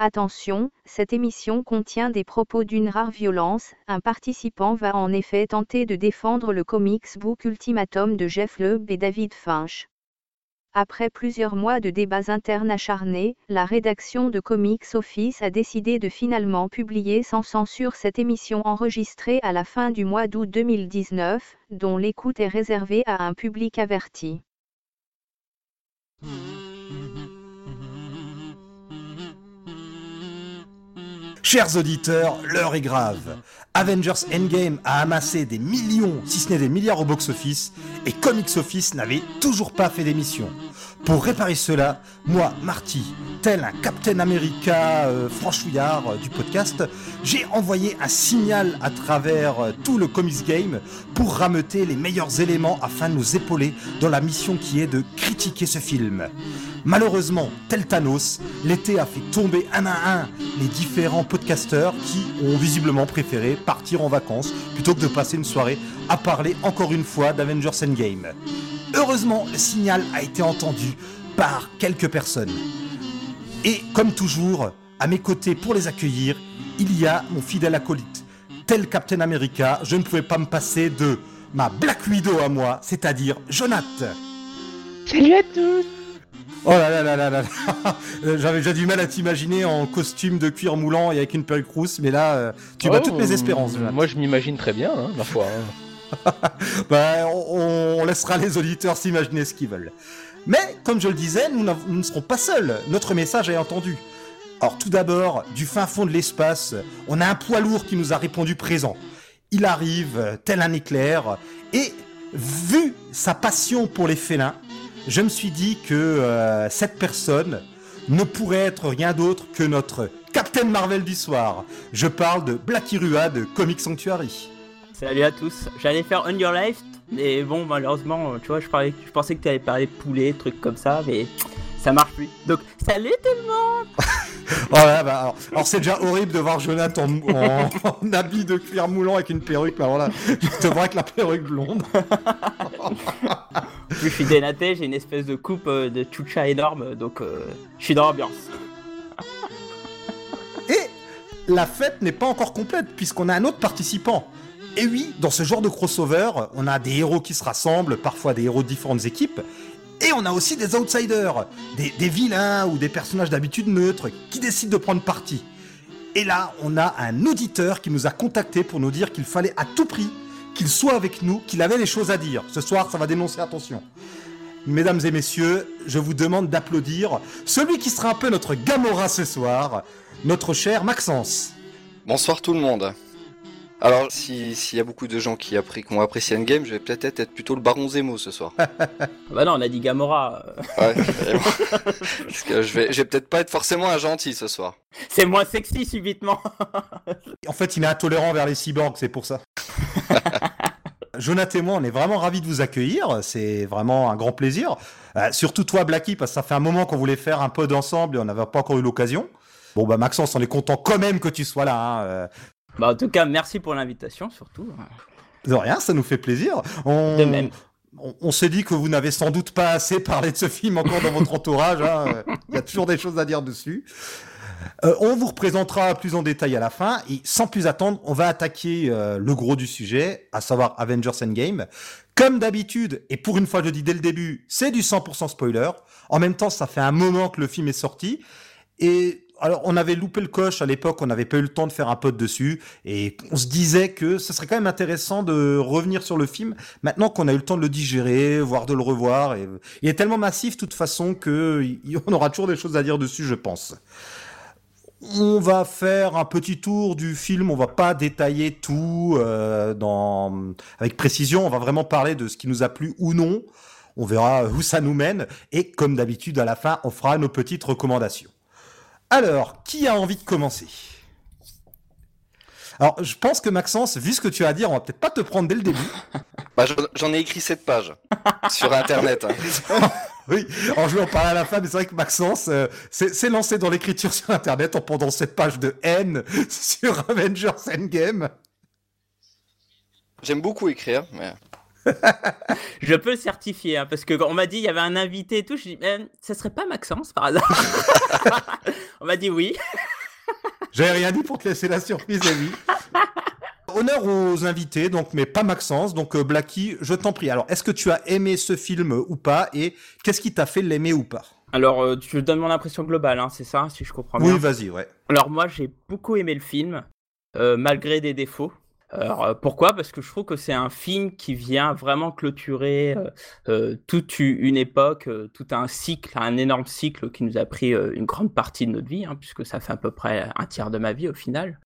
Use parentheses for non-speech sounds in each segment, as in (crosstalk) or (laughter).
Attention, cette émission contient des propos d'une rare violence, un participant va en effet tenter de défendre le comics book Ultimatum de Jeff Loeb et David Finch. Après plusieurs mois de débats internes acharnés, la rédaction de Comics Office a décidé de finalement publier sans censure cette émission enregistrée à la fin du mois d'août 2019, dont l'écoute est réservée à un public averti. Chers auditeurs, l'heure est grave. Avengers Endgame a amassé des millions, si ce n'est des milliards au box-office, et Comics Office n'avait toujours pas fait d'émission. Pour réparer cela, moi, Marty, tel un Captain America euh, franchouillard euh, du podcast, j'ai envoyé un signal à travers euh, tout le Comics Game pour rameuter les meilleurs éléments afin de nous épauler dans la mission qui est de critiquer ce film. Malheureusement, tel Thanos, l'été a fait tomber un à un les différents podcasteurs qui ont visiblement préféré partir en vacances plutôt que de passer une soirée à parler encore une fois d'Avengers Endgame. Heureusement, le signal a été entendu par quelques personnes. Et comme toujours, à mes côtés pour les accueillir, il y a mon fidèle acolyte. Tel Captain America, je ne pouvais pas me passer de ma Black Widow à moi, c'est-à-dire Jonath. Salut à tous Oh là là là là là, (laughs) J'avais déjà du mal à t'imaginer en costume de cuir moulant et avec une perruque rousse, mais là, euh, tu bats Oh, toutes mes espérances. Jonath. Moi je m'imagine très bien, hein, ma foi. hein. (laughs) bah, on, on laissera les auditeurs s'imaginer ce qu'ils veulent. Mais, comme je le disais, nous, nous ne serons pas seuls. Notre message est entendu. Alors, tout d'abord, du fin fond de l'espace, on a un poids lourd qui nous a répondu présent. Il arrive, euh, tel un éclair, et vu sa passion pour les félins, je me suis dit que euh, cette personne ne pourrait être rien d'autre que notre Captain Marvel du soir. Je parle de Black Irua de Comic Sanctuary. Salut à tous. J'allais faire On Your Life, mais bon, malheureusement, tu vois, je, je pensais que tu allais parler poulet, trucs comme ça, mais ça marche plus. Donc, salut tout le monde (laughs) Oh là, bah, alors, alors c'est déjà horrible de voir Jonathan en, en, en habit de cuir moulant avec une perruque. mais Alors là, je te vois avec la perruque blonde. (laughs) Je suis dénaté, j'ai une espèce de coupe euh, de chucha énorme, donc euh, je suis dans l'ambiance. Et la fête n'est pas encore complète puisqu'on a un autre participant. Et oui, dans ce genre de crossover, on a des héros qui se rassemblent, parfois des héros de différentes équipes. Et on a aussi des outsiders, des, vilains ou des personnages d'habitude neutres qui décident de prendre parti. Et là, on a un auditeur qui nous a contacté pour nous dire qu'il fallait à tout prix qu'il soit avec nous, qu'il avait des choses à dire. Ce soir, ça va dénoncer, attention. Mesdames et messieurs, je vous demande d'applaudir celui qui sera un peu notre Gamora ce soir, notre cher Maxence. Bonsoir tout le monde. Alors, si- s'il y a beaucoup de gens qui, appré- qui ont apprécié Endgame, je vais peut-être être plutôt le Baron Zemo ce soir. (laughs) Bah non, on a dit Gamora. Ouais. Parce que je vais, je vais peut-être pas être forcément un gentil ce soir. C'est moins sexy subitement. En fait, il est intolérant vers les cyborgs, c'est pour ça. (laughs) Jonathan et moi, on est vraiment ravis de vous accueillir. C'est vraiment un grand plaisir. Euh, surtout toi, Blacky, parce que ça fait un moment qu'on voulait faire un pod ensemble et on n'avait pas encore eu l'occasion. Bon, bah, Maxence, on est content quand même que tu sois là. hein. Euh, Bah en tout cas, merci pour l'invitation surtout. De rien, ça nous fait plaisir. On... De même. On, on s'est dit que vous n'avez sans doute pas assez parlé de ce film encore dans votre entourage. hein. Il y a toujours des choses à dire dessus. Euh, on vous représentera plus en détail à la fin. Et sans plus attendre, on va attaquer euh, le gros du sujet, à savoir Avengers Endgame. Comme d'habitude, et pour une fois je dis dès le début, c'est du 100% spoiler. En même temps, ça fait un moment que le film est sorti. Et alors, on avait loupé le coche à l'époque, on n'avait pas eu le temps de faire un pod dessus, et on se disait que ce serait quand même intéressant de revenir sur le film, maintenant qu'on a eu le temps de le digérer, voire de le revoir. Et... Il est tellement massif, de toute façon, que (laughs) on aura toujours des choses à dire dessus, je pense. On va faire un petit tour du film, on va pas détailler tout euh, avec précision, on va vraiment parler de ce qui nous a plu ou non. On verra où ça nous mène, et comme d'habitude, à la fin, on fera nos petites recommandations. Alors, qui a envie de commencer? Alors, je pense que Maxence, vu ce que tu as à dire, on va peut-être pas te prendre dès le début. (laughs) Bah, j'en- ai écrit cette page (laughs) sur internet. hein. (laughs) oui, alors je vais en parler à la fin, mais c'est vrai que Maxence euh, s'est s'est lancé dans l'écriture sur Internet en pendant cette page de haine sur Avengers Endgame. J'aime beaucoup écrire, mais (laughs) Je peux le certifier, hein, parce que quand on m'a dit il y avait un invité et tout, je dis, Eh, ça serait pas Maxence par hasard (laughs) On m'a dit oui. (laughs) J'avais rien dit pour te laisser la surprise, Amy. Honneur aux invités, donc, mais pas Maxence. Donc, euh, Blacky, je t'en prie. Alors, est-ce que tu as aimé ce film ou pas Et qu'est-ce qui t'a fait l'aimer ou pas? Alors, euh, je donne mon impression globale, hein, c'est ça, si je comprends bien. Oui, vas-y, ouais. Alors, moi, j'ai beaucoup aimé le film, euh, malgré des défauts. Alors, euh, pourquoi? Parce que je trouve que c'est un film qui vient vraiment clôturer euh, euh, toute une époque, tout un cycle, un énorme cycle qui nous a pris une grande partie de notre vie, hein, puisque ça fait à peu près un tiers de ma vie au final.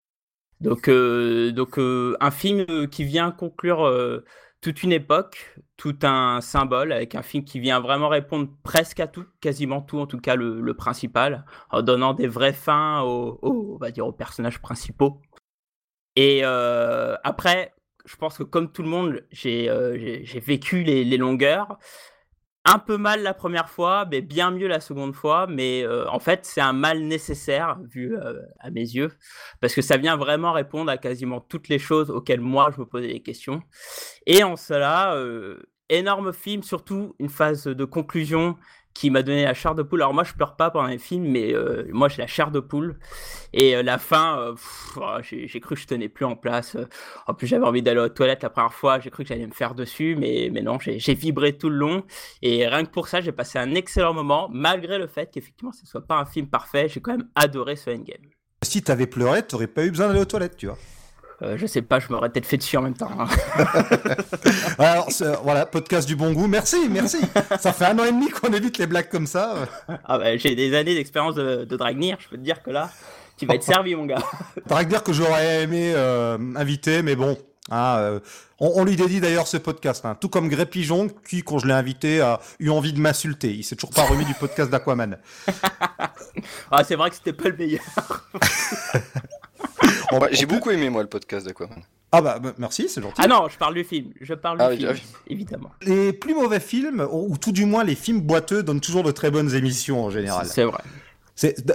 Donc, donc un film qui vient conclure toute une époque, tout un symbole, avec un film qui vient vraiment répondre presque à tout, quasiment tout, en tout cas le, principal, en donnant des vraies fins aux- on va dire, aux personnages principaux. Et après, je pense que comme tout le monde, j'ai euh, vécu les, longueurs. Un peu mal la première fois, mais bien mieux la seconde fois. Mais en fait, c'est un mal nécessaire, vu à mes yeux, parce que ça vient vraiment répondre à quasiment toutes les choses auxquelles moi je me posais des questions. Et en cela, énorme film, surtout une phase de conclusion qui m'a donné la chair de poule. Alors moi, je pleure pas pendant les films, mais euh, moi j'ai la chair de poule. Et euh, la fin, euh, oh, j'ai cru que je tenais plus en place. En plus, j'avais envie d'aller aux toilettes la première fois. J'ai cru que j'allais me faire dessus, mais, non, j'ai vibré tout le long. Et rien que pour ça, j'ai passé un excellent moment, malgré le fait qu'effectivement, ce soit pas un film parfait. J'ai quand même adoré ce Endgame. Si t'avais pleuré, t'aurais pas eu besoin d'aller aux toilettes, tu vois. Euh, je sais pas, je m'aurais peut-être fait dessus en même temps. hein. (laughs) Alors, c'est- voilà, podcast du bon goût. Merci, merci. Ça fait un an et demi qu'on évite les blagues comme ça. Ah bah, j'ai des années d'expérience de, de Dragnir, je peux te dire que là, tu vas être servi, mon gars. (laughs) Dire que j'aurais aimé euh, inviter, mais bon. hein, euh, on, on lui dédie d'ailleurs ce podcast, hein. tout comme Gré Pigeon, qui, quand je l'ai invité, a eu envie de m'insulter. Il s'est toujours pas remis du podcast d'Aquaman. (laughs) Ah, c'est vrai que c'était pas le meilleur. On J'ai peut- beaucoup aimé moi le podcast d'Aquaman. Ah bah, bah, merci, c'est gentil. Ah non, je parle du film. Je parle du Ah oui, film, ah oui. évidemment. Les plus mauvais films, ou ou tout du moins les films boiteux, donnent toujours de très bonnes émissions en général. C'est vrai.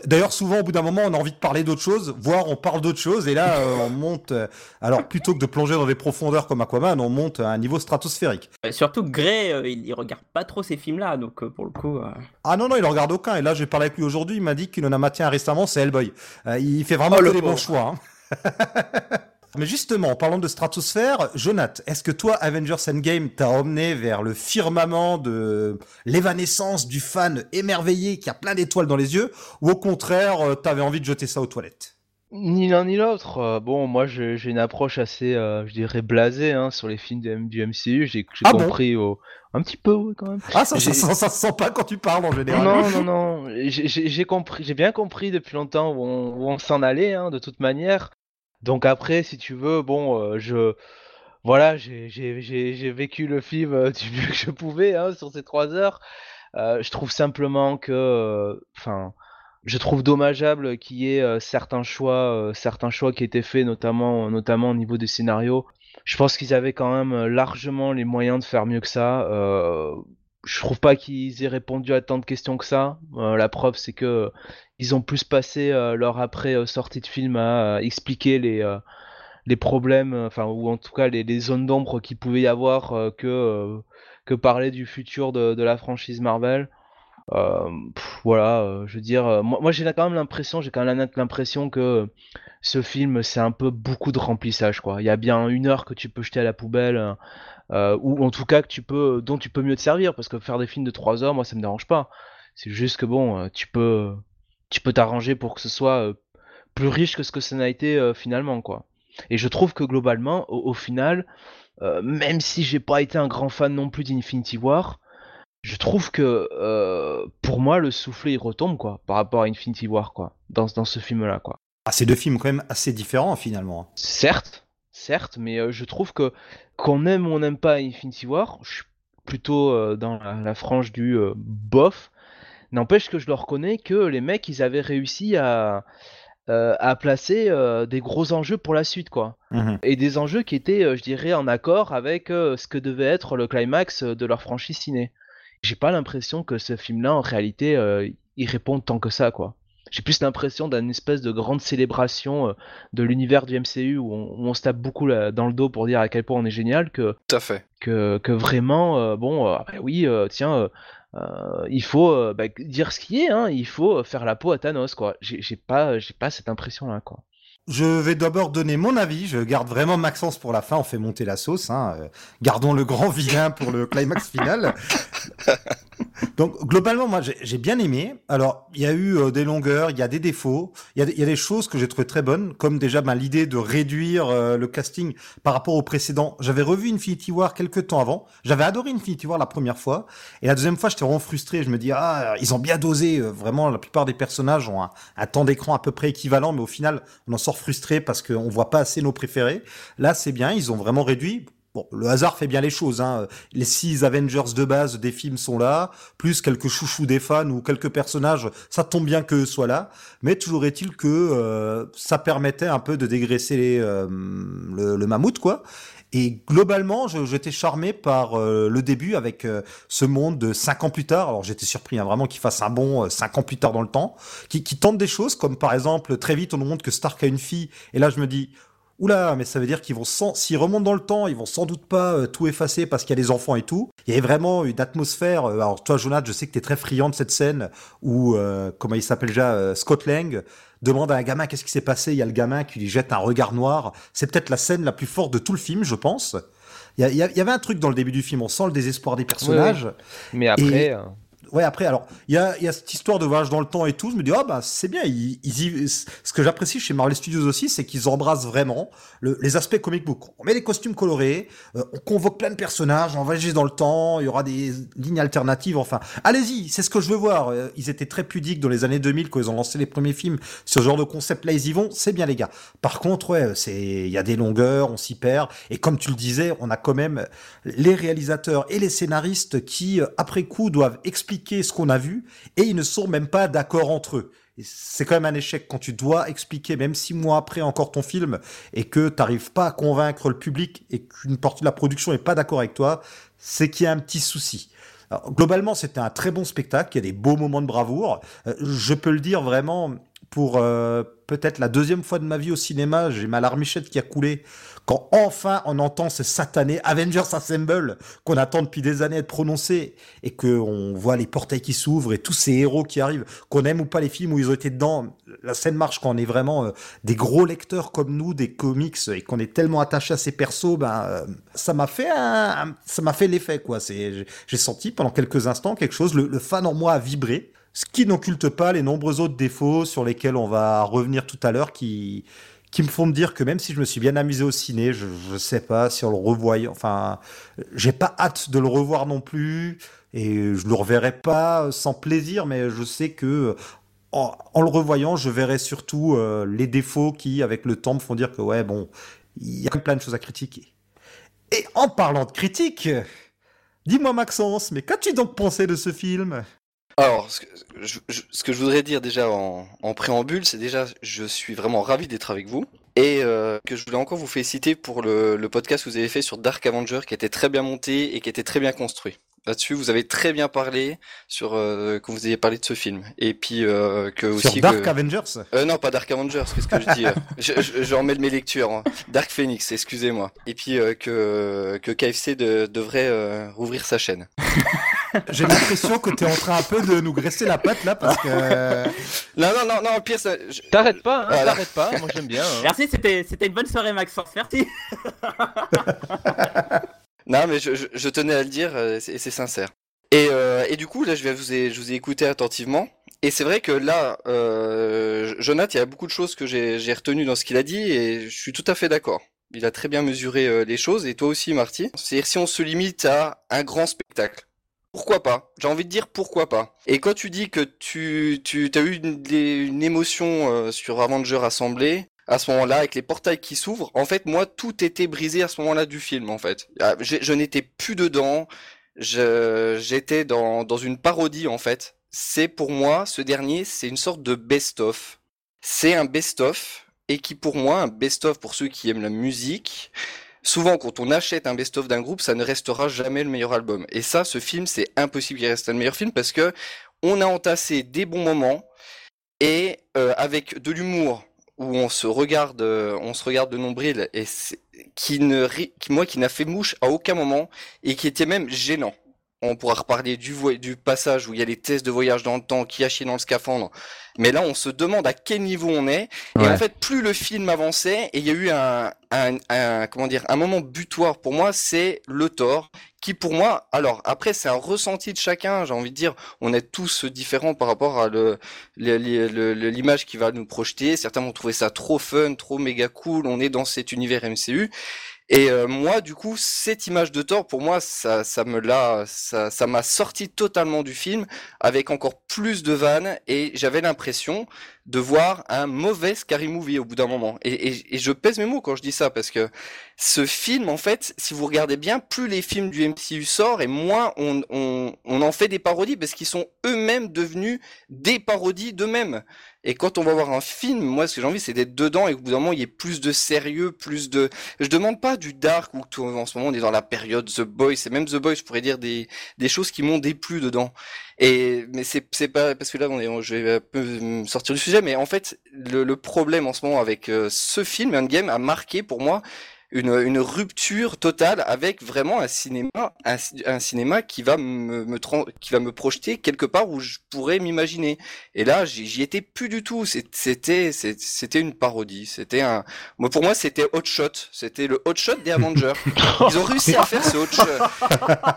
D'ailleurs souvent au bout d'un moment on a envie de parler d'autre chose, voire on parle d'autre chose et là euh, (laughs) on monte. euh, alors plutôt que de plonger dans des profondeurs comme Aquaman, on monte à un niveau stratosphérique. Euh, Surtout que Gray, euh, il, il regarde pas trop ces films-là, donc pour le coup. Ah non non il en regarde aucun et là j'ai parlé avec lui aujourd'hui, il m'a dit qu'il en a maintien récemment, c'est Hellboy. Il fait vraiment Oh, que le des bons choix. hein. (laughs) Mais justement, en parlant de stratosphère, Jonath, est-ce que toi, Avengers Endgame, t'a emmené vers le firmament de l'évanescence du fan émerveillé qui a plein d'étoiles dans les yeux, ou au contraire, euh, t'avais envie de jeter ça aux toilettes? Ni l'un ni l'autre. Euh, bon, moi j'ai une approche assez, euh, je dirais, blasée hein, sur les films du, MCU. J'ai Ah bon? compris au... un petit peu, oui, quand même. Ah, ça, ça, J'ai- ça, ça se sent pas quand tu parles en général. Non, non, non. J'ai compris, bien compris depuis longtemps où on, où on s'en allait, hein, de toute manière. Donc après, si tu veux, bon, euh, je, voilà, j'ai vécu le film euh, (laughs) du mieux que je pouvais hein, sur ces trois heures. Euh, je trouve simplement que, enfin, je trouve dommageable qu'il y ait certains choix, certains choix qui étaient faits, notamment, notamment au niveau des scénarios. Je pense qu'ils avaient quand même largement les moyens de faire mieux que ça. Je trouve pas qu'ils aient répondu à tant de questions que ça. Euh, la preuve, c'est que ils ont plus passé euh, leur après euh, sortie de film à expliquer les problèmes, enfin ou en tout cas les, zones d'ombre qu'il pouvait y avoir que que parler du futur de, la franchise Marvel. Voilà, je veux dire, moi, j'ai quand même l'impression, j'ai quand même l'impression que ce film c'est un peu beaucoup de remplissage. Il y a bien une heure que tu peux jeter à la poubelle, euh, ou en tout cas que tu peux, dont tu peux mieux te servir, parce que faire des films de 3 heures, moi ça me dérange pas. C'est juste que bon, euh, tu peux, tu peux t'arranger pour que ce soit euh, plus riche que ce que ça n'a été euh, finalement quoi. Et je trouve que globalement, au, au final, euh, même si j'ai pas été un grand fan non plus d'Infinity War, je trouve que euh, pour moi le soufflet il retombe quoi par rapport à Infinity War quoi dans, dans ce film là quoi. Ah, c'est deux films quand même assez différents finalement. Certes, certes, mais euh, je trouve que qu'on aime ou on n'aime pas Infinity War, je suis plutôt euh, dans la, la frange du euh, bof. N'empêche que je le reconnais que les mecs ils avaient réussi à euh, à placer euh, des gros enjeux pour la suite quoi. Mhm. Et des enjeux qui étaient, euh, je dirais, en accord avec ce que devait être le climax de leur franchise ciné. J'ai pas l'impression que ce film-là, en réalité, il répond tant que ça, quoi. J'ai plus l'impression d'une espèce de grande célébration euh, de l'univers du MCU où on, où on se tape beaucoup là, dans le dos pour dire à quel point on est génial que, Tout à fait. que, que vraiment, euh, bon, euh, bah oui, euh, tiens, il faut bah, dire ce qui est, hein, il faut faire la peau à Thanos, quoi. J'ai pas, j'ai pas cette impression-là, quoi. Je vais d'abord donner mon avis. Je garde vraiment Maxence pour la fin. On fait monter la sauce. Hein. Euh, gardons le grand vilain pour le climax (laughs) final. Donc globalement, moi j'ai bien aimé. Alors il y a eu euh, des longueurs, il y a des défauts, il y a, des choses que j'ai trouvées très bonnes, comme déjà ben, l'idée de réduire euh, le casting par rapport au précédent. J'avais revu Infinity War quelques temps avant. J'avais adoré Infinity War la première fois, et la deuxième fois j'étais vraiment frustré. Je me dis ah ils ont bien dosé. Vraiment la plupart des personnages ont un, un temps d'écran à peu près équivalent, mais au final on en sort frustré parce qu'on voit pas assez nos préférés. Là c'est bien, ils ont vraiment réduit Bon, le hasard fait bien les choses. Hein. Les six Avengers de base des films sont là, plus quelques chouchous des fans ou quelques personnages. Ça tombe bien qu'eux soient là, mais toujours est-il que euh, ça permettait un peu de dégraisser euh, le, mammouth, quoi. Et globalement, j'étais charmé par euh, le début avec ce monde de cinq ans plus tard. Alors j'étais surpris hein, vraiment qu'il fasse un bon cinq ans plus tard dans le temps, qui, tente des choses comme par exemple très vite on nous montre que Stark a une fille. Et là je me dis Oula, mais ça veut dire qu'ils vont sans, s'ils remontent dans le temps, ils vont sans doute pas euh, tout effacer parce qu'il y a des enfants et tout. Il y avait vraiment une atmosphère. Euh, alors toi, Jonathan, je sais que tu es très friand de cette scène où, euh, comment il s'appelle déjà, Scott Lang demande à un gamin qu'est-ce qui s'est passé? Il y a le gamin qui lui jette un regard noir. C'est peut-être la scène la plus forte de tout le film, je pense. Il y, y, avait un truc dans le début du film, on sent le désespoir des personnages. Mais après. Ouais, après, alors, il y a, cette histoire de voyage dans le temps et tout. Je me dis, ah, bah, c'est bien. Ce que j'apprécie chez Marvel Studios aussi, c'est qu'ils embrassent vraiment le, les aspects comic book. On met des costumes colorés, euh, on convoque plein de personnages, on voyage dans le temps, il y aura des lignes alternatives. Enfin, allez-y, c'est ce que je veux voir. Euh, ils étaient très pudiques dans les années 2000 quand ils ont lancé les premiers films. Ce genre de concept-là, ils y vont. C'est bien, les gars. Par contre, ouais, il y a des longueurs, on s'y perd. Et comme tu le disais, on a quand même les réalisateurs et les scénaristes qui, euh, après coup, doivent expliquer ce qu'on a vu et ils ne sont même pas d'accord entre eux. C'est quand même un échec quand tu dois expliquer, même six mois après encore ton film, et que tu n'arrives pas à convaincre le public et qu'une partie de la production n'est pas d'accord avec toi, c'est qu'il y a un petit souci. globalement, c'était un très bon spectacle, il y a des beaux moments de bravoure. Euh, je peux le dire vraiment, pour euh, peut-être la deuxième fois de ma vie au cinéma, j'ai ma larmichette qui a coulé quand enfin on entend ce satané Avengers Assemble qu'on attend depuis des années être prononcé et qu'on voit les portails qui s'ouvrent et tous ces héros qui arrivent, qu'on aime ou pas les films où ils ont été dedans, la scène marche quand on est vraiment euh, des gros lecteurs comme nous des comics et qu'on est tellement attaché à ces persos, ben euh, ça m'a fait un, ça m'a fait l'effet quoi. C'est j'ai senti pendant quelques instants quelque chose, le, le fan en moi a vibré ce qui n'occulte pas les nombreux autres défauts sur lesquels on va revenir tout à l'heure qui qui me font me dire que même si je me suis bien amusé au ciné, je, ne sais pas si on le revoit, enfin, j'ai pas hâte de le revoir non plus, et je le reverrai pas sans plaisir, mais je sais que en, le revoyant, je verrai surtout euh, les défauts qui, avec le temps, me font dire que ouais, bon, il y a plein de choses à critiquer. Et en parlant de critique, dis-moi Maxence, mais qu'as-tu donc pensé de ce film? Alors, ce que, je, voudrais dire déjà en, préambule, c'est déjà, je suis vraiment ravi d'être avec vous. Et euh, que je voulais encore vous féliciter pour le, podcast que vous avez fait sur Dark Avenger, qui était très bien monté et qui était très bien construit. Là-dessus, vous avez très bien parlé sur euh, quand vous avez parlé de ce film. Et puis euh, que aussi sur Dark Avengers? Euh, non, pas Dark Avengers. Qu'est-ce que je dis je, je, je, remets de mes lectures. Hein. Dark Phoenix, excusez-moi. Et puis euh, que que KFC de, devrait euh, rouvrir sa chaîne. (laughs) J'ai l'impression que tu es en train un peu de nous graisser la patte là parce que. non, non, non, non, pire ça. Je... T'arrêtes pas, hein, t'arrêtes pas. Moi j'aime bien. Hein. Merci, c'était, c'était une bonne soirée, Maxence. Merci. (laughs) non, mais je, je, je, tenais à le dire et c'est sincère. Et, euh, et, du coup, là, je, vais vous ai, je vous ai écouté attentivement. Et c'est vrai que là, euh, Jonathan, il y a beaucoup de choses que j'ai retenues dans ce qu'il a dit et je suis tout à fait d'accord. Il a très bien mesuré euh, les choses et toi aussi, Marty. C'est-à-dire si on se limite à un grand spectacle, pourquoi pas? J'ai envie de dire pourquoi pas? Et quand tu dis que tu, tu as eu une, une émotion euh, sur Avenger Assemblée, à ce moment-là, avec les portails qui s'ouvrent, en fait, moi, tout était brisé à ce moment-là du film, en fait. Ah, je n'étais plus dedans, j'étais dans, dans une parodie, en fait. C'est pour moi, ce dernier, c'est une sorte de best-of. C'est un best-of, et qui pour moi, un best-of pour ceux qui aiment la musique, souvent quand on achète un best-of d'un groupe, ça ne restera jamais le meilleur album. Et ça, ce film, c'est impossible qu'il reste le meilleur film parce que on a entassé des bons moments et euh, avec de l'humour où on se regarde, euh, on se regarde de nombril et qui ne, qui, moi, qui n'a fait mouche à aucun moment et qui était même gênant. On pourra reparler du, du passage où il y a les tests de voyage dans le temps, qui a chié dans le scaphandre. Mais là, on se demande à quel niveau on est. Et en fait, plus le film avançait, et il y a eu un, un, comment dire, un moment butoir pour moi, c'est le Thor, qui pour moi, alors après, c'est un ressenti de chacun. J'ai envie de dire, on est tous différents par rapport à le, l'image qui va nous projeter. Certains vont trouver ça trop fun, trop méga cool. On est dans cet univers MCU. Et euh, moi, du coup, cette image de Thor, pour moi, ça, ça me l'a, ça, ça m'a sorti totalement du film avec encore plus de vannes et j'avais l'impression de voir un mauvais Scary Movie au bout d'un moment. Et, et, je pèse mes mots quand je dis ça parce que ce film, en fait, si vous regardez bien, plus les films du MCU sortent et moins on, on, on en fait des parodies parce qu'ils sont eux-mêmes devenus des parodies d'eux-mêmes. Et quand on va voir un film, moi, ce que j'ai envie, c'est d'être dedans et au bout d'un moment, il y ait plus de sérieux, plus de. Je demande pas du dark ou tout, en ce moment, on est dans la période The Boys. Et même The Boys, je pourrais dire des, des choses qui m'ont déplu dedans. Et mais c'est c'est pas parce que là, on est, je vais un peu sortir du sujet, mais en fait, le, le problème en ce moment avec euh, ce film, Endgame, a marqué pour moi une, une rupture totale avec vraiment un cinéma, un, un cinéma qui va me, me qui va me projeter quelque part où je pourrais m'imaginer. Et là, j'y étais plus du tout. C'était, c'était une parodie. C'était un, moi pour moi, c'était Hot Shot. C'était le Hot Shot des Avengers. (laughs) Ils ont réussi à faire ce Hot Shot.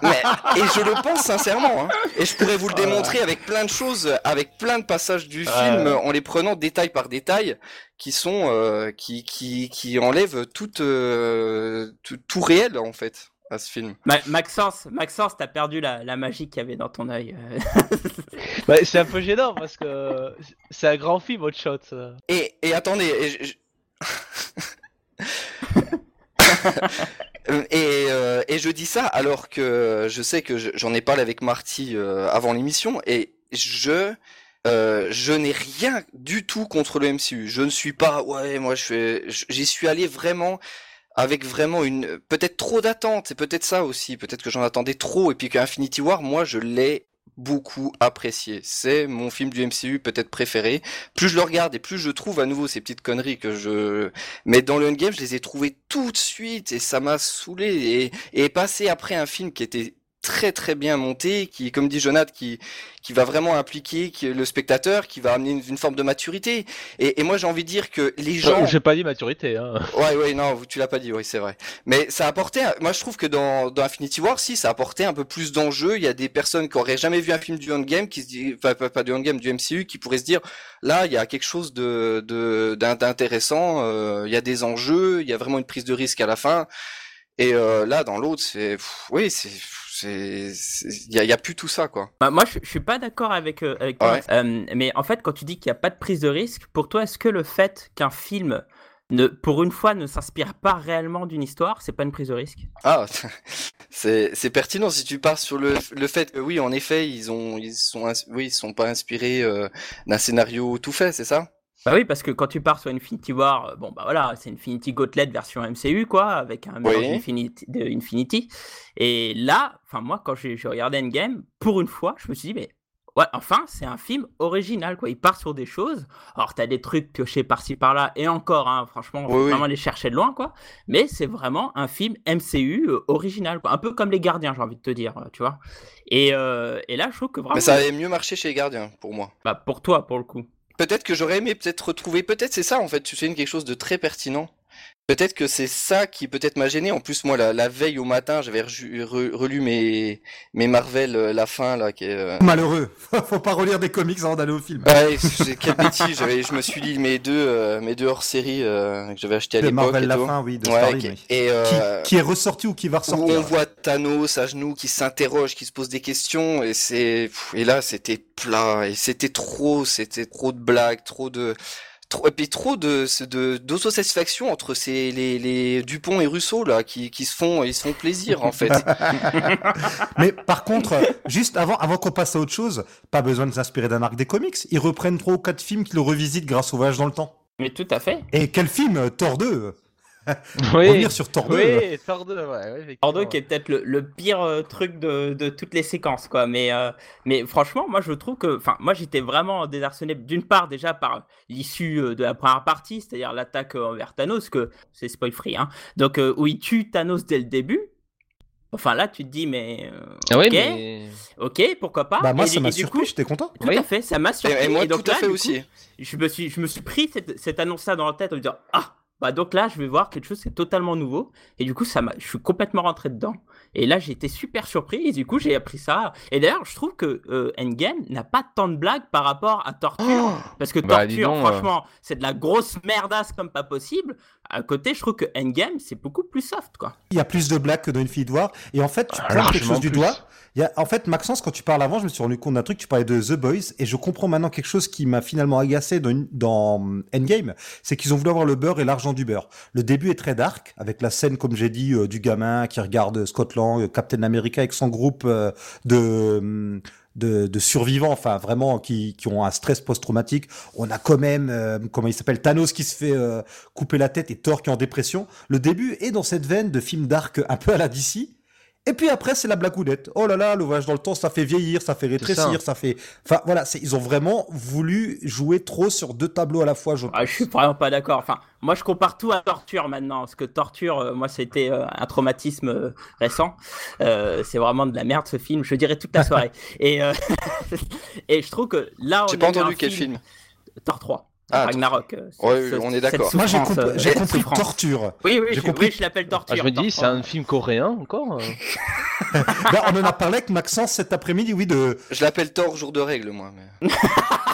Mais, et je le pense sincèrement. Hein. Et je pourrais vous le démontrer avec plein de choses, avec plein de passages du film, en les prenant détail par détail qui sont euh, qui, qui qui enlèvent tout, euh, tout, tout réel en fait à ce film. Maxence, Maxence, t'as perdu la, la magie qu'il y avait dans ton œil. Euh. (laughs) bah, c'est un peu gênant parce que c'est un grand film, Hot Shot. Et, et attendez, et je... (laughs) (laughs) et, euh, et, je dis ça alors que je sais que j'en ai parlé avec Marty euh, avant l'émission et je euh, je n'ai rien du tout contre le MCU. Je ne suis pas, ouais, moi je j'y suis allé vraiment avec vraiment une, peut-être trop d'attente. C'est peut-être ça aussi. Peut-être que j'en attendais trop et puis qu'Infinity War, moi, je l'ai beaucoup apprécié. C'est mon film du MCU peut-être préféré. Plus je le regarde et plus je trouve à nouveau ces petites conneries que je... Mais dans le Endgame, je les ai trouvées tout de suite et ça m'a saoulé. Et, et passer après un film qui était très très bien monté, qui, comme dit Jonathan, qui qui va vraiment impliquer le spectateur, qui va amener une, forme de maturité. Et, et moi, j'ai envie de dire que les euh, gens. J'ai pas dit maturité. Hein. Ouais, ouais, non, tu l'as pas dit, oui, c'est vrai. Mais ça apportait. Moi, je trouve que dans, dans Infinity War, si, ça apportait un peu plus d'enjeu. Il y a des personnes qui auraient jamais vu un film du Endgame, qui se disent, enfin, pas, du Endgame, du MCU, qui pourraient se dire, là, il y a quelque chose de d'intéressant. Euh, il y a des enjeux, il y a vraiment une prise de risque à la fin. Et euh, là, dans l'autre, c'est, oui, c'est il y, a, plus tout ça quoi. Bah, moi je, je, suis pas d'accord avec, euh, avec toi. Euh, mais en fait quand tu dis qu'il n'y a pas de prise de risque, pour toi est-ce que le fait qu'un film ne, pour une fois ne s'inspire pas réellement d'une histoire, c'est pas une prise de risque? Ah, (laughs) c'est pertinent si tu pars sur le, le fait que oui en effet ils ont ils sont oui ils sont pas inspirés euh, d'un scénario tout fait, c'est ça? Bah oui, parce que quand tu pars sur Infinity War, euh, bon bah voilà, c'est Infinity Gauntlet version MCU quoi, avec un mélange Infinity, de Infinity. Et là, enfin moi quand j'ai regardé Endgame, pour une fois, je me suis dit mais ouais, enfin c'est un film original quoi. Il part sur des choses. Alors t'as des trucs piochés par-ci par-là et encore, hein, franchement, on vraiment les chercher de loin quoi. Mais c'est vraiment un film MCU euh, original quoi, un peu comme les Gardiens, j'ai envie de te dire, euh, tu vois. Et, et là, je trouve que vraiment. Mais ça avait mieux marché chez les Gardiens pour moi. Bah pour toi, pour le coup peut-être que j'aurais aimé peut-être retrouver, peut-être c'est ça en fait, tu sais quelque chose de très pertinent. Peut-être que c'est ça qui peut-être m'a gêné. En plus, moi, la, veille au matin, j'avais relu mes, mes Marvel, euh, la fin, là, qui est... Euh, Malheureux. (laughs) Faut pas relire des comics avant d'aller au film. Ouais, quel bêtise. je me suis dit mes deux, euh, mes deux hors-série que j'avais acheté à l'époque. Marvel, la fin, oui, de ouais, qui, et, qui, est ressorti ou qui va ressortir. on voit Thanos à genoux, qui s'interroge, qui se pose des questions, et c'est, et là, c'était plat, et c'était trop, c'était trop de blagues, trop de, trop, et puis trop de d'autosatisfaction entre ces les, les Dupont et Rousseau là qui, qui se font ils se font plaisir en fait. (laughs) Mais par contre, juste avant avant qu'on passe à autre chose, pas besoin de s'inspirer d'un arc des comics. Ils reprennent trois ou quatre films qui le revisitent grâce au voyage dans le temps. Mais tout à fait. Et quel film Thor 2 (laughs) oui. Revenir sur Thor 2. Oui, Thor 2, ouais, Thor 2 qui est peut-être le, pire euh, truc de, de, toutes les séquences, quoi. Mais, euh, mais franchement, moi, je trouve que. Enfin, moi, j'étais vraiment désarçonné, d'une part, déjà par l'issue euh, de la première partie, c'est-à-dire l'attaque envers Thanos, que c'est spoil free, hein. Donc, où il tue Thanos dès le début. Enfin là, tu te dis, mais. euh, Ah oui, ok, mais... ok, pourquoi pas. Bah moi Et ça m'a surpris, j'étais content. Tout Oui. à fait, ça m'a surpris. Et, et moi, donc tout à là, fait aussi. coup, je me suis, je me suis pris cette, cette annonce-là dans la tête en me disant ah bah donc là je vais voir quelque chose c'est totalement nouveau. Et du coup je suis complètement rentré dedans et là été super surpris et du coup j'ai appris ça et d'ailleurs je trouve que euh, Endgame n'a pas tant de blagues par rapport à Torture Oh parce que Bah, Torture donc, euh. franchement c'est de la grosse merdasse comme pas possible à côté je trouve que Endgame c'est beaucoup plus soft quoi. Il y a plus de blagues que dans Infinity War. Et en fait, tu Ah, prends quelque chose du doigt. Il y a, en fait, Maxence, quand tu parles avant, je me suis rendu compte d'un truc. Tu parlais de The Boys. Et je comprends maintenant quelque chose qui m'a finalement agacé dans, dans Endgame. C'est qu'ils ont voulu avoir le beurre et l'argent du beurre. Le début est très dark, avec la scène, comme j'ai dit, euh, du gamin qui regarde Scotland, euh, Captain America avec son groupe euh, de, de, de survivants, enfin vraiment qui, qui ont un stress post-traumatique. On a quand même, euh, comment il s'appelle, Thanos qui se fait couper la tête et Thor qui est en dépression. Le début est dans cette veine de film dark un peu à la DC. Et puis après, c'est la blagounette. Oh là là, le voyage dans le temps, ça fait vieillir, ça fait rétrécir, ça. fait. Enfin voilà, ils ont vraiment voulu jouer trop sur deux tableaux à la fois. Je... Ah, je suis vraiment pas d'accord. Enfin, moi, je compare tout à Torture maintenant, parce que Torture, euh, moi, c'était euh, un traumatisme euh, récent. Euh, c'est vraiment de la merde ce film. Je dirais toute la soirée. (laughs) et euh, (laughs) et je trouve que là, on J'ai a pas entendu quel film. Thor 3. Ah, Ragnarok. euh, Ouais, ce- on est d'accord. Moi, j'ai compris, euh, compris torture. Oui, oui, J'ai compris. oui, je l'appelle Torture. Ah, je me dis, c'est un film coréen encore euh. (laughs) Ben, on en a parlé avec Maxence cet après-midi, oui, de. Je l'appelle Thor jour de règle, moi. Mais... (laughs)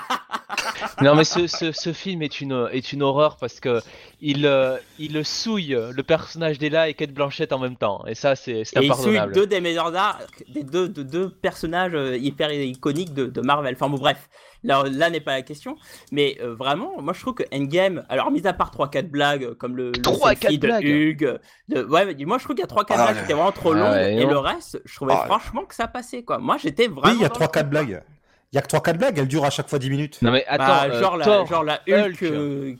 (laughs) Non, mais ce, ce, ce film est une, est une horreur parce que il, euh, il souille le personnage d'Ella et Kate Blanchett en même temps. Et ça, c'est Et il impardonnable. deux des meilleurs arcs, des deux, de deux personnages euh, hyper iconiques de, de Marvel. Enfin bon, bref, là, là n'est pas la question. Mais euh, vraiment, moi je trouve que Endgame, alors mis à part 3-4 blagues, comme le, le 3-4 selfie de blagues. Hugues, de- ouais, mais moi je trouve qu'il y a 3-4 Ah, blagues qui étaient vraiment trop Ah, longues, et non. le reste, je trouvais Ah, franchement que ça passait quoi. Moi j'étais vraiment. Oui, il y a dans le 3-4 truc. blagues. Il y a que 3-4 blagues, elles durent à chaque fois 10 minutes. Non, mais attends, Bah, euh, genre, la, Thor, genre la Hulk. Euh,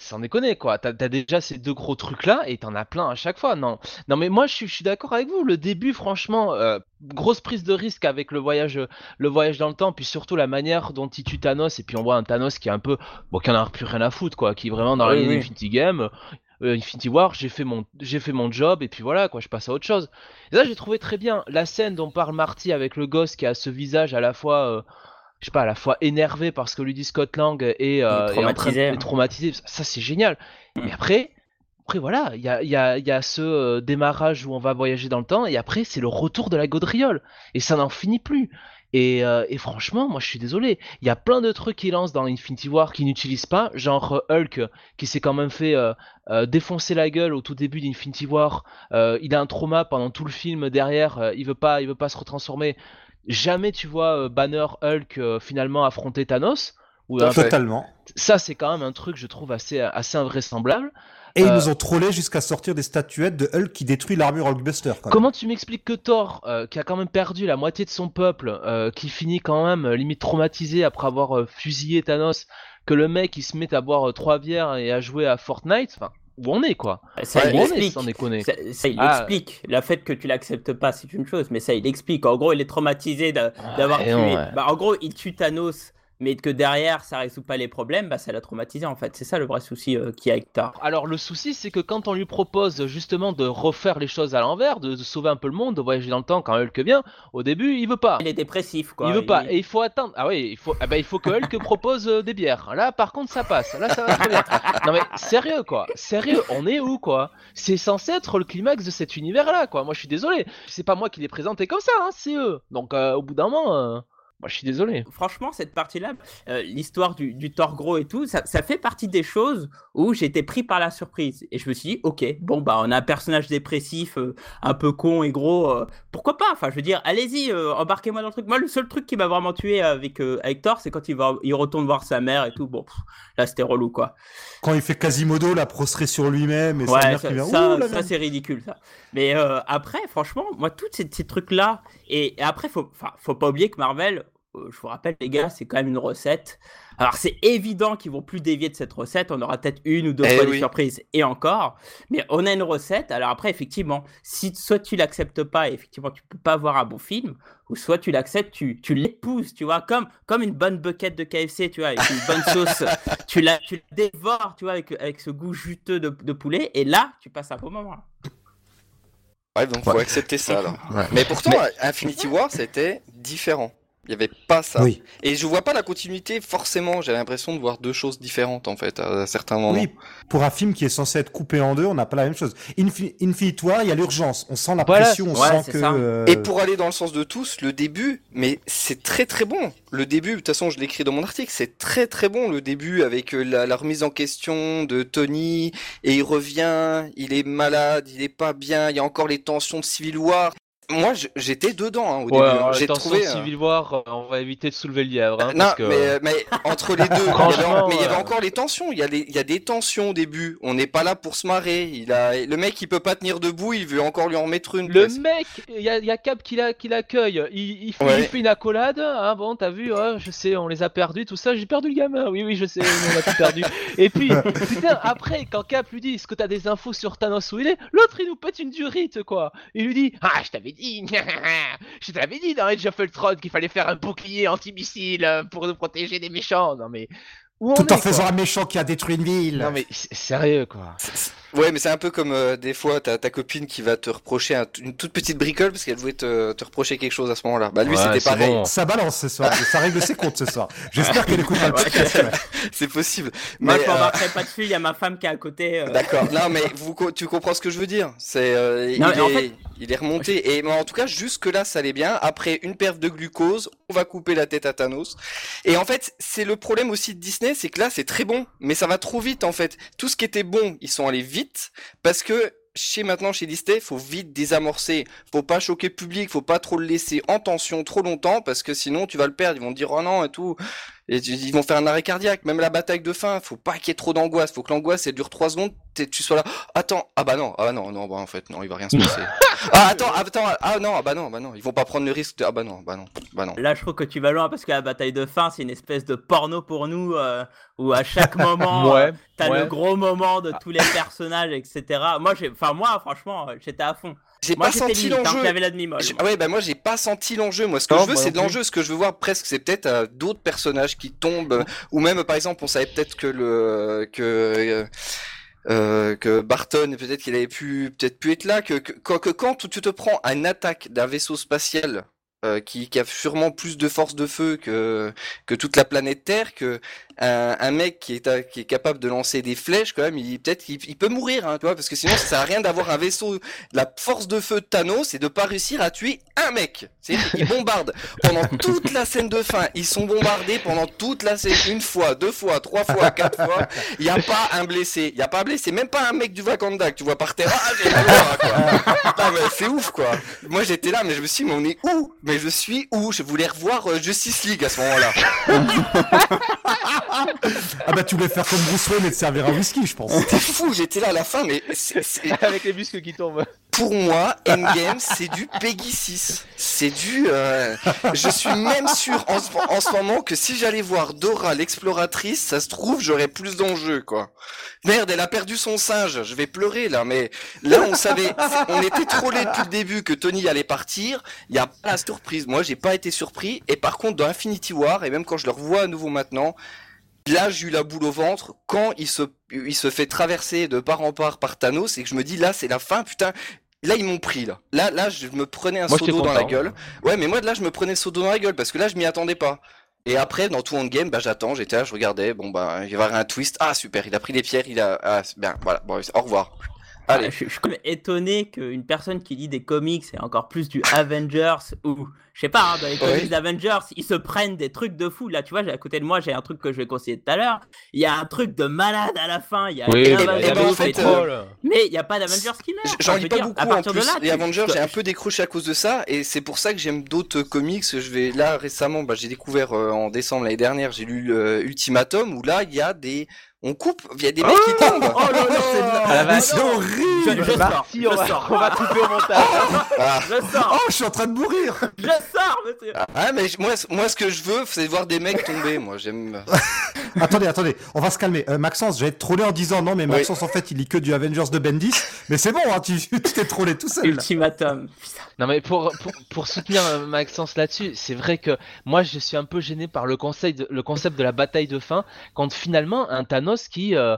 sans déconner quoi. T'as déjà ces deux gros trucs là et t'en as plein à chaque fois. Non, non mais moi je suis, d'accord avec vous. Le début, franchement, euh, grosse prise de risque avec le voyage, le voyage dans le temps, puis surtout la manière dont il tue Thanos. Et puis on voit un Thanos qui est un peu, bon, qui en a plus rien à foutre quoi, qui est vraiment dans la Oui, ligne oui. Infinity Game. Euh, Infinity War, j'ai fait mon j'ai fait mon job et puis voilà quoi, je passe à autre chose. Et ça j'ai trouvé très bien la scène dont parle Marty avec le gosse qui a ce visage à la fois euh, je sais pas, à la fois énervé parce que lui dit Scott Lang est, euh, traumatisé, est traumatisé. Ça, c'est génial. Mm. Mais après, après voilà, il y a, il y, a, il y a ce euh, démarrage où on va voyager dans le temps et après c'est le retour de la gaudriole et ça n'en finit plus. Et, euh, et franchement, moi je suis désolé, il y a plein de trucs qu'il lance dans Infinity War qu'ils n'utilisent pas, genre euh, Hulk qui s'est quand même fait euh, euh, défoncer la gueule au tout début d'Infinity War. Il a un trauma pendant tout le film derrière, il veut pas, il veut pas se retransformer. Jamais tu vois Banner Hulk finalement affronter Thanos. Ou. Totalement. ça c'est quand même un truc je trouve assez assez invraisemblable. Et ils Euh, nous ont trollé jusqu'à sortir des statuettes de Hulk qui détruit l'armure Hulkbuster. Quand même. Comment tu m'expliques que Thor, euh, qui a quand même perdu la moitié de son peuple, euh, qui finit quand même euh, limite traumatisé après avoir euh, fusillé Thanos, que le mec il se met à boire euh, trois bières et à jouer à Fortnite, enfin où on est quoi? Ça Ouais, il est explique. sans déconner. Ça, ça, il Ah. explique. Le fait que tu l'acceptes pas, c'est une chose, mais ça, il explique. En gros, il est traumatisé d'a- d'avoir tué. ouais. Bah, en gros, il tue Thanos, mais que derrière, ça résout pas les problèmes, bah, ça l'a traumatisé en fait. C'est ça le vrai souci euh, qu'il y a avec Thor. Alors le souci c'est que quand on lui propose justement de refaire les choses à l'envers, de, de sauver un peu le monde, de voyager dans le temps quand Hulk vient, au début il veut pas. Il est dépressif, quoi. il veut pas, et il faut attendre. Ah oui, il faut, ah bah, il faut que Hulk (laughs) propose euh, des bières. Là, par contre, ça passe. Là, ça va très bien. Non mais sérieux quoi, sérieux, on est où quoi? C'est censé être le climax de cet univers-là quoi. Moi, je suis désolé. C'est pas moi qui l'ai présenté comme ça, hein, c'est eux. Donc, euh, au bout d'un moment, euh, moi, je suis désolé. Franchement, cette partie-là, euh, l'histoire du, du Thor gros et tout, ça, ça fait partie des choses où j'étais pris par la surprise. Et je me suis dit, ok, bon, bah, on a un personnage dépressif, euh, un peu con et gros, euh, pourquoi pas? Enfin, je veux dire, allez-y, euh, embarquez-moi dans le truc. Moi, le seul truc qui m'a vraiment tué avec, euh, avec Thor, c'est quand il, va, il retourne voir sa mère et tout. Bon, pff, là, c'était relou, quoi. Quand il fait Quasimodo, la prostré sur lui-même et sa Ouais, mère ça, qui vient. ça, ça, c'est ridicule ça. Mais euh, après, franchement, moi, tous ces, ces trucs-là, et, et après, faut, faut pas oublier que Marvel, je vous rappelle, les gars, c'est quand même une recette. Alors, c'est évident qu'ils vont plus dévier de cette recette. On aura peut-être une ou deux Eh fois des surprises, et encore. Mais on a une recette. Alors après, effectivement, si soit tu l'acceptes pas, et effectivement, tu peux pas avoir un bon film, ou soit tu l'acceptes, tu, tu l'épouses, tu vois, comme, comme une bonne bucket de KFC, tu vois, avec une bonne sauce. (laughs) tu la, tu la dévores, tu vois, avec, avec ce goût juteux de, de poulet, et là, tu passes un bon moment. Ouais, donc faut accepter ça alors. Mais pourtant, Infinity War, c'était différent. Il n'y avait pas ça. Oui. Et je vois pas la continuité forcément. J'avais l'impression de voir deux choses différentes en fait à certains moments. Oui, pour un film qui est censé être coupé en deux, on n'a pas la même chose. Infi- Infinity War, il y a l'urgence. On sent la Voilà, pression, on ouais, sent que. ça. euh, Et pour aller dans le sens de tous, le début, mais c'est très très bon. Le début, de toute façon, je l'écris dans mon article, c'est très très bon le début avec euh, la, la remise en question de Tony et il revient, il est malade, il est pas bien, il y a encore les tensions de Civil War. Moi, j'étais dedans hein, au Ouais, début. hein. J'ai attention, trouvé. euh, Civil War, euh, on va éviter de soulever le lièvre. Hein, non, parce que... mais, euh, mais entre les deux, il y avait, Franchement, mais il y avait euh, encore les tensions. Il y, a les- il y a des tensions au début. On n'est pas là pour se marrer. Il a, le mec, il peut pas tenir debout. Il veut encore lui en mettre une. Le mec, il y a, y a Cap qui l'a- qui l'accueille, il, il, fait, Ouais. il fait une accolade, hein, bon t'as vu, ouais, je sais, on les a perdus, tout ça, j'ai perdu le gamin, oui oui je sais, on a tout perdu. Et puis, (laughs) putain, après, quand Cap lui dit, est-ce que t'as des infos sur Thanos où il est, l'autre il nous pète une durite quoi. Il lui dit, ah je t'avais dit, (laughs) je t'avais dit dans Age of Ultron qu'il fallait faire un bouclier anti-missile euh, pour nous protéger des méchants, non mais... Où on Tout en est, faisant quoi un méchant qui a détruit une ville. Non mais sérieux quoi. Ouais, mais c'est un peu comme euh, des fois ta, ta copine qui va te reprocher un- une toute petite bricole parce qu'elle voulait te, te reprocher quelque chose à ce moment-là. Bah lui, Ouais, c'était pareil. bon. Ça balance ce soir. ça règle ses comptes ce soir. J'espère qu'elle écoute pas le podcast. C'est possible. Moi, Mais, je euh, pas dessus, il y a ma femme qui est à côté. euh, D'accord. Non, mais vous, tu comprends ce que je veux dire. C'est, euh, en fait- il est remonté. Et mais en tout cas, jusque là, ça allait bien. Après une perte de glucose, on va couper la tête à Thanos. Et en fait, c'est le problème aussi de Disney, c'est que là, c'est très bon, mais ça va trop vite en fait. Tout ce qui était bon, ils sont allés vite parce que chez maintenant chez Disney, faut vite désamorcer. Faut pas choquer le public, faut pas trop le laisser en tension trop longtemps parce que sinon tu vas le perdre. Ils vont te dire oh non et tout. Ils vont faire un arrêt cardiaque. Même la bataille de fin, faut pas qu'il y ait trop d'angoisse. Faut que l'angoisse elle dure trois secondes. t'es- Tu sois là. Attends, ah bah non, ah bah non, non, bah en fait non, il va rien se passer. (laughs) ah attends, attends, ah non, ah bah non, bah non, ils vont pas prendre le risque. De... Ah bah non, bah non, bah non. Là, je trouve que tu vas loin parce que la bataille de fin, c'est une espèce de porno pour nous euh, où à chaque moment, (laughs) Ouais, euh, t'as ouais. le gros moment de tous les personnages, etc. Moi, j'ai, enfin moi, franchement, j'étais à fond. J'ai pas senti hein, l'enjeu. j'avais la. Ah ouais, bah moi j'ai pas senti l'enjeu. Moi, ce que Non, je veux, c'est de l'enjeu. Ce que je veux voir presque, c'est peut-être euh, d'autres personnages qui tombent, euh, ou même par exemple, on savait peut-être que le que euh, euh, que Barton, peut-être qu'il avait pu peut-être pu être là, que, que, quand- que quand tu te prends à une attaque d'un vaisseau spatial. euh, qui, qui a sûrement plus de force de feu que que toute la planète Terre, que un, un mec qui est à- qui est capable de lancer des flèches quand même, il peut-être il, peut mourir, hein, tu vois, parce que sinon ça à rien d'avoir un vaisseau la force de feu de Thanos, c'est de pas réussir à tuer un mec. C'est ils bombardent pendant toute la scène de fin. Ils sont bombardés pendant toute la scène, une fois, deux fois, trois fois, quatre fois. Il y a pas un blessé. Il y a pas un blessé. Même pas un mec du Wakanda que tu vois par terre. Ah, c'est ouf, quoi. Moi, j'étais là, mais je me suis dit, mais on est où? Mais je suis où? Je voulais revoir euh, Justice League à ce moment-là. (laughs) Ah bah tu voulais faire comme Bruce Wayne et te servir un whisky, je pense. C'était fou. J'étais là à la fin, mais c'est- c'est- (laughs) Avec les muscles qui tombent. pour moi, Endgame, c'est du Peggy 6. C'est du... euh, Je suis même sûr en ce, en ce moment que si j'allais voir Dora l'exploratrice, ça se trouve, j'aurais plus d'enjeux, quoi. Merde, elle a perdu son singe. Je vais pleurer, là, mais là, on savait... On était trollés depuis le début que Tony allait partir. Il y a pas la surprise. Moi, j'ai pas été surpris. Et par contre, dans Infinity War, et même quand je le revois à nouveau maintenant, Là, j'ai eu la boule au ventre quand il se, il se fait traverser de part en part par Thanos et que je me dis là, c'est la fin, putain. Là, ils m'ont pris, là. Là, là, je me prenais un Moi, seau d'eau dans la gueule. Ouais, mais moi, là, je me prenais le seau d'eau dans la gueule parce que là, je m'y attendais pas. Et après, dans tout Endgame, bah, j'attends, j'étais là, je regardais, bon, bah, il va y avoir un twist. Ah, super, il a pris les pierres, il a, ah, bien, voilà, bon, au revoir. Allez. Je, je suis quand même étonné qu'une personne qui lit des comics et encore plus du Avengers ou je sais pas, hein, dans les comics Ouais. d'Avengers, ils se prennent des trucs de fou. Là, tu vois, à côté de moi, j'ai un truc que je vais conseiller tout à l'heure. Il y a un truc de malade à la fin. Il y a Oui, bah, en fait, euh, mais il n'y a pas d'Avengers qui meurt. J'en Enfin, je lis pas dire, beaucoup à en partir plus. de là, les Avengers, j'ai un peu décroché à cause de ça, et c'est pour ça que j'aime d'autres comics. Je vais là récemment, bah, j'ai découvert euh, en décembre l'année dernière, j'ai lu euh, Ultimatum où là il y a des, on coupe, il y a des mecs qui tombent. Oh là là (laughs) C'est Ah, c'est Je, horrible je sors, je on va, sors, on va couper au montage. (laughs) Ah. je sors, Oh, je suis en train de mourir je sors, monsieur. Ah mais moi, moi ce que je veux, c'est voir des mecs tomber. Moi j'aime. (laughs) Attendez, attendez, on va se calmer. Euh, Maxence, j'allais te troller en disant non, mais Maxence, en fait, il lit que du Avengers de Bendis. Mais c'est bon, hein, tu t'es trollé tout seul. Ultimatum. Putain. Non mais pour, pour, pour soutenir euh, Maxence là-dessus, c'est vrai que moi je suis un peu gêné par le concept de, le concept de la bataille de fin quand finalement un Thanos qui euh,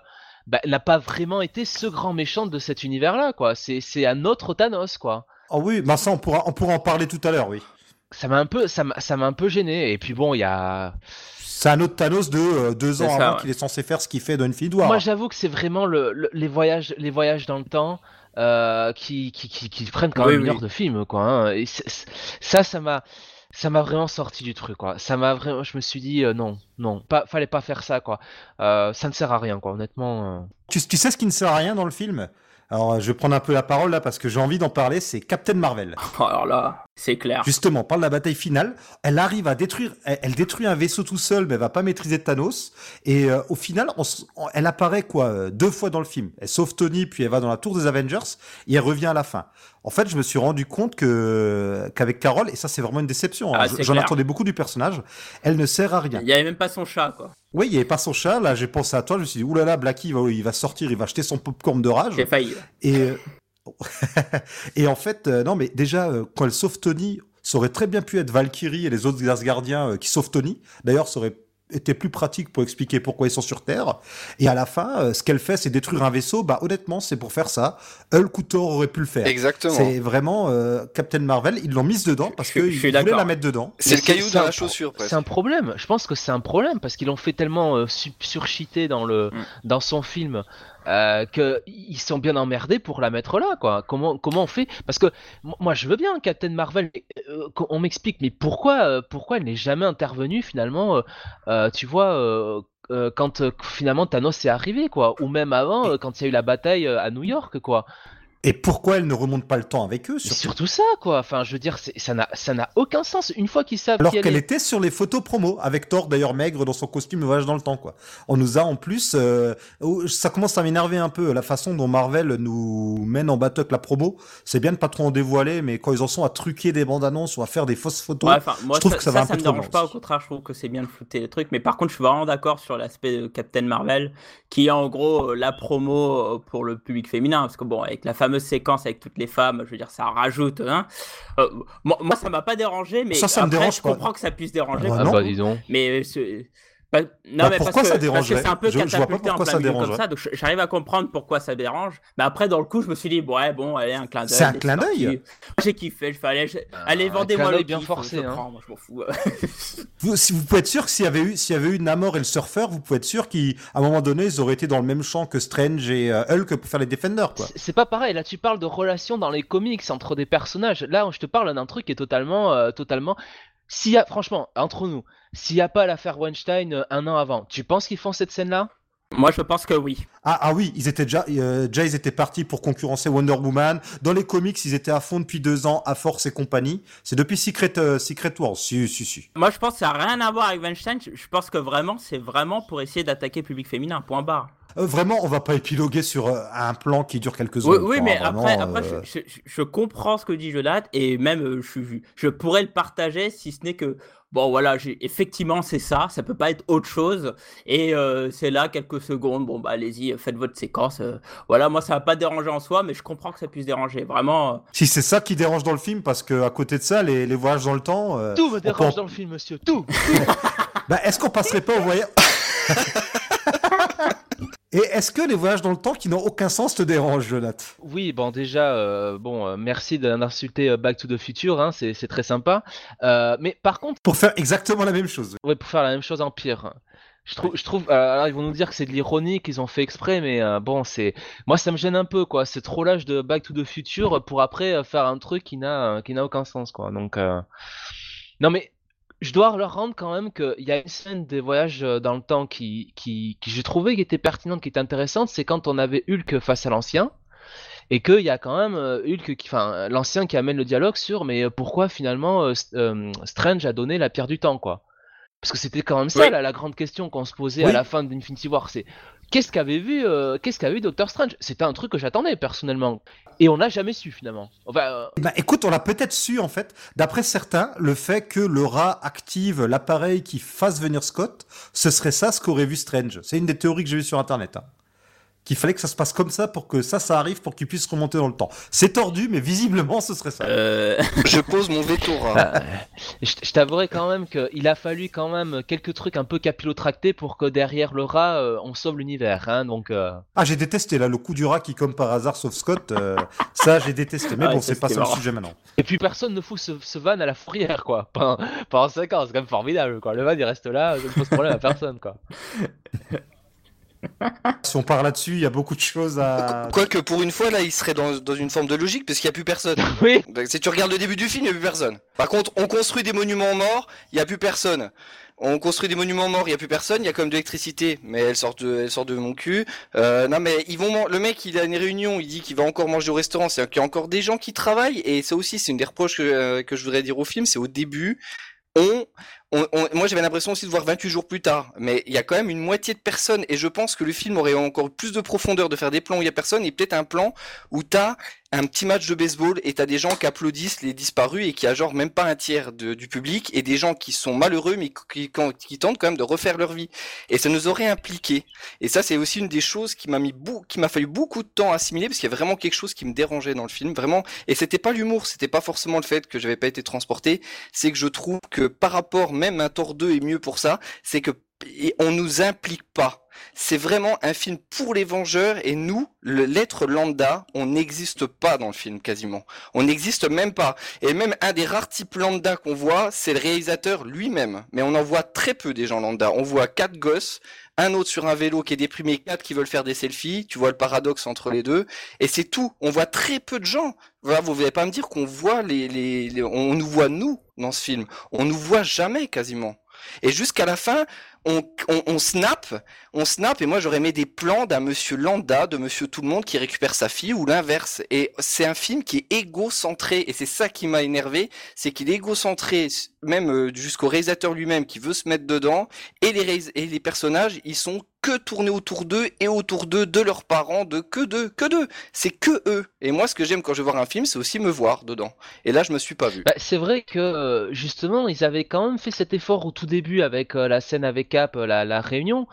bah, n'a pas vraiment été ce grand méchant de cet univers-là, quoi. C'est un autre Thanos, quoi. Oh oui, bah ça on pourra, on pourra en parler tout à l'heure, oui. Ça m'a un peu, ça m'a un peu gêné. Et puis bon, il y a. C'est un autre Thanos de euh, deux ans avant qu'il est censé faire ce qu'il fait dans Infinity War. Moi, j'avoue que c'est vraiment le, les voyages, les voyages dans le temps. Euh, qui, qui, qui, prennent quand même une heure de film, quoi. Hein. Et ça, ça m'a, ça m'a vraiment sorti du truc, quoi. Ça m'a vraiment, je me suis dit euh, non, non, pas, fallait pas faire ça, quoi. ça ne sert à rien, quoi. Honnêtement. Tu, tu, sais ce qui ne sert à rien dans le film? Alors, je vais prendre un peu la parole là parce que j'ai envie d'en parler. C'est Captain Marvel. (laughs) Alors là, c'est clair. Justement, parle de la bataille finale. Elle arrive à détruire, elle, détruit un vaisseau tout seul, mais elle va pas maîtriser Thanos. Et euh, au final, elle apparaît quoi euh, deux fois dans le film. Elle sauve Tony, puis elle va dans la tour des Avengers et elle revient à la fin. En fait, je me suis rendu compte que qu'avec Carole, et ça c'est vraiment une déception. Hein, ah, j'en attendais beaucoup du personnage. Elle ne sert à rien. Il y avait même pas son chat, quoi. Oui, il n'y avait pas son chat. Là, j'ai pensé à toi. Je me suis dit, oulala, Blackie, il va, il va sortir, il va acheter son popcorn de rage. J'ai failli. Et, euh, (laughs) et en fait, euh, non, mais déjà, euh, quand elle sauve Tony, ça aurait très bien pu être Valkyrie et les autres Asgardiens qui sauvent Tony. D'ailleurs, ça aurait était plus pratique pour expliquer pourquoi ils sont sur Terre. Et à la fin, euh, ce qu'elle fait, c'est détruire un vaisseau. Bah, honnêtement, c'est pour faire ça. Hulk ou Thor aurait pu le faire. Exactement. C'est vraiment euh, Captain Marvel. Ils l'ont mise dedans parce qu'ils voulaient la mettre dedans. C'est le caillou dans la chaussure. C'est un problème. Je pense que c'est un problème parce qu'ils l'ont fait tellement euh, surchiter dans le mm. dans son film euh, qu'ils sont bien emmerdés pour la mettre là, quoi. Comment, comment on fait? Parce que moi, je veux bien Captain Marvel, euh, on m'explique, mais pourquoi, euh, pourquoi elle n'est jamais intervenue finalement Tu vois, quand finalement Thanos est arrivé, quoi, ou même avant, quand il y a eu la bataille à New York, quoi. Et pourquoi elle ne remonte pas le temps avec eux surtout, surtout ça, quoi. Enfin, je veux dire, ça n'a, ça n'a aucun sens. Une fois qu'ils savent. Alors qu'elle était sur les photos promo, avec Thor d'ailleurs maigre dans son costume de voyage dans le temps, quoi. On nous a en plus, euh, oh, ça commence à m'énerver un peu la façon dont Marvel nous mène en bateau la promo. C'est bien de pas trop en dévoiler, mais quand ils en sont à truquer des bandes annonces ou à faire des fausses photos, je trouve que ça, va un peu me dérange pas. Au contraire, je trouve que c'est bien de flouter les trucs. Mais par contre, je suis vraiment d'accord sur l'aspect de Captain Marvel, qui est en gros euh, la promo euh, pour le public féminin, parce que bon, avec la fameuse séquence avec tout les femmes, je veux dire, ça rajoute. Hein. Euh, moi, moi, ça m'a pas dérangé, mais ça, ça me dérange je comprends que ça puisse déranger. Ah, bah, disons. Mais bah, non, bah, mais pourquoi parce ça dérange c'est un peu je, catapulté en plein milieu comme ça, donc j'arrive à comprendre pourquoi ça dérange. Mais après, dans le coup, je me suis dit, ouais, bon, allez, un clin d'œil. C'est un clin d'œil J'ai kiffé, je fais, allez, allez vendez-moi le bien forcé. Hein. Prends, moi, je m'en fous. (laughs) vous, si vous pouvez être sûr que s'il y avait eu, s'il y avait eu Namor et le surfeur, vous pouvez être sûr qu'à un moment donné, ils auraient été dans le même champ que Strange et euh, Hulk pour faire les Defenders, quoi. C'est pas pareil, là, tu parles de relations dans les comics entre des personnages. Là, je te parle d'un truc qui est totalement, euh, totalement s'il y a, franchement, entre nous, s'il n'y a pas l'affaire Weinstein euh, un an avant, tu penses qu'ils font cette scène-là? Moi, je pense que oui. Ah, ah oui, ils étaient déjà, euh, déjà, ils étaient partis pour concurrencer Wonder Woman. Dans les comics, ils étaient à fond depuis deux ans, à Force et compagnie. C'est depuis Secret, euh, Secret Wars. Si, si, si. Moi, je pense que ça n'a rien à voir avec Weinstein. Je pense que vraiment, c'est vraiment pour essayer d'attaquer le public féminin. Point barre. Euh, vraiment, on va pas épiloguer sur euh, un plan qui dure quelques secondes. Oui, mais après, après euh, je, comprends ce que dit Jonathan et même je, je pourrais le partager si ce n'est que bon voilà, effectivement c'est ça, ça peut pas être autre chose et c'est là quelques secondes. Bon bah allez-y, faites votre séquence. voilà, moi ça va pas déranger en soi, mais je comprends que ça puisse déranger. Vraiment. Si c'est ça qui dérange dans le film, parce que à côté de ça, les, voyages dans le temps. tout me dérange dans le film, monsieur. Tout. (laughs) bah, est-ce qu'on passerait pas au voyage (laughs) Et est-ce que les voyages dans le temps qui n'ont aucun sens te dérangent, Jonathan? Oui, bon déjà, euh, bon, euh, merci d'insulter euh, Back to the Future, hein, c'est très sympa. mais par contre, pour faire exactement la même chose. Oui, pour faire la même chose en pire. Je trouve, je trouve, alors ils vont nous dire que c'est de l'ironie qu'ils ont fait exprès, mais bon, c'est, moi ça me gêne un peu, quoi. C'est trop l'âge de Back to the Future pour après faire un truc qui n'a, qui n'a aucun sens, quoi. Donc, non mais je dois leur rendre quand même qu'il y a une scène des voyages euh, dans le temps qui, qui, qui j'ai trouvé qui était pertinente, qui était intéressante, c'est quand on avait Hulk face à l'ancien, et qu'il y a quand même euh, Hulk, qui, enfin l'ancien qui amène le dialogue sur, mais euh, pourquoi finalement Strange a donné la pierre du temps, quoi. Parce que c'était quand même ça la grande question qu'on se posait à la fin d'Infinity War, c'est qu'est-ce qu'avait vu, euh, qu'est-ce qu'avait vu Doctor Strange? C'était un truc que j'attendais personnellement, et on n'a jamais su finalement. Enfin, bah, écoute, on l'a peut-être su en fait. D'après certains, le fait que le rat active l'appareil qui fasse venir Scott, ce serait ça ce qu'aurait vu Strange. C'est une des théories que j'ai vues sur Internet. Hein. Qu'il fallait que ça se passe comme ça pour que ça, ça arrive pour qu'il puisse remonter dans le temps. C'est tordu, mais visiblement, ce serait ça. Euh, Je pose mon veto. Ah, je je t'avouerai quand même qu'il a fallu quand même quelques trucs un peu capillotractés pour que derrière le rat, euh, on sauve l'univers. Hein, donc, euh, Ah, j'ai détesté là le coup du rat qui, comme par hasard, sauf Scott. euh, ça, j'ai détesté. Mais Ah, bon, c'est pas ça le sujet maintenant. Et puis personne ne fout ce, ce van à la fourrière, quoi. Pendant, pendant 5 ans, c'est quand même formidable, quoi. Le van, il reste là, ça ne pose problème à personne, quoi. (laughs) (laughs) Si on part là-dessus, il y a beaucoup de choses à. Quoique pour une fois là, il serait dans, dans une forme de logique parce qu'il n'y a plus personne. (laughs) Oui, Donc, Si tu regardes le début du film, il n'y a plus personne. Par contre, on construit des monuments morts, il n'y a plus personne. On construit des monuments morts, il n'y a plus personne, il y a quand même de l'électricité, mais elle sort de, elle sort de mon cul. Euh, non mais ils vont, man- le mec il a une réunion, il dit qu'il va encore manger au restaurant, c'est qu'il y a encore des gens qui travaillent, et ça aussi c'est une des reproches que, euh, que je voudrais dire au film, c'est au début, on, moi j'avais l'impression aussi de voir 28 jours plus tard, mais il y a quand même une moitié de personnes, et je pense que le film aurait encore plus de profondeur de faire des plans où il y a personne, et peut-être un plan où t'as un petit match de baseball et t'as des gens qui applaudissent les disparus et qui a genre même pas un tiers du public et des gens qui sont malheureux mais qui, tentent quand même de refaire leur vie. Et ça nous aurait impliqué et ça c'est aussi une des choses qui m'a mis qui m'a fallu beaucoup de temps à assimiler parce qu'il y a vraiment quelque chose qui me dérangeait dans le film vraiment. Et c'était pas l'humour c'était pas forcément le fait que j'avais pas été transporté. C'est que je trouve que par rapport même un Thor 2 est mieux pour ça. C'est que et on nous implique pas c'est vraiment un film pour les Vengeurs et nous, l'être lambda, on n'existe pas dans le film quasiment. On n'existe même pas. Et même un des rares types lambda qu'on voit, c'est le réalisateur lui-même. Mais on en voit très peu des gens lambda. On voit quatre gosses, un autre sur un vélo qui est déprimé, quatre qui veulent faire des selfies. Tu vois le paradoxe entre les deux. Et c'est tout. On voit très peu de gens. Voilà, vous n'allez pas me dire qu'on voit les, les, les- on nous voit nous dans ce film. On nous voit jamais quasiment. Et jusqu'à la fin, on, on, on snap, on snap, et moi j'aurais aimé des plans d'un monsieur lambda, de monsieur tout le monde qui récupère sa fille, ou l'inverse. Et c'est un film qui est égocentré, et c'est ça qui m'a énervé, c'est qu'il est égocentré, même euh, jusqu'au réalisateur lui-même qui veut se mettre dedans, et les, et les personnages, ils sont que tournés autour d'eux, et autour d'eux, de leurs parents, de que d'eux, que d'eux. C'est que eux. Et moi ce que j'aime quand je voir un film, c'est aussi me voir dedans. Et là je me suis pas vu. Bah, c'est vrai que euh, justement, ils avaient quand même fait cet effort au tout début avec euh, la scène avec Cap, euh, la réunion,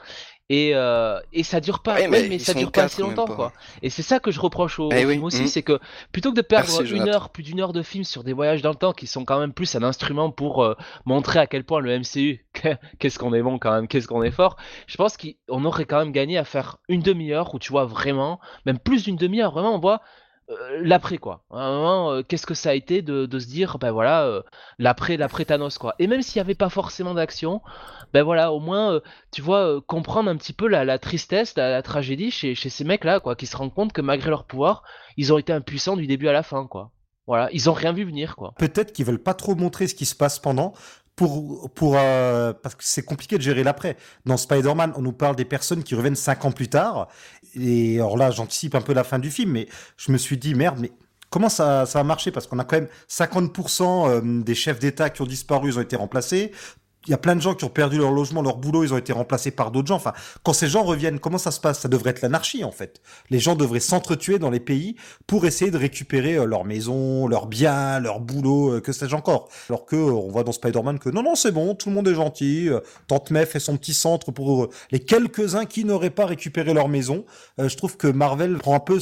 et, euh, et ça dure pas. Ouais, mais ça dure pas assez longtemps, pas. quoi. Et c'est ça que je reproche au, Eh oui, film aussi, mhm. c'est que plutôt que de perdre Merci, une Jonathan. heure, plus d'une heure de film sur des voyages dans le temps qui sont quand même plus un instrument pour euh, montrer à quel point le MCU, (laughs) qu'est-ce qu'on est bon quand même, qu'est-ce qu'on est fort, je pense qu'on aurait quand même gagné à faire une demi-heure où tu vois vraiment, même plus d'une demi-heure, vraiment on voit l'après quoi. À euh, qu'est-ce que ça a été de, se dire, ben voilà, euh, l'après, l'après Thanos quoi. Et même s'il n'y avait pas forcément d'action, ben voilà, au moins, euh, tu vois, euh, comprendre un petit peu la, tristesse, la, tragédie chez, chez ces mecs là quoi, qui se rendent compte que malgré leur pouvoir, ils ont été impuissants du début à la fin quoi. Voilà, ils ont rien vu venir quoi. Peut-être qu'ils veulent pas trop montrer ce qui se passe pendant. Pour, euh, parce que c'est compliqué de gérer l'après. Dans Spider-Man, on nous parle des personnes qui reviennent cinq ans plus tard. Et alors là, j'anticipe un peu la fin du film, mais je me suis dit, merde, mais comment ça, ça va marcher Parce qu'on a quand même 50% euh, des chefs d'État qui ont disparu, ils ont été remplacés. Il y a plein de gens qui ont perdu leur logement, leur boulot, ils ont été remplacés par d'autres gens. Enfin, quand ces gens reviennent, comment ça se passe? Ça devrait être l'anarchie, en fait. Les gens devraient s'entretuer dans les pays pour essayer de récupérer euh, leur maison, leurs biens, leur boulot, euh, que sais-je encore. Alors que euh, on voit dans Spider-Man que non, non, c'est bon, tout le monde est gentil. Tante May fait son petit centre pour les quelques-uns qui n'auraient pas récupéré leur maison. Je trouve que Marvel prend un peu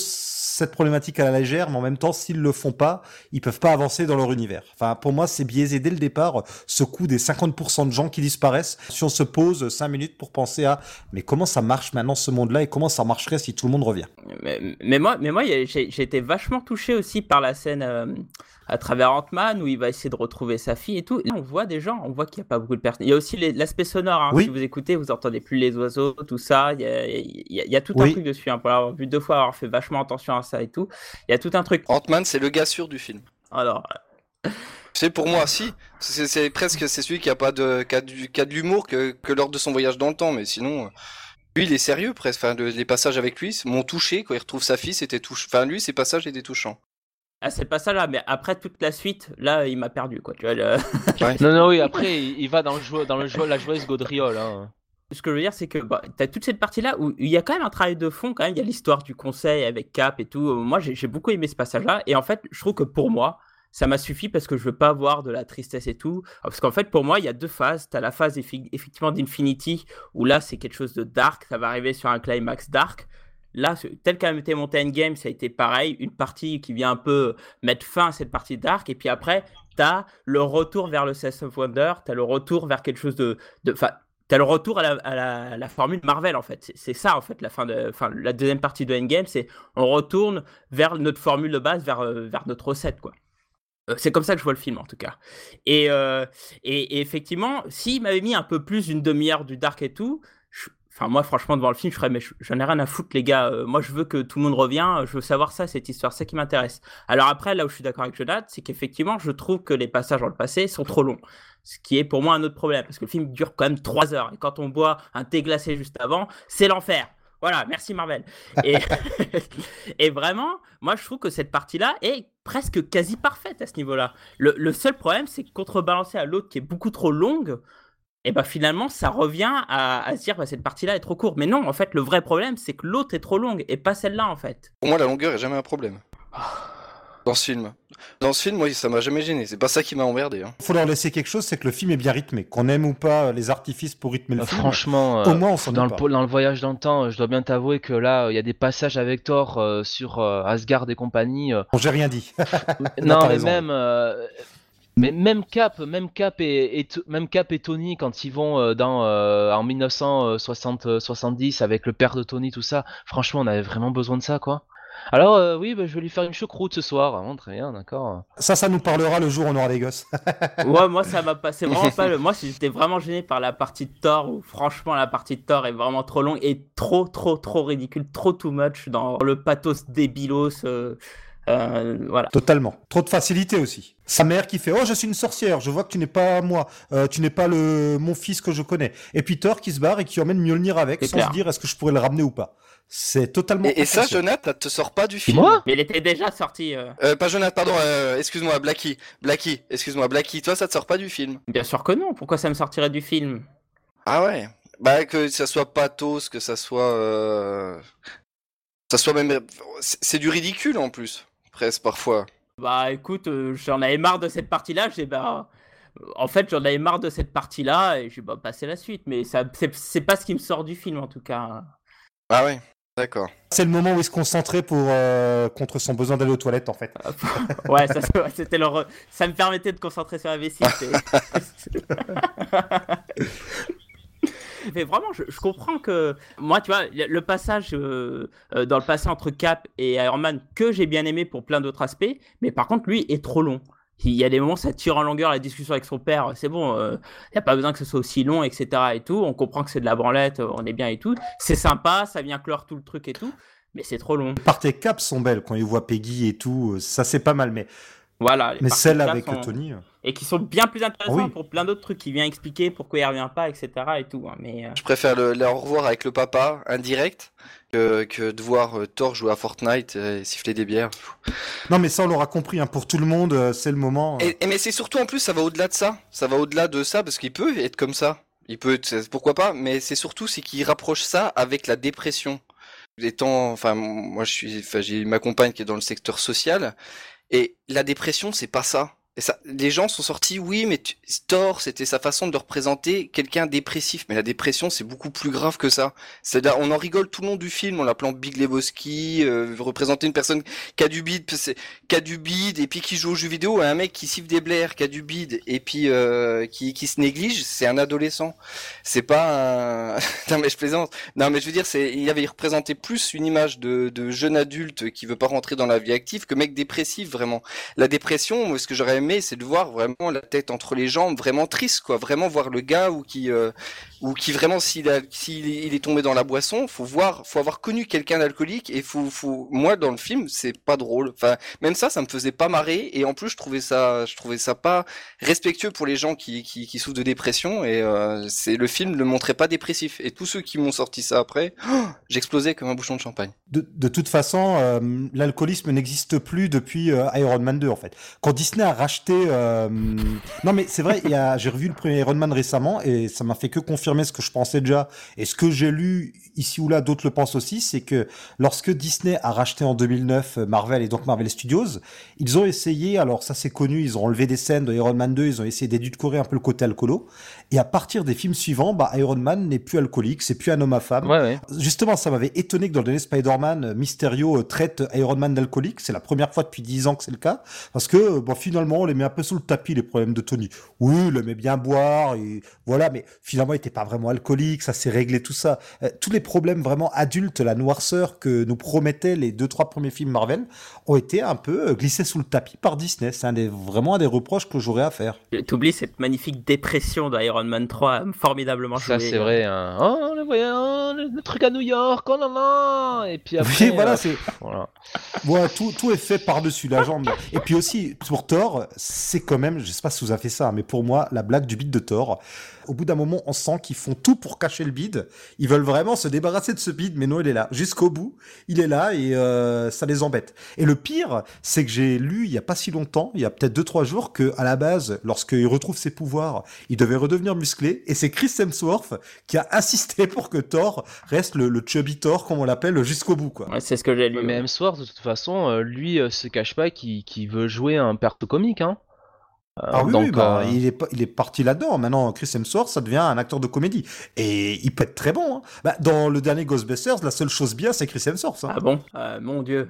cette problématique à la légère, mais en même temps, s'ils le font pas, ils peuvent pas avancer dans leur univers. Enfin, pour moi, c'est biaisé dès le départ, ce coup des 50% de gens qui disparaissent. Si on se pose 5 minutes pour penser à, mais comment ça marche maintenant ce monde-là et comment ça marcherait si tout le monde revient? Mais, mais moi, mais moi j'ai été vachement touché aussi par la scène euh, à travers Ant-Man où il va essayer de retrouver sa fille et tout. Là, on voit des gens, on voit qu'il n'y a pas beaucoup de personnes. Il y a aussi l'aspect sonore. hein. Oui. Si vous écoutez, vous entendez plus les oiseaux, tout ça. Il y a, il y a- il y a tout un truc dessus. hein. Pour l'avoir vu deux fois, avoir fait vachement attention à ça et tout. Il y a tout un truc. Ant-Man, c'est le gars sûr du film. Alors, C'est pour moi, si. C'est presque c'est celui qui a pas de qui a du- qui a de l'humour que, que lors de son voyage dans le temps, mais sinon. euh, Lui, il est sérieux presque. Enfin, le- les passages avec lui m'ont touché quand il retrouve sa fille. C'était touchant. Enfin, lui, ses passages étaient touchants. Ah, c'est pas ça là, mais après toute la suite, là, il m'a perdu. Quoi. Tu vois, le- (laughs) Non, non, oui, après, il, va dans, le jo- dans le jo- la joyeuse gaudriole. Hein. Ce que je veux dire, c'est que bah, tu as toute cette partie-là où il y a quand même un travail de fond, quand même. Il y a l'histoire du conseil avec Cap et tout. Euh, Moi, j'ai beaucoup aimé ce passage-là. Et en fait, je trouve que pour moi, ça m'a suffi parce que je veux pas voir de la tristesse et tout. Parce qu'en fait, pour moi, il y a deux phases. Tu as la phase effi- effectivement d'Infinity où là, c'est quelque chose de dark. Ça va arriver sur un climax dark. Là, tel qu'a été monté Endgame, ça a été pareil, une partie qui vient un peu mettre fin à cette partie d'arc, et puis après, tu as le retour vers le Sense of Wonder, tu as le retour vers quelque chose de... Enfin, tu as le retour à la, la, formule Marvel, en fait. C'est ça, en fait, la, fin de, la deuxième partie de Endgame, c'est on retourne vers notre formule de base, vers, euh, notre recette, quoi. Euh, c'est comme ça que je vois le film en tout cas. Et, euh, et, et effectivement, s'il m'avait mis un peu plus d'une demi-heure du dark et tout, Enfin, moi, franchement, devant le film, je ferais, mais j'en ai rien à foutre, les gars. Euh, moi, je veux que tout le monde revienne. Je veux savoir ça, cette histoire. C'est ça qui m'intéresse. Alors après, là où je suis d'accord avec Jonathan, c'est qu'effectivement, je trouve que les passages dans le passé sont trop longs. Ce qui est pour moi un autre problème. Parce que le film dure quand même trois heures. Et quand on boit un thé glacé juste avant, c'est l'enfer. Voilà, merci Marvel. Et, (laughs) (laughs) et, vraiment, moi je trouve que cette partie-là est presque quasi parfaite à ce niveau-là. Le, le, seul problème, c'est que contrebalancé à l'autre qui est beaucoup trop longue, et ben finalement ça revient à, se dire bah, cette partie-là est trop courte. Mais non, en fait, le vrai problème c'est que l'autre est trop longue et pas celle-là en fait. Pour moi, la longueur est jamais un problème. Dans ce film. Dans ce film, moi, ça m'a jamais gêné. C'est pas ça qui m'a emmerdé. Hein. Faut leur laisser quelque chose, c'est que le film est bien rythmé. Qu'on aime ou pas les artifices pour rythmer le euh, film. Franchement, au moins, on dans, le, dans le voyage dans le temps, je dois bien t'avouer que là, il y a des passages avec Thor euh, sur euh, Asgard et compagnie. Bon, j'ai rien dit. (laughs) non, mais même mais même Cap, même Cap et, même Cap et Tony quand ils vont euh, dans euh, en 1970 avec le père de Tony tout ça, franchement on avait vraiment besoin de ça quoi. Alors euh, oui, bah, je vais lui faire une choucroute ce soir. Ah, très bien, d'accord. Ça, ça nous parlera le jour où on aura des gosses. (laughs) ouais, moi ça m'a passé vraiment pas. Le... Moi j'étais vraiment gêné par la partie de Thor où franchement la partie de Thor est vraiment trop longue et trop trop trop ridicule, trop too much dans le pathos débilos. Euh, voilà. Totalement. Trop de facilité aussi. Sa mère qui fait Oh, je suis une sorcière, je vois que tu n'es pas moi, euh, tu n'es pas le mon fils que je connais. Et puis Thor qui se barre et qui emmène Mjolnir avec sans se dire est-ce que je pourrais le ramener ou pas. C'est totalement. Et, ça, Jonathan, te sort pas du film. Moi? Mais il était déjà sorti. Euh... pas Jonathan, pardon, excuse-moi, Blacky. Blacky, excuse-moi, Blacky, toi, ça te sort pas du film? Bien sûr que non, pourquoi ça me sortirait du film? Ah ouais Bah, que ça soit pathos, que ça soit. Ça soit même. C'est du ridicule en plus parfois. Bah écoute, euh, j'en avais marre de cette partie-là. J'ai bah, en fait, j'en avais marre de cette partie-là et j'ai pas passé la suite. Mais ça, c'est pas ce qui me sort du film en tout cas. Ah ouais. D'accord. C'est le moment où il se concentrait pour euh, contre son besoin d'aller aux toilettes en fait. (laughs) ouais, ça, c'était ça me permettait de concentrer sur la vessie. (laughs) Mais vraiment, je, comprends que moi, tu vois, le passage euh, euh, dans le passé entre Cap et Iron Man que j'ai bien aimé pour plein d'autres aspects, mais par contre, lui est trop long. Il y a des moments, ça tire en longueur la discussion avec son père. C'est bon, il euh, n'y a pas besoin que ce soit aussi long, etc. Et tout. On comprend que c'est de la branlette, on est bien et tout. C'est sympa, ça vient clore tout le truc et tout, mais c'est trop long. Parties Cap sont belles quand ils voient Peggy et tout. Ça c'est pas mal, mais voilà. Mais celle avec Tony. Euh. Et qui sont bien plus intéressantes pour plein d'autres trucs qui vient expliquer pourquoi il revient pas, etc. Et tout. Hein, mais, euh. Je préfère le, au revoir avec le papa, indirect, que, que de voir euh, Thor jouer à Fortnite et siffler des bières. Non, mais ça, on l'aura compris. Hein, pour tout le monde, c'est le moment. Et, mais c'est surtout, en plus, ça va au-delà de ça. Ça va au-delà de ça, parce qu'il peut être comme ça. Il peut, pourquoi pas, mais c'est surtout, c'est qu'il rapproche ça avec la dépression. Étant, enfin, moi, je suis, enfin, j'ai ma compagne qui est dans le secteur social, et la dépression, c'est pas ça. Et ça, les gens sont sortis, oui, mais Thor, c'était sa façon de représenter quelqu'un dépressif. Mais la dépression, c'est beaucoup plus grave que ça. C'est on en rigole tout le long du film, on l'appelant Big Lebowski, euh, représenter une personne qui a du bide, qui a du bide, et puis qui joue aux jeux vidéo, un mec qui siffle des blaires, qui a du bide, et puis euh, qui, qui se néglige, c'est un adolescent. C'est pas un... (laughs) non mais je plaisante. Non mais je veux dire, c'est, il avait représenté plus une image de, de jeune adulte qui veut pas rentrer dans la vie active que mec dépressif, vraiment. La dépression, ce que j'aurais aimé c'est de voir vraiment la tête entre les jambes, vraiment triste, quoi. Vraiment voir le gars ou qui, euh, ou qui vraiment s'il est tombé dans la boisson, faut voir, faut avoir connu quelqu'un d'alcoolique et faut, faut, moi dans le film, c'est pas drôle. Enfin, même ça, ça me faisait pas marrer et en plus, je trouvais ça, je trouvais ça pas respectueux pour les gens qui, qui, souffrent de dépression et euh, c'est le film ne le montrait pas dépressif. Et tous ceux qui m'ont sorti ça après, (gasps) j'explosais comme un bouchon de champagne. De, toute façon, euh, l'alcoolisme n'existe plus depuis Iron Man 2 en fait. Quand Disney a racheté euh, Non, mais c'est vrai, j'ai revu le premier Iron Man récemment et ça m'a fait que ce que je pensais déjà. Et ce que j'ai lu ici ou là, d'autres le pensent aussi, c'est que lorsque Disney a racheté en 2009 Marvel et donc Marvel Studios, ils ont essayé, alors ça c'est connu, ils ont enlevé des scènes de Iron Man 2, ils ont essayé d'édulcorer un peu le côté alcoolo. Et à partir des films suivants, bah, Iron Man n'est plus alcoolique, c'est plus un homme à femme. Ouais, ouais. Justement, ça m'avait étonné que dans le dernier Spider-Man, euh, Mysterio euh, traite Iron Man d'alcoolique. C'est la première fois depuis 10 ans que c'est le cas. Parce que, euh, bon, finalement, on les met un peu sous le tapis, les problèmes de Tony. Oui, il aimait bien boire, et voilà, mais finalement, il était pas vraiment alcoolique, ça s'est réglé, tout ça. Euh, tous les problèmes vraiment adultes, la noirceur que nous promettaient les deux, trois premiers films Marvel, ont été un peu glissés sous le tapis par Disney. C'est un des, vraiment un des reproches que j'aurais à faire. T'oublies cette magnifique dépression d'Iron Man 3, formidablement Ça, jouée. c'est vrai. Hein. Oh, le, voyons, le, truc à New York, oh non, non Et puis après. oui, voilà, euh, c'est, voilà. Voilà, tout, tout est fait par-dessus la jambe. Et puis aussi, pour Thor, c'est quand même, je sais pas si vous avez fait ça, mais pour moi, la blague du bide de Thor, au bout d'un moment, on sent qu'ils font tout pour cacher le bide. Ils veulent vraiment se débarrasser de ce bide, mais non, il est là. Jusqu'au bout, il est là et euh, ça les embête. Et le pire, c'est que j'ai lu il y a pas si longtemps, il y a peut-être deux trois jours, que à la base, lorsqu'il retrouve ses pouvoirs, il devait redevenir musclé. Et c'est Chris Hemsworth qui a insisté pour que Thor reste le, le chubby Thor, comme on l'appelle, jusqu'au bout, quoi. Ouais, c'est ce que j'ai lu. Mais Hemsworth, de toute façon, euh, lui, euh, se cache pas qu'il qu'il veut jouer un perso comique. Hein. Euh, Ah oui, donc, bah, euh, il, est, il est parti là-dedans. Maintenant, Chris Hemsworth, ça devient un acteur de comédie. Et il peut être très bon. hein. Bah, dans le dernier Ghostbusters, la seule chose bien, c'est Chris Hemsworth. hein. Ah bon? Euh, Mon dieu.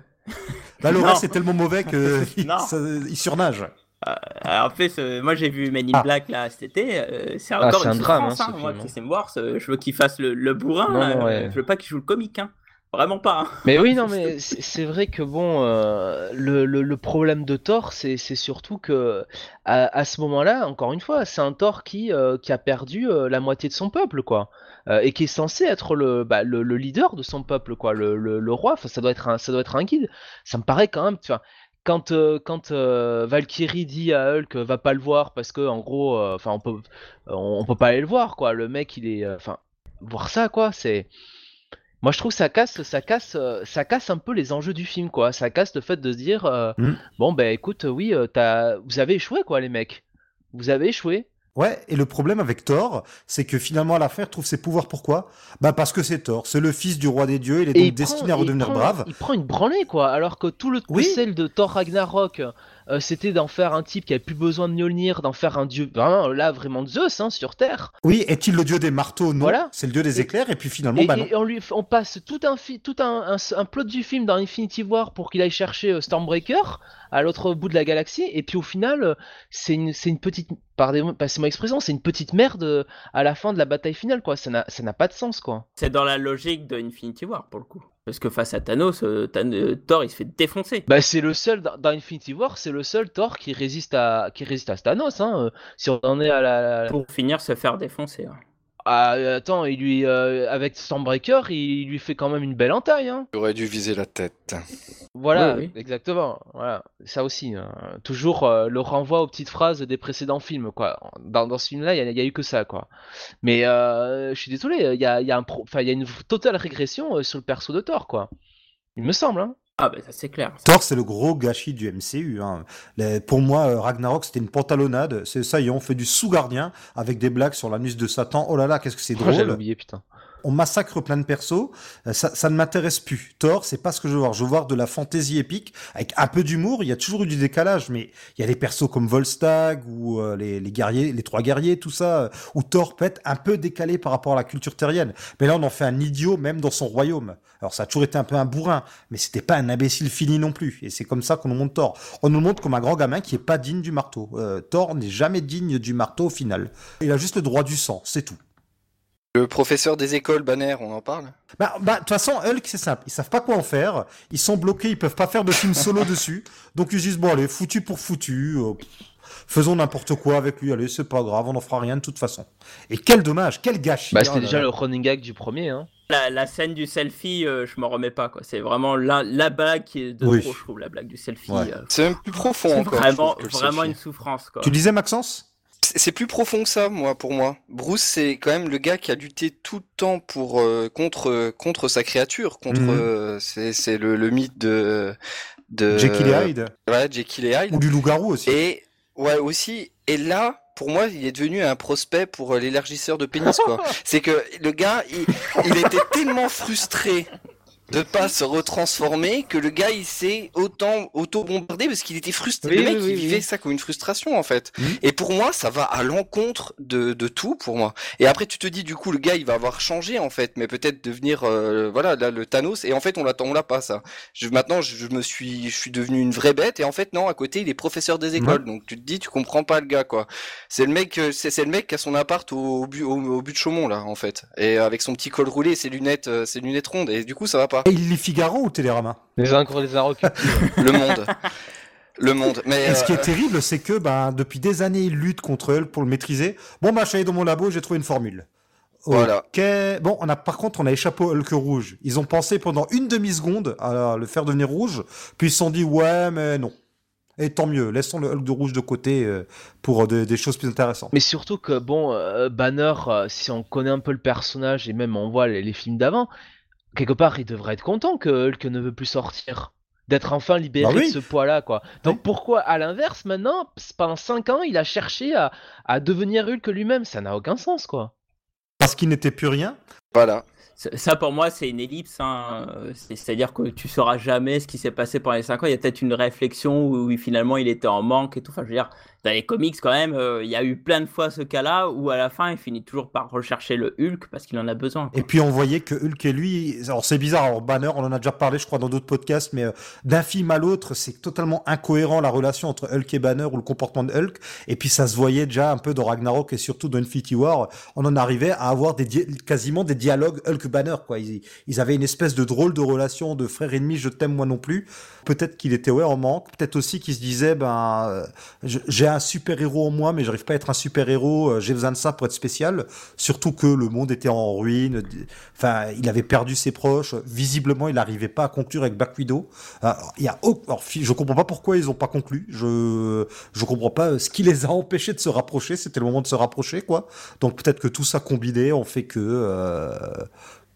Là, le (laughs) reste, c'est tellement mauvais que (laughs) il, surnage. Alors, en fait, euh, moi j'ai vu Men in Ah. Black là cet été. euh, c'est Ah, encore une un drame, hein, ce Moi, film, hein. Chris Hemsworth, euh, je veux qu'il fasse le, le bourrin. Non, là, non, ouais. Je veux pas qu'il joue le comique. Hein. Vraiment pas. hein. Mais oui, (laughs) non, mais c'est vrai que bon, euh, le, le, le problème de Thor, c'est surtout que à, à ce moment-là, encore une fois, c'est un Thor qui, euh, qui a perdu euh, la moitié de son peuple, quoi, et qui est censé être le, bah, le, le leader de son peuple, quoi, le, roi. Enfin, ça doit être un, ça doit être un guide. Ça me paraît quand même, tu vois. Quand, euh, quand euh, Valkyrie dit à Hulk va pas le voir parce que en gros euh, enfin on peut on, on peut pas aller le voir quoi le mec il est enfin voir ça quoi c'est moi, je trouve que ça casse, ça casse, euh, ça casse un peu les enjeux du film, quoi. Ça casse le fait de se dire, euh, Mhm. bon, ben, écoute, oui, euh, t'as, vous avez échoué, quoi, les mecs. Vous avez échoué. Ouais, et le problème avec Thor, c'est que finalement, à la fin, il retrouve ses pouvoirs. Pourquoi? Bah, parce que c'est Thor. C'est le fils du roi des dieux. Il est Et donc il destiné prend- à il redevenir prend- brave. Il prend une branlée, quoi. Alors que tout le Oui. celle de Thor Ragnarok, euh, c'était d'en faire un type qui avait plus besoin de Mjolnir, d'en faire un dieu, vraiment, là, vraiment Zeus, hein, sur Terre. Oui, est-il le dieu des marteaux? Non. Voilà. C'est le dieu des Et- éclairs. Et puis finalement, Et, bah non. et on lui, on passe tout un, fi- tout un, un, un plot du film dans Infinity War pour qu'il aille chercher euh, Stormbreaker à l'autre bout de la galaxie, et puis au final, euh, c'est une, c'est une petite, pardon, passez mon expression, c'est une petite merde à la fin de la bataille finale, quoi. Ça n'a, ça n'a pas de sens, quoi. C'est dans la logique de Infinity War pour le coup. Parce que face à Thanos, euh, euh, Thor il se fait défoncer. Bah, c'est le seul dans, dans Infinity War, c'est le seul Thor qui résiste à, qui résiste à Thanos, hein. euh, Si on en est à la, la- Pour finir, se faire défoncer. hein. Ah, attends, il lui, euh, avec Stormbreaker, il lui fait quand même une belle entaille, hein. J'aurais dû viser la tête. Voilà, Oui, oui. exactement. Voilà, ça aussi. hein. Toujours euh, le renvoi aux petites phrases des précédents films, quoi. Dans, dans ce film-là, il n'y a, eu que ça, quoi. Mais euh, je suis désolé, il y a, il y a un pro- enfin, il y a une totale régression euh, sur le perso de Thor, quoi. Il me semble, hein. Ah bah ça c'est clair. Thor, c'est le gros gâchis du MCU. hein. Les- pour moi, euh, Ragnarok, c'était une pantalonnade. C'est ça, y est, on fait du sous-gardien avec des blagues sur l'anus de Satan. Oh là là, qu'est-ce que c'est Oh, J'avais drôle. oublié, putain. On massacre plein de persos, euh, ça, ça ne m'intéresse plus. Thor, c'est pas ce que je veux voir. Je veux voir de la fantaisie épique avec un peu d'humour. Il y a toujours eu du décalage, mais il y a des persos comme Volstagg ou euh, les, les guerriers, les trois guerriers, tout ça, euh, où Thor peut être un peu décalé par rapport à la culture terrienne. Mais là, on en fait un idiot même dans son royaume. Alors, ça a toujours été un peu un bourrin, mais c'était pas un imbécile fini non plus. Et c'est comme ça qu'on nous montre Thor. On nous montre comme un grand gamin qui est pas digne du marteau. Euh, Thor n'est jamais digne du marteau au final. Il a juste le droit du sang, c'est tout. Le professeur des écoles, Banner, on en parle? Bah, bah, de toute façon, Hulk, c'est simple. Ils savent pas quoi en faire. Ils sont bloqués, ils peuvent pas faire de film solo (laughs) dessus. Donc ils disent, bon, allez, foutu pour foutu. euh, faisons n'importe quoi avec lui. Allez, c'est pas grave, on n'en fera rien de toute façon. Et quel dommage, quel gâchis. Bah, c'était là déjà le running gag du premier, hein. La, la scène du selfie, euh, je m'en remets pas quoi. C'est vraiment la, la blague qui est de Oui. trop, je trouve, la blague du selfie. Ouais. euh, C'est même plus profond c'est vraiment, vraiment une souffrance quoi. Tu disais, Maxence? C'est plus profond que ça, moi, pour moi. Bruce, c'est quand même le gars qui a lutté tout le temps pour euh, contre contre sa créature, contre Mhm. euh, c'est le, le mythe de de Jekyll et Hyde Ouais, Jekyll et Hyde. Ou du loup-garou aussi. Et Ouais, aussi. Et là, pour moi, il est devenu un prospect pour euh, l'élargisseur de pénis, quoi. (laughs) C'est que le gars, il, il était tellement frustré de pas se retransformer que le gars il s'est autant auto-bombardé parce qu'il était frustré. Oui, le mec oui, il vivait ça comme une frustration en fait. Mhm. Et pour moi ça va à l'encontre de, de tout pour moi. Et après tu te dis du coup le gars il va avoir changé en fait, mais peut-être devenir euh, voilà là le Thanos et en fait on l'attend on l'a pas ça. Je, maintenant je, je me suis je suis devenu une vraie bête et en fait non à côté il est professeur des écoles donc tu te dis tu comprends pas le gars quoi. C'est le mec euh, c'est c'est le mec qui a son appart au, au but au, au but de Chaumont là en fait et avec son petit col roulé ses lunettes euh, ses lunettes rondes et du coup ça va pas. Et il lit Figaro ou Télérama? Les uns contre les uns. (laughs) Le monde. Le monde. Mais Et ce qui euh, est terrible, c'est que ben, depuis des années, il lutte contre Hulk pour le maîtriser. Bon, bah, je suis allé dans mon labo, j'ai trouvé une formule. Voilà. Ok. Bon, on a par contre, on a échappé au Hulk rouge. Ils ont pensé pendant une demi-seconde à le faire devenir rouge, puis ils se sont dit ouais, mais non. Et tant mieux, laissons le Hulk de rouge de côté euh, pour euh, des- des choses plus intéressantes. Mais surtout que, bon, euh, Banner, euh, si on connaît un peu le personnage et même on voit les, les films d'avant, quelque part, il devrait être content que Hulk ne veut plus sortir. D'être enfin libéré Bah oui. de ce poids-là, quoi. Donc Oui. pourquoi, à l'inverse, maintenant, pendant 5 ans, il a cherché à, à devenir Hulk lui-même? Ça n'a aucun sens, quoi. Parce qu'il n'était plus rien? voilà. Ça, ça, pour moi, c'est une ellipse. hein. C'est- C'est-à-dire que tu sauras jamais ce qui s'est passé pendant les 5 ans. Il y a peut-être une réflexion où, où finalement il était en manque et tout. Enfin, je veux dire, les comics, quand même, euh, il y a eu plein de fois ce cas-là où à la fin, il finit toujours par rechercher le Hulk parce qu'il en a besoin. Et puis on voyait que Hulk et lui, alors c'est bizarre, alors Banner, on en a déjà parlé, je crois, dans d'autres podcasts, mais euh, d'un film à l'autre, c'est totalement incohérent la relation entre Hulk et Banner ou le comportement de Hulk. Et puis ça se voyait déjà un peu dans Ragnarok et surtout dans Infinity War, on en arrivait à avoir des quasiment des dialogues Hulk-Banner, quoi. Ils, avaient une espèce de drôle de relation de frère ennemi, je t'aime moi non plus. Peut-être qu'il était ouais en manque, peut-être aussi qu'il se disait ben euh, j'ai un super héros en moi, mais j'arrive pas à être un super héros. J'ai besoin de ça pour être spécial. Surtout que le monde était en ruine. Enfin, il avait perdu ses proches. Visiblement, il n'arrivait pas à conclure avec Black Widow. Alors, il y a, je comprends pas pourquoi ils ont pas conclu. Je, je comprends pas ce qui les a empêchés de se rapprocher. C'était le moment de se rapprocher, quoi. Donc peut-être que tout ça combiné, on fait que. euh,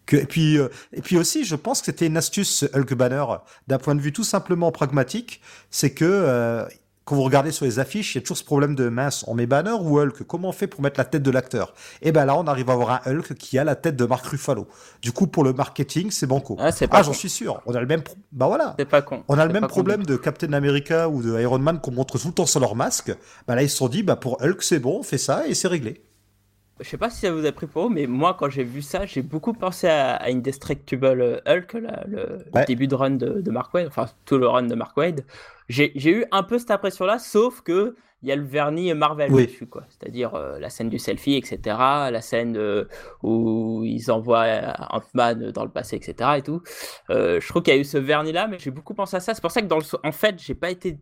que, et puis, euh, et puis aussi, je pense que c'était une astuce, ce Hulk Banner, d'un point de vue tout simplement pragmatique, c'est que euh, quand vous regardez sur les affiches, il y a toujours ce problème de mince, on met Banner ou Hulk? Comment on fait pour mettre la tête de l'acteur? Et ben là, on arrive à avoir un Hulk qui a la tête de Mark Ruffalo. Du coup, pour le marketing, c'est banco. Ah, c'est pas Ah, j'en suis sûr. On a le même, pro- bah voilà. C'est pas con. On a le même con problème de Captain America ou de Iron Man qu'on montre tout le temps sur leur masque. Bah là, ils se sont dit, bah pour Hulk, c'est bon, on fait ça et c'est réglé. Je sais pas si ça vous a pris pour vous, mais moi, quand j'ai vu ça, j'ai beaucoup pensé à, à Indestructible Hulk, là, le, le Ouais. début de run de, de Mark Wade, enfin tout le run de Mark Wade. J'ai eu un peu cette impression-là, sauf que il y a le vernis Marvel Oui. dessus, quoi. C'est-à-dire euh, la scène du selfie, etc., la scène euh, où ils envoient euh, Ant-Man dans le passé, etc. et tout. Euh, je trouve qu'il y a eu ce vernis-là, mais j'ai beaucoup pensé à ça. C'est pour ça que dans le, so- en fait, j'ai pas été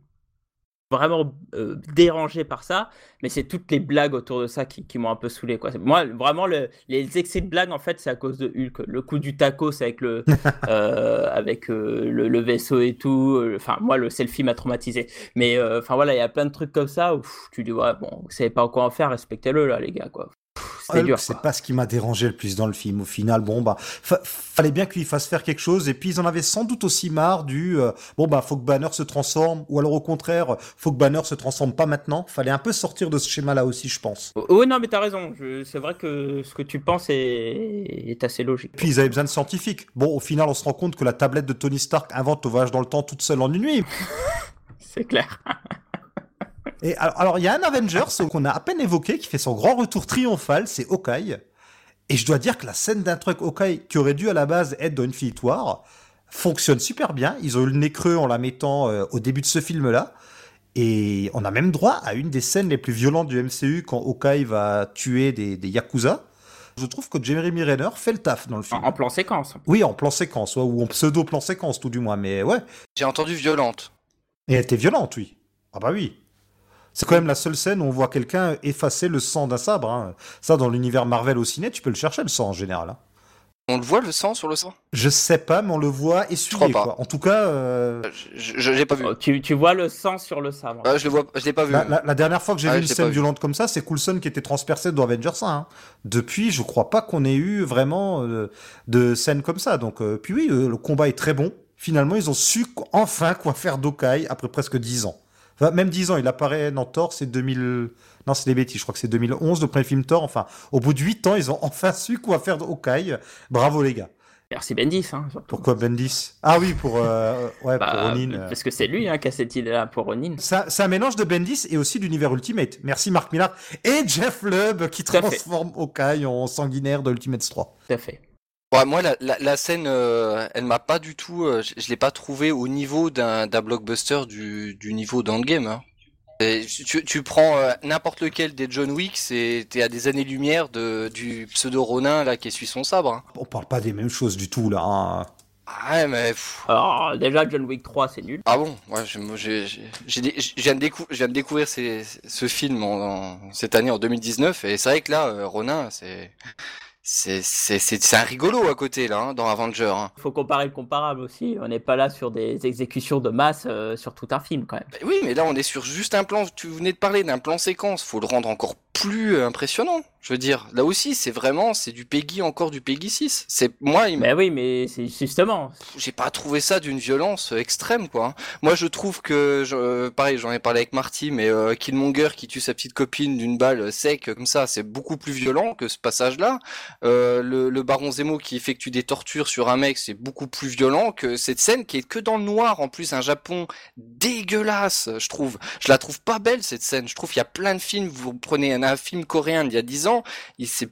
vraiment euh, dérangé par ça, mais c'est toutes les blagues autour de ça qui, qui m'ont un peu saoulé. Quoi. Moi, vraiment, le- les excès de blagues, en fait, c'est à cause de Hulk. Le coup du tacos avec le, (laughs) euh, avec, euh, le, le vaisseau et tout. Enfin, moi, le selfie m'a traumatisé. Mais enfin, voilà, il y a plein de trucs comme ça où pff, tu dis, ouais, bon, vous savez pas quoi en faire, respectez-le, là, les gars. quoi. Hulk, dur. c'est pas ce qui m'a dérangé le plus dans le film. Au final, bon bah, fa- fallait bien qu'il fasse faire quelque chose. Et puis ils en avaient sans doute aussi marre du euh, bon bah faut que Banner se transforme, ou alors au contraire, faut que Banner se transforme pas maintenant. Fallait un peu sortir de ce schéma-là aussi, je pense. Oh, Oui, non, mais t'as raison. Je- C'est vrai que ce que tu penses est, est assez logique. Puis ils avaient besoin de scientifiques. Bon, au final, on se rend compte que la tablette de Tony Stark invente le voyage dans le temps toute seule en une nuit. (laughs) C'est clair. Et alors, il y a un Avengers qu'on a à peine évoqué qui fait son grand retour triomphal, c'est Hawkeye. Et je dois dire que la scène d'un truc Hawkeye qui aurait dû à la base être dans Infinity War fonctionne super bien. Ils ont eu le nez creux en la mettant euh, au début de ce film-là. Et on a même droit à une des scènes les plus violentes du MCU quand Hawkeye va tuer des, des Yakuza. Je trouve que Jeremy Renner fait le taf dans le film. en plan séquence. Oui, en plan séquence, ouais, ou en pseudo-plan séquence tout du moins, mais ouais. J'ai entendu violente. Et elle était violente, oui. Ah bah oui. C'est quand même la seule scène où on voit quelqu'un effacer le sang d'un sabre. hein. Ça, dans l'univers Marvel au ciné, tu peux le chercher le sang en général. hein. On le voit le sang sur le sang? Je sais pas, mais on le voit essuyer. crois pas. Quoi. En tout cas, euh, Je, je, l'ai pas vu. Oh, Tu, tu vois le sang sur le sabre. Ah, je le vois, je l'ai pas vu. la, la- la dernière fois que j'ai Ah, vu une scène vu. violente comme ça, c'est Coulson qui était transpercé dans Avengers 1. hein. Depuis, je crois pas qu'on ait eu vraiment euh, de scène comme ça. Donc, euh, puis oui, euh, le combat est très bon. Finalement, ils ont su enfin quoi faire d'Okai après presque 10 ans. Enfin, même 10 ans, il apparaît dans Thor, c'est 2000. Non, c'est des bêtises, je crois que c'est 2011, le premier film Thor. Enfin, au bout de 8 ans, ils ont enfin su quoi faire de Hawkeye. Bravo les gars. Merci Bendis. Hein, Pourquoi Bendis? Ah oui, pour, euh, ouais, pour Bah, Ronin. euh. Parce que c'est lui hein, qui a cette idée-là pour Ronin. C'est un mélange de Bendis et aussi d'univers Ultimate. Merci Marc Millar et Jeff Lubb qui transforme Hawkeye en sanguinaire de Ultimate 3. Tout à fait. Ouais, moi, la, la, la scène, euh, elle m'a pas du tout, euh, je, je l'ai pas trouvé au niveau d'un d'un blockbuster du, du niveau d'Endgame. Hein. Et Tu, tu prends euh, n'importe lequel des John Wick, c'est t'es à des années-lumière de du pseudo Ronin là qui essuie son sabre. hein. On parle pas des mêmes choses du tout là. hein. Ah ouais, mais pff, Alors déjà John Wick 3 c'est nul. ah bon, ouais, je, moi, j'ai, j'ai- j'ai dé- je viens de décou- je viens de découvrir ces- ce film en, en- cette année en 2019 et c'est vrai que là, euh, Ronin, c'est c'est un rigolo à côté là hein, dans Avenger. hein. Il faut comparer le comparable aussi. On n'est pas là sur des exécutions de masse euh, sur tout un film quand même. Bah oui, mais là on est sur juste un plan. Tu venais de parler d'un plan séquence. Faut le rendre encore plus euh, impressionnant. Je veux dire, là aussi, c'est vraiment, c'est du Peggy encore du Peggy 6. C'est moi, il Mais oui, mais c'est justement. j'ai pas trouvé ça d'une violence euh, extrême, quoi. hein. Moi, je trouve que, je- euh, pareil, j'en ai parlé avec Marty, mais euh, Killmonger qui tue sa petite copine d'une balle sec comme ça, c'est beaucoup plus violent que ce passage-là. Euh, le, le Baron Zemo qui effectue des tortures sur un mec, c'est beaucoup plus violent que cette scène qui est que dans le noir. En plus, un Japon dégueulasse, je trouve. Je la trouve pas belle cette scène. Je trouve qu'il y a plein de films. Vous prenez un, un film coréen d'il y a 10 ans, c'est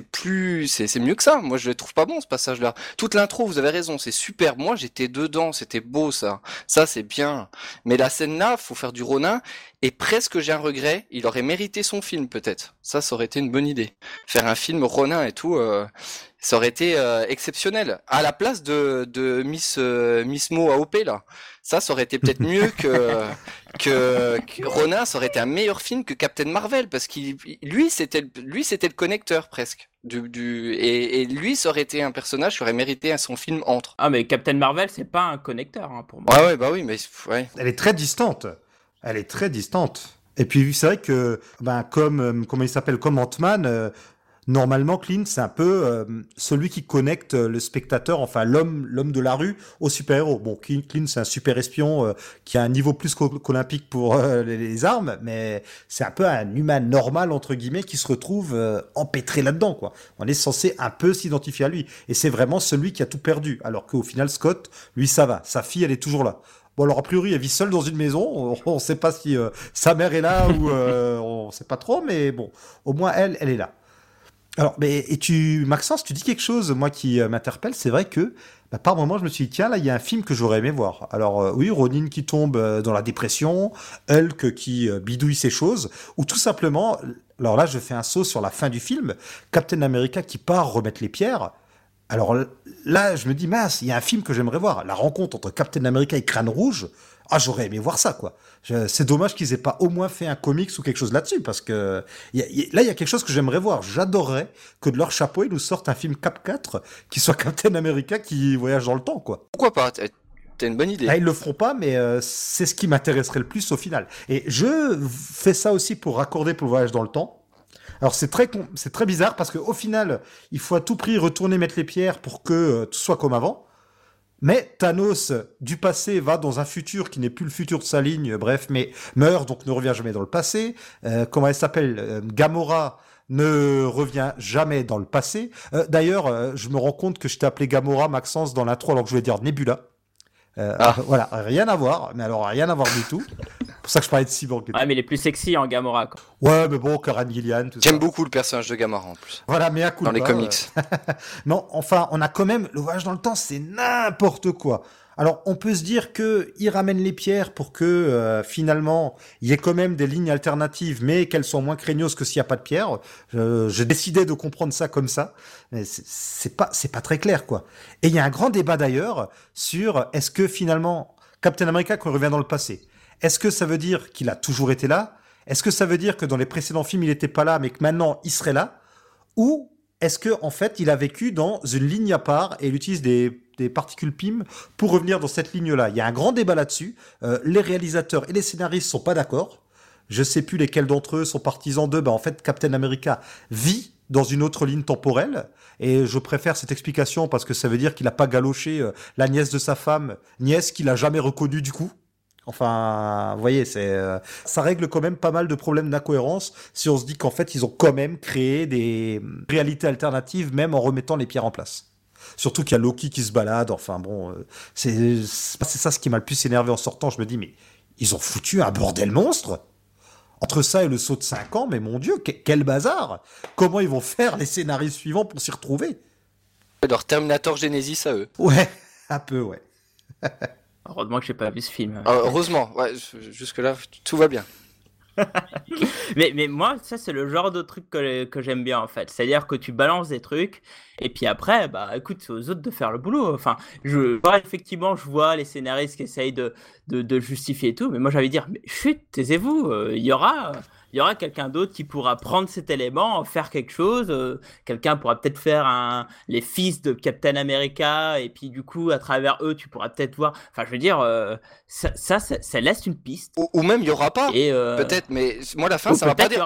plus c'est mieux que ça. Moi, je le trouve pas bon ce passage-là. Toute l'intro, vous avez raison, c'est super. Moi, j'étais dedans, c'était beau ça. Ça, c'est bien. Mais la scène là, faut faire du Ronin. Et presque j'ai un regret. Il aurait mérité son film peut-être. Ça, ça aurait été une bonne idée. Faire un film Ronin et tout. euh, ça aurait été euh, exceptionnel. À la place de, de Miss euh, Miss Mo AOP là, ça, ça aurait été peut-être (laughs) mieux que, que que Ronin. Ça aurait été un meilleur film que Captain Marvel parce qu'il lui c'était le- lui c'était le connecteur presque du, du et, et lui ça aurait été un personnage qui aurait mérité son film entre. Ah mais Captain Marvel c'est pas un connecteur hein, pour moi. Ouais ouais bah oui mais ouais. Elle est très distante. Elle est très distante. Et puis c'est vrai que, ben, comme euh, comment il s'appelle, comme Ant-Man, euh, normalement Clint c'est un peu euh, celui qui connecte euh, le spectateur, enfin l'homme, l'homme de la rue, au super-héros. Bon, Clint, c'est un super espion euh, qui a un niveau plus qu'o- qu'olympique pour euh, les, armes, mais c'est un peu un humain normal entre guillemets qui se retrouve euh, empêtré là-dedans, quoi. On est censé un peu s'identifier à lui, et c'est vraiment celui qui a tout perdu, alors qu'au final Scott, lui ça va, sa fille elle est toujours là. Bon alors a priori elle vit seule dans une maison, on ne sait pas si euh, sa mère est là ou euh, on sait pas trop, mais bon, au moins elle, elle est là. Alors, mais et tu, Maxence, tu dis quelque chose, moi qui euh, m'interpelle, c'est vrai que bah, par moment je me suis dit tiens là il y a un film que j'aurais aimé voir. Alors euh, oui, Ronin qui tombe euh, dans la dépression, Hulk qui bidouille ses choses, ou tout simplement, alors là je fais un saut sur la fin du film, Captain America qui part remettre les pierres. Alors là, je me dis, mince, il y a un film que j'aimerais voir. La rencontre entre Captain America et Crâne Rouge. Ah, j'aurais aimé voir ça, quoi. C'est dommage qu'ils aient pas au moins fait un comics ou quelque chose là-dessus, parce que y a- y là, il y a quelque chose que j'aimerais voir. J'adorerais que de leur chapeau, ils nous sortent un film Cap 4 qui soit (laughs) Captain America qui voyage dans le temps, quoi. Pourquoi pas? T'as une bonne idée. Là, ils le feront pas, mais euh, c'est ce qui m'intéresserait le plus au final. Et je fais ça aussi pour raccorder pour le voyage dans le temps. Alors c'est très c'est très bizarre parce qu'au final, il faut à tout prix retourner mettre les pierres pour que euh, tout soit comme avant. Mais Thanos du passé va dans un futur qui n'est plus le futur de sa ligne, bref, mais meurt donc ne revient jamais dans le passé. Euh, comment elle s'appelle? Euh, Gamora ne revient jamais dans le passé. Euh, D'ailleurs, euh, je me rends compte que je t'ai appelé Gamora, Maxence, dans l'intro alors que je voulais dire Nebula. Euh, Ah. Voilà, rien à voir, mais alors rien à voir du tout. C'est pour ça que je parlais de Cyborg. Ouais mais il est plus sexy en Gamora quoi. Ouais, mais bon, Karen Gillian, tout ça. J'aime beaucoup le personnage de Gamora en plus. Voilà, mais à coup Dans les comics. (laughs) Non, enfin, on a quand même le voyage dans le temps, c'est n'importe quoi. Alors, on peut se dire que il ramène les pierres pour que euh, finalement il y ait quand même des lignes alternatives, mais qu'elles soient moins craignos que s'il n'y a pas de pierres. Je- J'ai décidé de comprendre ça comme ça, mais c'est- pas c'est pas très clair quoi. Et il y a un grand débat d'ailleurs sur est-ce que finalement Captain America revient dans le passé, est-ce que ça veut dire qu'il a toujours été là? Est-ce que ça veut dire que dans les précédents films il n'était pas là, mais que maintenant il serait là? Ou est-ce que en fait il a vécu dans une ligne à part et il utilise des, des particules PIM pour revenir dans cette ligne-là Il y a un grand débat là-dessus. Euh, les réalisateurs et les scénaristes sont pas d'accord. Je sais plus lesquels d'entre eux sont partisans de. Bah en fait, Captain America vit dans une autre ligne temporelle et je préfère cette explication parce que ça veut dire qu'il a pas galoché euh, la nièce de sa femme, nièce qu'il a jamais reconnue du coup. Enfin, vous voyez, c'est euh, ça règle quand même pas mal de problèmes d'incohérence si on se dit qu'en fait ils ont quand même créé des réalités alternatives même en remettant les pierres en place. Surtout qu'il y a Loki qui se balade. Enfin bon, euh, c'est c'est ça ce qui m'a le plus énervé en sortant. Je me dis mais ils ont foutu un bordel monstre. Entre ça et le saut de 5 ans, mais mon dieu, que- quel bazar Comment ils vont faire les scénarios suivants pour s'y retrouver? Leur Terminator Genesis à eux. Ouais, un peu, ouais. Heureusement que j'ai pas vu ce film. Ah, heureusement, ouais, jusque là tout va bien. Mais, mais moi, ça, c'est le genre de truc que, que j'aime bien, en fait. C'est-à-dire que tu balances des trucs, et puis après, bah écoute, c'est aux autres de faire le boulot. Enfin, je, effectivement, je vois les scénaristes qui essayent de, de, justifier tout, mais moi, j'avais dire, mais chut, taisez-vous, euh, il y aura. Il y aura quelqu'un d'autre qui pourra prendre cet élément, en faire quelque chose. euh, quelqu'un pourra peut-être faire un, les fils de Captain America, et puis du coup, à travers eux, tu pourras peut-être voir. Enfin, je veux dire, euh, ça, ça, ça, ça laisse une piste. Ou, ou même il y aura pas. Euh, Peut-être, mais moi la fin ça m'a pas, dé-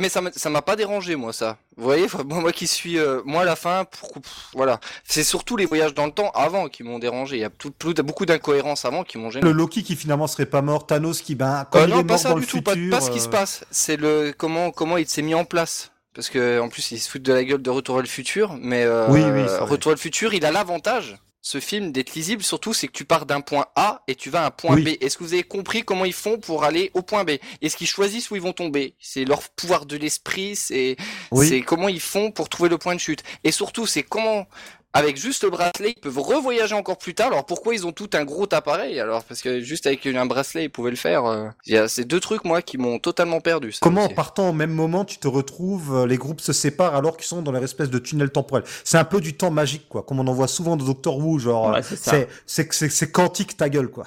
mais ça m'a pas dérangé moi ça. Vous voyez, moi, moi qui suis, euh, moi la fin, pour- pff, voilà, c'est surtout les voyages dans le temps avant qui m'ont dérangé. Il y a tout, tout- beaucoup d'incohérences avant qui m'ont gêné. Le Loki qui finalement serait pas mort, Thanos qui, ben, comme Euh, il non, est pas mort ça dans du le tout, futur. pas, pas ce qui euh, se passe. C'est le comment comment il s'est mis en place. Parce que en plus ils se foutent de la gueule de Retour vers le futur, mais euh, Oui, oui. Retour vers le futur, il a l'avantage. Ce film d'être lisible, surtout, c'est que tu pars d'un point A et tu vas à un point Oui. B. Est-ce que vous avez compris comment ils font pour aller au point B? Est-ce qu'ils choisissent où ils vont tomber? C'est leur pouvoir de l'esprit, c'est Oui. c'est comment ils font pour trouver le point de chute. Et surtout, c'est comment, avec juste le bracelet, ils peuvent revoyager encore plus tard. Alors pourquoi ils ont tout un gros appareil Alors? Parce que juste avec un bracelet, ils pouvaient le faire. euh. Il y a ces deux trucs moi qui m'ont totalement perdu. ça Comment en partant au même moment, tu te retrouves, euh, les groupes se séparent alors qu'ils sont dans leur espèce de tunnel temporel? C'est un peu du temps magique, quoi, comme on en voit souvent dans Doctor Who, genre, Ouais, euh, c'est ça. c'est c'est c'est c'est quantique ta gueule, quoi.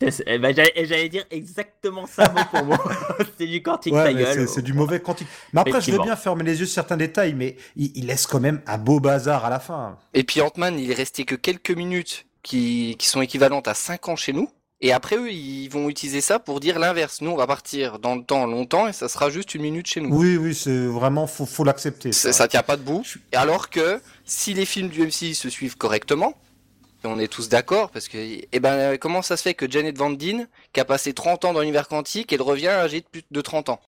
Eh ben, J'allais et j'allais dire exactement ça mot pour mot. (laughs) c'est du quantique Ouais, gueule. c'est- du mauvais quantique. Mais après, je veux bien fermer les yeux sur certains détails, mais il, il laisse quand même un beau bazar à la fin. Et puis Ant-Man, il est resté que quelques minutes qui, qui sont équivalentes à 5 ans chez nous. Et après eux, ils vont utiliser ça pour dire l'inverse. Nous, on va partir dans le temps longtemps et ça sera juste une minute chez nous. Oui, oui, c'est vraiment, faut, faut l'accepter. Ça, ça tient pas debout. Et alors que si les films du MCU se suivent correctement, on est tous d'accord, parce que, eh ben, comment ça se fait que Janet Van Dyne, qui a passé 30 ans dans l'univers quantique, elle revient âgée de plus de 30 ans?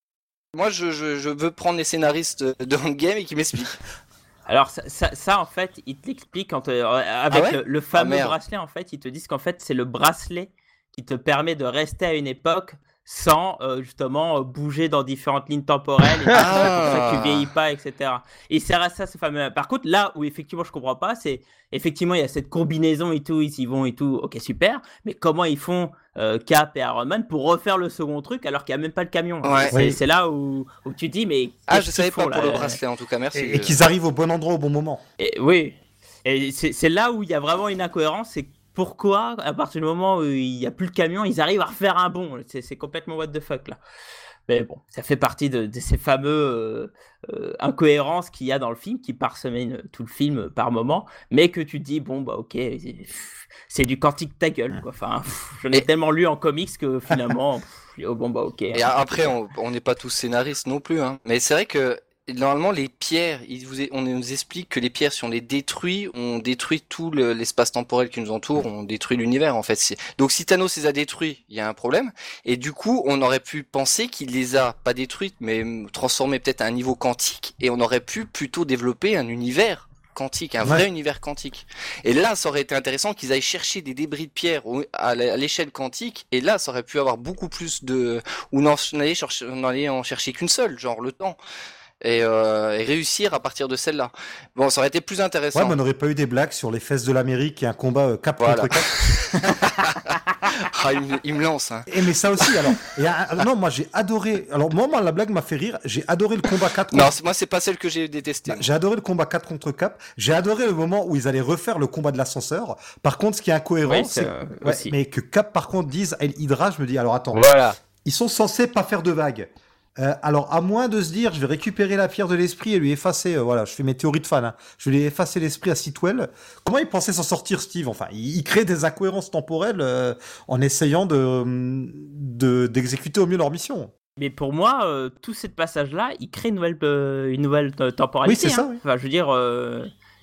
Moi, je, je, je veux prendre les scénaristes de Endgame et qui m'expliquent. (laughs) Alors ça, ça, ça, en fait, ils te l'expliquent euh, avec Ah ouais? le, le fameux bracelet. En fait, ils te disent qu'en fait, c'est le bracelet qui te permet de rester à une époque sans euh, justement euh, bouger dans différentes lignes temporelles. Et tout ça, c'est pour ça que tu vieillis pas, etc. Et c'est à ça ce fameux. Par contre, là où effectivement je comprends pas, c'est effectivement il y a cette combinaison et tout, ils y vont et tout. Ok, super. Mais comment ils font euh, Cap et Iron Man pour refaire le second truc alors qu'il n'y a même pas le camion? Ouais. C'est Oui. c'est là où, où tu dis mais Ah, je savais pas font, pour là? le bracelet, en tout cas, merci. Et, et qu'ils arrivent au bon endroit au bon moment. Et, oui. Et c'est c'est là où il y a vraiment une incohérence. C'est pourquoi, à partir du moment où il n'y a plus le camion, ils arrivent à refaire un bond. C'est complètement what the fuck là. Mais bon, ça fait partie de, de ces fameux euh, euh, incohérences qu'il y a dans le film, qui parsemènent tout le film par moment, mais que tu te dis, bon, bah ok, c'est- du quantique ta gueule. Quoi. Enfin, j'en ai Et- tellement lu en comics que finalement, pff, oh, bon, bah ok. Et après, on on n'est pas tous scénaristes non plus, hein. Mais c'est vrai que normalement, les pierres, vous, on nous explique que les pierres, si on les détruit, on détruit tout le- l'espace temporel qui nous entoure, on détruit l'univers en fait. Donc si Thanos les a détruits, il y a un problème. Et du coup, on aurait pu penser qu'il les a pas détruites, mais transformées peut-être à un niveau quantique, et on aurait pu plutôt développer un univers quantique, un vrai univers quantique. Et là, ça aurait été intéressant qu'ils aillent chercher des débris de pierre à l'échelle quantique, et là, ça aurait pu avoir beaucoup plus de ou n'en chercher, allait en chercher qu'une seule, genre le temps, et, euh, et réussir à partir de celle-là. Bon, ça aurait été plus intéressant. Ouais, mais on n'aurait pas eu des blagues sur les fesses de l'Amérique et un combat euh, cap Voilà. contre cap. (laughs) Ah, il, me, il me lance. Hein. Et mais ça aussi, alors. et non, moi j'ai adoré. Alors, moi, moi, la blague m'a fait rire. J'ai adoré le combat 4 contre Non, c'est- moi c'est pas celle que j'ai détestée. Bah, J'ai adoré le combat 4 contre Cap. J'ai adoré le moment où ils allaient refaire le combat de l'ascenseur. Par contre, ce qui est incohérent, Oui, c'est euh, ouais, mais que Cap par contre dise à Hydra, je me dis alors attends, Voilà. ils sont censés pas faire de vagues. Euh, alors à moins de se dire je vais récupérer la pierre de l'esprit et lui effacer, euh, voilà, je fais mes théories de fan, hein. je vais lui effacer l'esprit à Sitwell. Comment il pensait s'en sortir Steve? Enfin, il, il crée des incohérences temporelles euh, en essayant de de- d'exécuter au mieux leur mission. Mais pour moi, tout ce passage-là, il crée une nouvelle, une nouvelle temporalité. Oui, c'est ça, hein. oui. Enfin, je veux dire,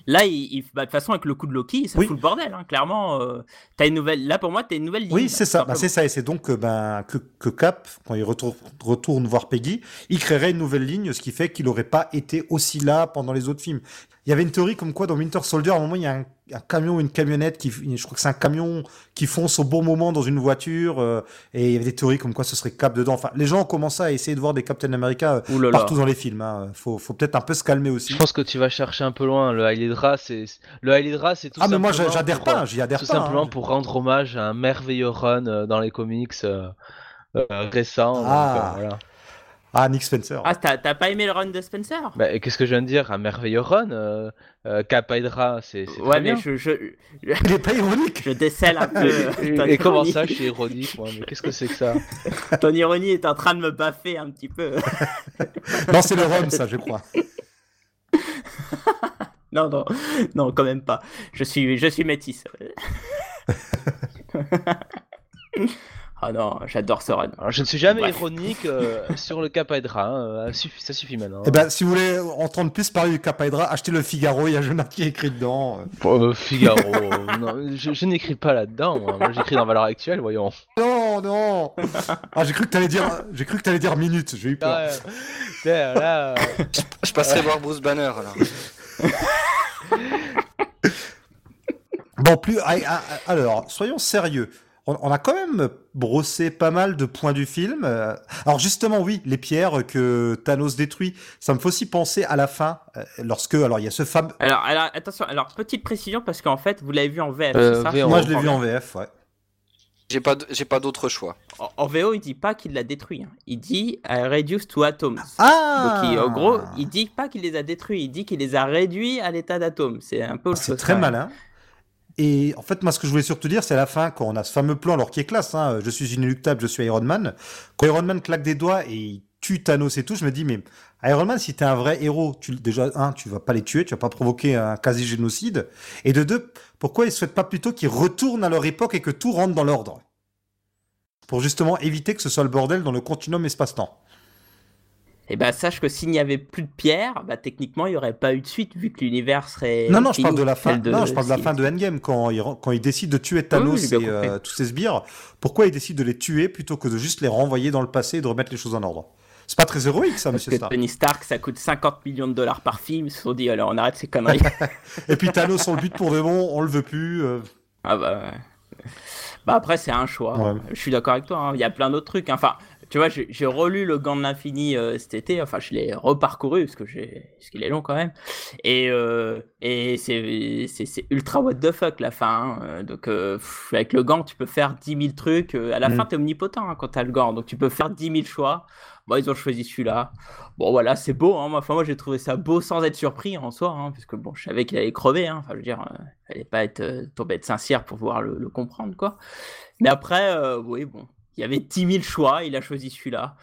Là, il, bah, de toute façon, avec le coup de Loki, ça fout le bordel. Hein, clairement, euh, as une nouvelle. Là, pour moi, tu as une nouvelle ligne. Oui, c'est ça. Bah, c'est ça. Et c'est donc euh, ben, que, que, Cap, quand il retourne, retourne voir Peggy, il créerait une nouvelle ligne, ce qui fait qu'il n'aurait pas été aussi là pendant les autres films. Il y avait une théorie comme quoi dans Winter Soldier, à un moment, il y a un, camion ou une camionnette qui, je crois que c'est un camion qui fonce au bon moment dans une voiture, euh, et il y avait des théories comme quoi ce serait Cap dedans. Enfin, les gens ont commencé à essayer de voir des Captain America euh, partout dans les films. Hein. Faut, faut peut-être un peu se calmer aussi. Je pense que tu vas chercher un peu loin. Le Hydra, c'est le Hydra, c'est tout ah, mais moi, j'adhère pas, j'y adhère tout pas. Tout simplement hein. pour rendre hommage à un merveilleux run euh, dans les comics récents. Ah. voilà. Ah, Nick Spencer. Ah, t'as pas aimé le run de Spencer? Bah, Qu'est-ce que je viens de dire? Un merveilleux run euh, euh, Cap Hydra, c'est Ouais, mais bien. je, je, Il est pas ironique Je décèle un peu. et, comment ça, je suis ironique moi? Mais qu'est-ce que c'est que ça? (laughs) Ton ironie est en train de me baffer un petit peu. (laughs) non, c'est le run, ça, je crois. (laughs) non, non, non, quand même pas. Je suis, je suis métisse. Ah non, j'adore ce run. je ne suis jamais ironique euh, (laughs) sur le Cap Hydra, hein. euh, ça suffit maintenant. Eh ben, si vous voulez entendre plus parler du Cap Hydra, achetez le Figaro, il y a Jonathan qui écrit dedans. Euh, Figaro, non, je, n'écris pas là-dedans, moi, j'écris dans Valeur Actuelle, voyons. Non, non ah, J'ai cru que t'allais dire, j'ai cru que t'allais dire minute, j'ai eu peur. là, je, passerai voir Bruce Banner, alors. bon, plus... Ah, ah, alors, soyons sérieux on, a quand même brossé pas mal de points du film. Euh, alors justement, oui, les pierres que Thanos détruit, ça me fait aussi penser à la fin, euh, lorsque, alors il y a ce fameux... Alors, alors, attention, alors petite précision, parce qu'en fait, vous l'avez vu en VF, euh, c'est ça Moi, je l'ai vu en VF, ouais. J'ai pas, j'ai pas d'autre choix. En, VO, il dit pas qu'il l'a détruit. Hein. Il dit reduced to atoms. Ah Donc, en gros, il dit pas qu'il les a détruits. Il dit qu'il les a réduits à l'état d'atomes. C'est un peu. C'est très malin. Et en fait, moi, ce que je voulais surtout dire, c'est à la fin, quand on a ce fameux plan, alors qui est classe, hein, je suis inéluctable, je suis Iron Man. Quand Iron Man claque des doigts et il tue Thanos et tout, je me dis, mais Iron Man, si t'es un vrai héros, tu, déjà, un, tu vas pas les tuer, tu vas pas provoquer un quasi-génocide. Et de deux, pourquoi ils souhaitent pas plutôt qu'ils retournent à leur époque et que tout rentre dans l'ordre? Pour justement éviter que ce soit le bordel dans le continuum espace-temps. Et eh bah sache que s'il n'y avait plus de pierre, bah techniquement il n'y aurait pas eu de suite vu que l'univers serait. Non non, je parle de la fin. non, je parle de la fin de Endgame quand il quand il décide de tuer Thanos et euh, tous ses sbires. Pourquoi il décide de les tuer plutôt que de juste les renvoyer dans le passé et de remettre les choses en ordre? C'est pas très héroïque ça, Monsieur Stark. Tony Stark, ça coûte 50 millions de dollars par film. Ils se sont dit alors on arrête ces conneries. (laughs) et puis Thanos on le but pour de bon, on le veut plus. Euh. Ah bah. Bah après c'est un choix. Je suis d'accord avec toi. Hein. Il y a plein d'autres trucs. Hein. Enfin, tu vois, j'ai relu le Gant de l'Infini euh, cet été, enfin je l'ai reparcouru parce que j'ai, parce qu'il est long quand même, et, euh, et c'est, c'est, ultra what the fuck la fin. Hein. Euh, donc avec le Gant, tu peux faire 10 000 trucs. À la mm. fin, tu es omnipotent hein, quand tu as le Gant, donc tu peux faire 10 000 choix. Bon, ils ont choisi celui-là. Bon, voilà, c'est beau. Hein. Enfin, moi, j'ai trouvé ça beau sans être surpris en soi, hein, parce que bon, je savais qu'il allait crever. Hein. Enfin, je veux dire, il fallait pas être tombé de sincère pour pouvoir le, le comprendre, quoi. Mais après, oui, bon, il y avait 10 000 choix, il a choisi celui-là.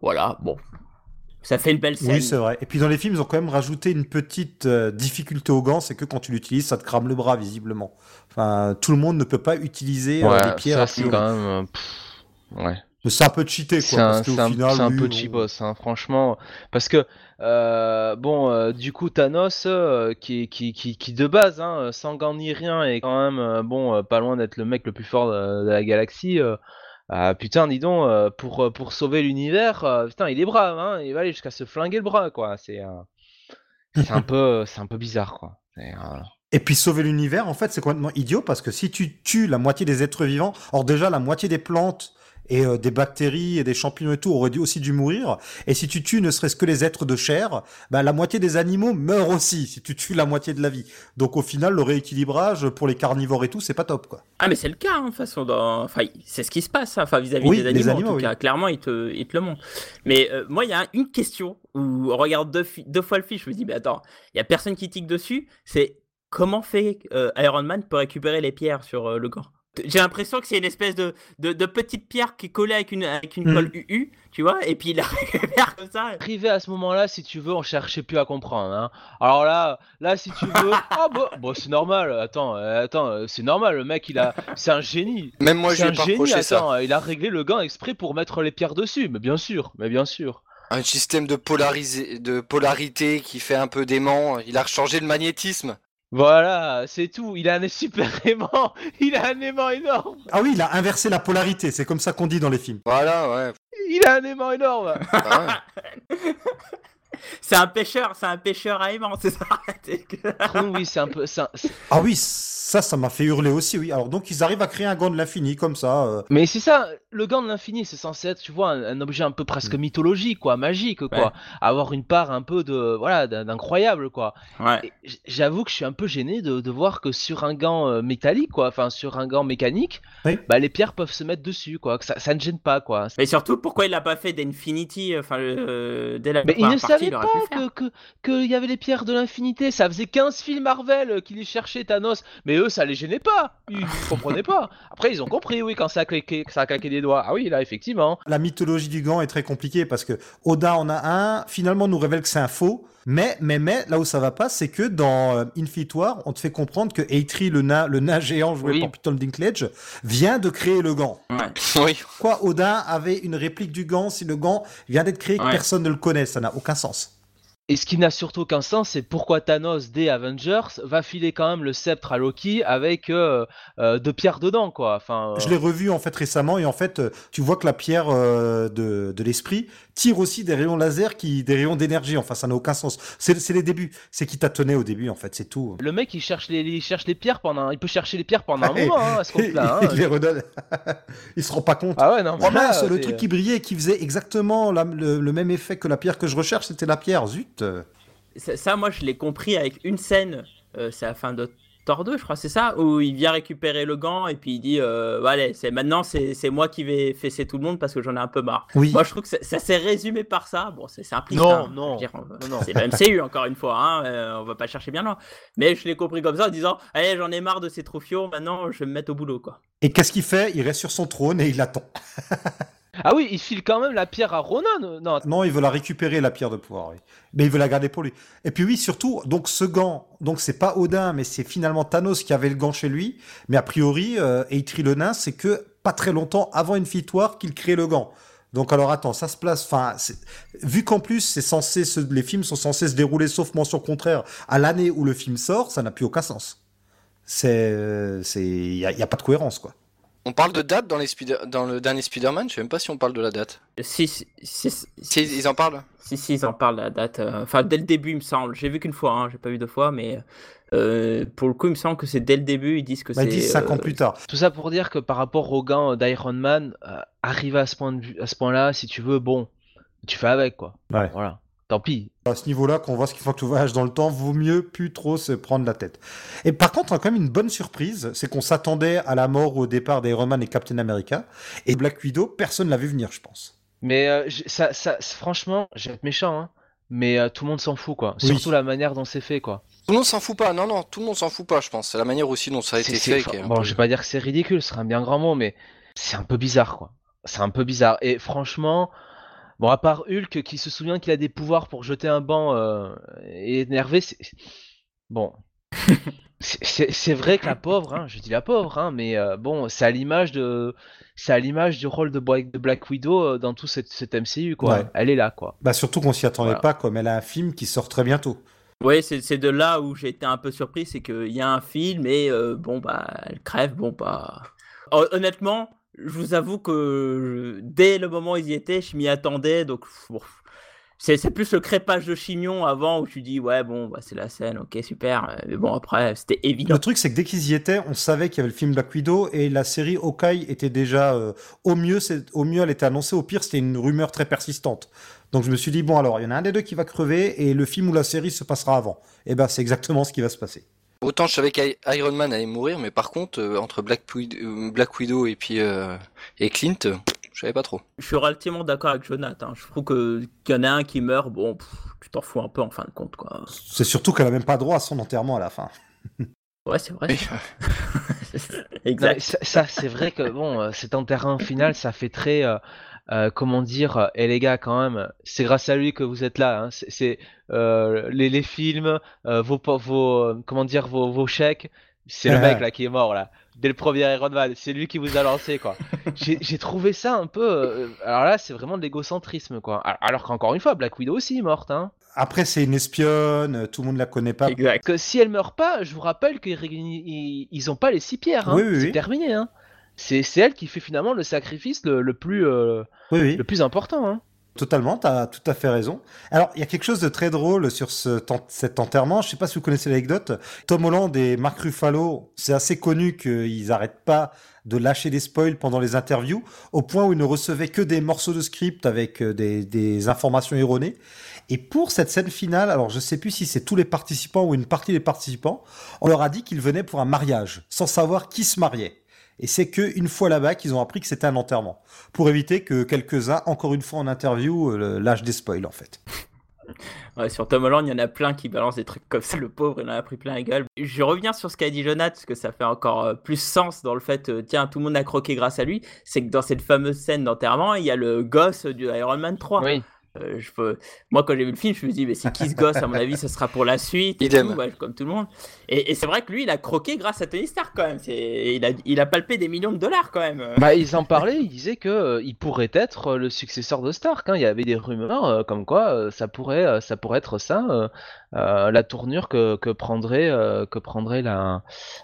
Voilà, bon. Ça fait une belle scène. Oui, c'est vrai. Et puis dans les films, ils ont quand même rajouté une petite euh, difficulté au gant, c'est que quand tu l'utilises, ça te crame le bras visiblement. Enfin, tout le monde ne peut pas utiliser euh, les pierres. Ça, c'est quand même. Euh, ouais. C'est un peu cheaté, quoi. C'est un, un, peu cheapos, hein, franchement. Parce que, bon, du coup, Thanos, qui, qui, qui, qui, de base, hein, sans gant ni rien, est quand même, bon, pas loin d'être le mec le plus fort de, de la galaxie. Ah putain, dis donc, euh, pour, euh, pour sauver l'univers, euh, putain, il est brave, hein, il va aller jusqu'à se flinguer le bras, quoi. C'est c'est un (laughs) peu c'est un peu bizarre, quoi. Et puis sauver l'univers, en fait, c'est complètement idiot parce que si tu tues la moitié des êtres vivants, or déjà la moitié des plantes et euh, des bactéries et des champignons et tout auraient dû aussi dû mourir. Et si tu tues ne serait-ce que les êtres de chair, bah, la moitié des animaux meurent aussi si tu tues la moitié de la vie. Donc au final, le rééquilibrage pour les carnivores et tout, c'est pas top quoi. Ah mais c'est le cas, hein, de façon, dans... enfin, c'est ce qui se passe, hein, enfin vis-à-vis des animaux, animaux, en tout cas. Clairement, ils te, ils te le montrent. Mais euh, moi, il y a une question où on regarde deux, deux fois le fiche, je me dis, mais attends, il y a personne qui tique dessus. C'est comment fait euh, Iron Man pour récupérer les pierres sur le corps j'ai l'impression que c'est une espèce de, de, de, petite pierre qui est collée avec une, avec une colle UU, mm. tu vois, et puis il la (laughs) récupère comme ça. Arrivé à ce moment-là, si tu veux, on cherchait plus à comprendre. Hein. Alors là, là, si tu veux, (laughs) ah bon, bon c'est normal. Attends, euh, attends, euh, c'est normal. Le mec, il a, c'est un génie. Même moi, j'ai un génie. Attends, il a réglé le gant exprès pour mettre les pierres dessus. Mais bien sûr, mais bien sûr. Un système de, polarisé, de polarité qui fait un peu dément. Il a changé le magnétisme. Voilà, c'est tout. Il a un super aimant. (laughs) Il a un aimant énorme. Ah oui, il a inversé la polarité, c'est comme ça qu'on dit dans les films. Voilà, ouais. Il a un aimant énorme. (laughs) Ah (laughs) C'est un pêcheur, c'est un pêcheur à aimant, c'est ça oui, c'est un peu. c'est un- c'est- Ah oui, ça, ça m'a fait hurler aussi, oui. Alors donc ils arrivent à créer un gant de l'infini comme ça. euh. Mais c'est ça, le gant de l'infini, c'est censé être, tu vois, un, un objet un peu presque mythologique, quoi, magique, quoi. Ouais. Avoir une part un peu de, voilà, d'incroyable, quoi. Ouais. J'avoue que je suis un peu gêné de, de voir que sur un gant euh, métallique, quoi, enfin sur un gant mécanique, Oui. bah les pierres peuvent se mettre dessus, quoi. Que ça, ça ne gêne pas, quoi. Mais surtout, pourquoi il l'a pas fait d'Infinity, enfin, euh, dès la Mais il ne savait pas faire. que que qu'il y avait les pierres de l'infinité. Ça faisait 15 films Marvel euh, qui les cherchaient Thanos, mais eux ça les gênait pas. Ils comprenaient pas. Après ils ont compris, oui, quand ça a claqué, ça a claqué des doigts. Ah oui, là effectivement. La mythologie du gant est très compliquée parce que Oda en a un, finalement nous révèle que c'est un faux. Mais, mais, mais, là où ça va pas, c'est que dans euh, Infinite War, on te fait comprendre que Eitri, le nain, le nain géant joué Oui. par Peter Dinklage, vient de créer le gant. Ouais. (laughs) oui. Quoi, Odin avait une réplique du gant si le gant vient d'être créé que Ouais. personne ne le connaît, ça n'a aucun sens. Et ce qui n'a surtout aucun sens, c'est pourquoi Thanos des Avengers va filer quand même le sceptre à Loki avec euh, euh, deux pierres dedans, quoi. Enfin. euh, Je l'ai revu en fait récemment et en fait, euh, tu vois que la pierre euh, de, de l'esprit tire aussi des rayons laser, qui, des rayons d'énergie. Enfin, ça n'a aucun sens. C'est les débuts. C'est qui tâtonnait au début, en fait, c'est tout. Le mec il cherche les, il cherche les pierres pendant, il peut chercher les pierres pendant un (laughs) moment, hein, à ce compte-là. hein. (laughs) il les redonne. (laughs) il se rend pas compte. Ah ouais, non. Oh mince, le truc qui brillait, qui faisait exactement la- le, le même effet que la pierre que je recherche, c'était la pierre. Zut. Ça, ça, moi, je l'ai compris avec une scène, euh, c'est à la fin de Thor 2, je crois, c'est ça, où il vient récupérer le gant et puis il dit euh, Allez, c'est maintenant, c'est c'est moi qui vais fesser tout le monde parce que j'en ai un peu marre. Oui. Moi, je trouve que ça, ça s'est résumé par ça. Bon, c'est simpliste. Non, hein, dire, on non, non. C'est le MCU, encore une fois, hein, euh, on va pas chercher bien loin. Mais je l'ai compris comme ça en disant Allez, j'en ai marre de ces troufions, maintenant, je vais me mettre au boulot, quoi. Et qu'est-ce qu'il fait? Il reste sur son trône et il attend. (laughs) Ah oui, il file quand même la pierre à Ronan. euh, Non, Non, il veut la récupérer, la pierre de pouvoir, oui. Mais il veut la garder pour lui. Et puis oui, surtout, donc ce gant, donc c'est pas Odin, mais c'est finalement Thanos qui avait le gant chez lui. Mais a priori, euh, Eitri le nain, c'est que pas très longtemps avant une victoire qu'il crée le gant. Donc alors attends, ça se place, enfin, vu qu'en plus c'est censé, se- les films sont censés se dérouler, sauf mention contraire, à l'année où le film sort, ça n'a plus aucun sens. C'est, c'est, il y a pas de cohérence quoi. On parle de date dans, les Spider- dans le dernier Spider-Man Je sais même pas si on parle de la date. Si, si, si, si, Si, ils en parlent Si, si, ils en parlent la date. euh, Enfin, dès le début, il me semble. J'ai vu qu'une fois, hein, j'ai pas vu deux fois, mais euh, pour le coup, il me semble que c'est dès le début, ils disent que Bah, c'est. ils disent cinq euh, ans plus tard. Tout ça pour dire que par rapport au gant d'Iron Man, euh, arrivé à ce point de vue, à ce point-là, si tu veux, bon, tu fais avec quoi. Ouais. Voilà. Tant pis. À ce niveau-là, qu'on voit ce qu'il faut que tu voyages dans le temps, vaut mieux plus trop se prendre la tête. Et par contre, on a quand même une bonne surprise, c'est qu'on s'attendait à la mort au départ d'Iron Man et Captain America, et Black Widow, personne l'a vu venir, je pense. Mais euh, ça, ça, franchement, je vais être méchant, hein. Mais euh, tout le monde s'en fout, quoi. Oui. Surtout la manière dont c'est fait, quoi. Tout le monde s'en fout pas. Non, non, tout le monde s'en fout pas, je pense. C'est la manière aussi dont ça a été fait. qui Bon, peu- je vais pas dire que c'est ridicule, ce serait un bien grand mot, mais c'est un peu bizarre, quoi. C'est un peu bizarre. Et franchement, bon, à part Hulk qui se souvient qu'il a des pouvoirs pour jeter un banc euh, et énervé, c'est. Bon. (laughs) C'est- vrai que la pauvre, hein, je dis la pauvre, hein, mais euh, bon, c'est à l'image de, c'est à l'image du rôle de Black, de Black Widow euh, dans tout cet, cet MCU, quoi. Ouais. Elle est là, quoi. Bah surtout qu'on s'y attendait Voilà. pas, comme elle a un film qui sort très bientôt. Ouais, c'est de là où j'ai été un peu surpris, c'est qu'il y a un film et euh, bon, bah, elle crève, bon, bah. Hon- Honnêtement, je vous avoue que je- dès le moment où ils y étaient, je m'y attendais, donc. bon, c'est plus le crépage de chignon avant où tu dis, ouais, bon, bah, c'est la scène, ok, super. euh, Mais bon, après, c'était évident. Le truc, c'est que dès qu'ils y étaient, on savait qu'il y avait le film Black Widow, et la série Hawkeye était déjà, euh, au mieux, c'est- au mieux, elle était annoncée, au pire, c'était une rumeur très persistante. Donc je me suis dit, bon alors, il y en a un des deux qui va crever, et le film ou la série se passera avant. Et ben c'est exactement ce qui va se passer. Autant je savais qu'Iron Man allait mourir, mais par contre, euh, entre Black, euh, Black Widow et puis euh, et Clint, je savais pas trop. Je suis relativement d'accord avec Jonathan. Je trouve que qu'il y en a un qui meurt, bon, pff, tu t'en fous un peu en fin de compte, quoi. C'est surtout qu'elle a même pas droit à son enterrement à la fin. (laughs) Ouais, c'est vrai. Non, (laughs) exact. ça, ça, c'est vrai que bon, cet enterrement final, ça fait très, euh, euh, comment dire, euh, et les gars, quand même, c'est grâce à lui que vous êtes là. hein. C'est euh, les, les films, euh, vos, vos, comment dire, vos, vos chèques. C'est le mec là qui est mort là. dès le premier Iron Man. C'est lui qui vous a lancé, quoi. J'ai trouvé ça un peu. euh, alors là, c'est vraiment de l'égocentrisme, quoi. Alors, alors qu'encore une fois, Black Widow aussi est morte, hein. Après, c'est une espionne, tout le monde la connaît pas. Exact. Que si elle meurt pas, je vous rappelle qu'ils ils, ils ont pas les six pierres, hein. Oui, oui, c'est oui. terminé, hein. C'est elle qui fait finalement le sacrifice le, le plus, euh, Oui, oui. le plus important, hein. Totalement, tu as tout à fait raison. Alors, il y a quelque chose de très drôle sur ce, cet enterrement. Je sais pas si vous connaissez l'anecdote. Tom Holland et Mark Ruffalo, c'est assez connu qu'ils n'arrêtent pas de lâcher des spoils pendant les interviews, au point où ils ne recevaient que des morceaux de script avec euh, des, des informations erronées. Et pour cette scène finale, alors je sais plus si c'est tous les participants ou une partie des participants, on leur a dit qu'ils venaient pour un mariage, sans savoir qui se mariait. Et c'est que une fois là-bas qu'ils ont appris que c'était un enterrement pour éviter que quelques-uns, encore une fois en interview, euh, lâchent des spoils en fait. (laughs) Ouais, sur Tom Holland, il y en a plein qui balancent des trucs comme ça. Le pauvre, il en a pris plein la gueule. Je reviens sur ce qu'a dit Jonathan, parce que ça fait encore euh, plus sens dans le fait, euh, tiens, tout le monde a croqué grâce à lui. C'est que dans cette fameuse scène d'enterrement, il y a le gosse du Iron Man 3. Oui. Euh, je peux... Moi, quand j'ai vu le film, je me suis dit, mais c'est qui ce gosse? À mon avis, ce sera pour la suite. Et tout, comme tout le monde. Et, et c'est vrai que lui, il a croqué grâce à Tony Stark quand même. C'est... Il, a, il a palpé des millions de dollars quand même. Bah, ils en parlaient, ils disaient que euh, il pourrait être euh, le successeur de Stark. hein. Il y avait des rumeurs euh, comme quoi euh, ça pourrait, euh, ça pourrait être ça, euh, euh, la tournure que, que prendrait, euh, que prendrait la,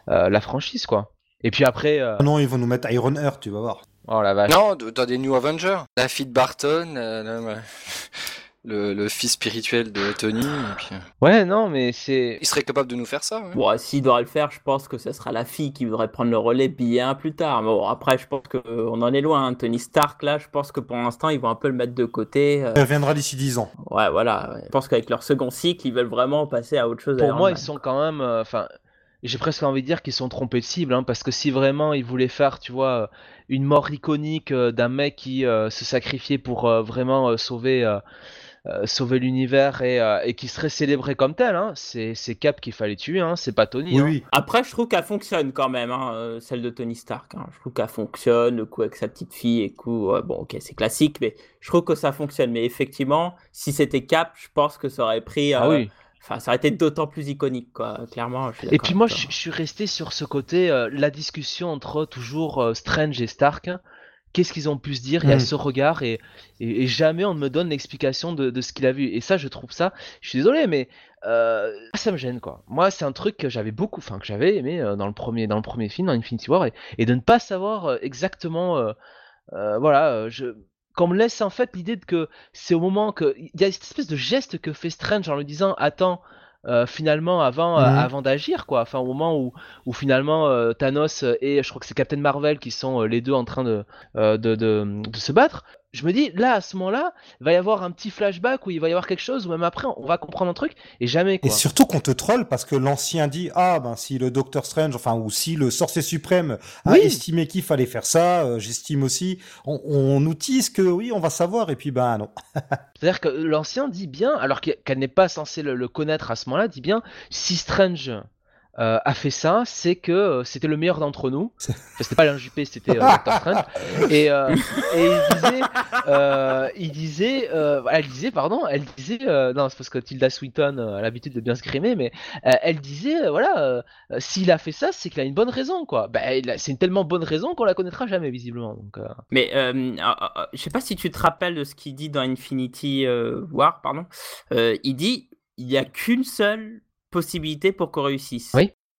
euh, la franchise, quoi. Et puis après, euh, Ah non, ils vont nous mettre Iron Heart, tu vas voir. Oh la vache. Non, dans des New Avengers. La fille de Barton, euh, (laughs) le, le fils spirituel de Tony. et puis, euh, Ouais, non, mais c'est. il serait capable de nous faire ça. ouais. Bon, s'il devrait le faire, je pense que ce sera la fille qui voudrait prendre le relais bien plus tard. Mais bon, après, je pense qu'on en est loin. hein. Tony Stark, là, je pense que pour l'instant, ils vont un peu le mettre de côté. euh, Il reviendra d'ici 10 ans. Ouais, voilà. ouais. Je pense qu'avec leur second cycle, ils veulent vraiment passer à autre chose. Pour moi, Man. ils sont quand même. euh, Enfin, j'ai presque envie de dire qu'ils sont trompés de cible, hein, parce que si vraiment ils voulaient faire, tu vois, euh, une mort iconique euh, d'un mec qui euh, se sacrifiait pour euh, vraiment sauver. sauver l'univers et, euh, et qui serait célébré comme tel, hein. c'est c'est Cap qu'il fallait tuer, hein. c'est pas Tony. Oui, hein. oui. Après, je trouve qu'elle fonctionne quand même, hein, celle de Tony Stark. Je trouve qu'elle fonctionne, le coup avec sa petite fille et coup, bon, ok, c'est classique, mais je trouve que ça fonctionne. Mais effectivement, si c'était Cap, je pense que ça aurait pris. Ah oui. Enfin, ça aurait été d'autant plus iconique, quoi. Clairement. je suis Et puis moi, je, suis resté sur ce côté, euh, la discussion entre toujours euh, Strange et Stark. Qu'est-ce qu'ils ont pu se dire? Il y a Mm. ce regard et, et, et jamais on ne me donne l'explication de, de ce qu'il a vu. Et ça, je trouve ça. Je suis désolé, mais euh, ça me gêne quoi. Moi, c'est un truc que j'avais beaucoup, enfin que j'avais aimé euh, dans le premier, dans le premier film, dans Infinity War, et, et de ne pas savoir exactement, euh, euh, voilà, euh, je qu'on me laisse en fait l'idée de que c'est au moment que il y a cette espèce de geste que fait Strange en lui disant attends euh, finalement avant euh, Mhm. avant d'agir quoi enfin au moment où où finalement euh, Thanos et je crois que c'est Captain Marvel qui sont les deux en train de, de, de de se battre je me dis là à ce moment-là il va y avoir un petit flashback où il va y avoir quelque chose ou même après on va comprendre un truc et jamais Et quoi surtout qu'on te troll parce que l'ancien dit ah ben si le Docteur Strange enfin ou si le Sorcier suprême a Oui. estimé qu'il fallait faire ça, euh, j'estime aussi. On, on nous que oui on va savoir et puis ben non. (laughs) C'est-à-dire que l'ancien dit bien, alors qu'elle qu'elle n'est pas censée le, le connaître à ce moment-là, dit bien, si Strange euh, a fait ça, c'est que euh, c'était le meilleur d'entre nous. (laughs) Enfin, C'était pas Alain Juppé, c'était euh, Doctor Strange. Et, euh, et il disait, euh, il disait, euh, elle disait, pardon, elle disait, euh, non, c'est parce que Tilda Swinton a l'habitude de bien se grimer, mais euh, elle disait, voilà, s'il a fait ça, c'est qu'il a une bonne raison, quoi. Ben, a- c'est une tellement bonne raison qu'on la connaîtra jamais, visiblement. Donc, euh, Mais euh, euh, euh, je sais pas si tu te rappelles de ce qu'il dit dans Infinity euh, War, pardon. Euh, il dit il n'y a qu'une seule possibilité pour qu'on réussisse.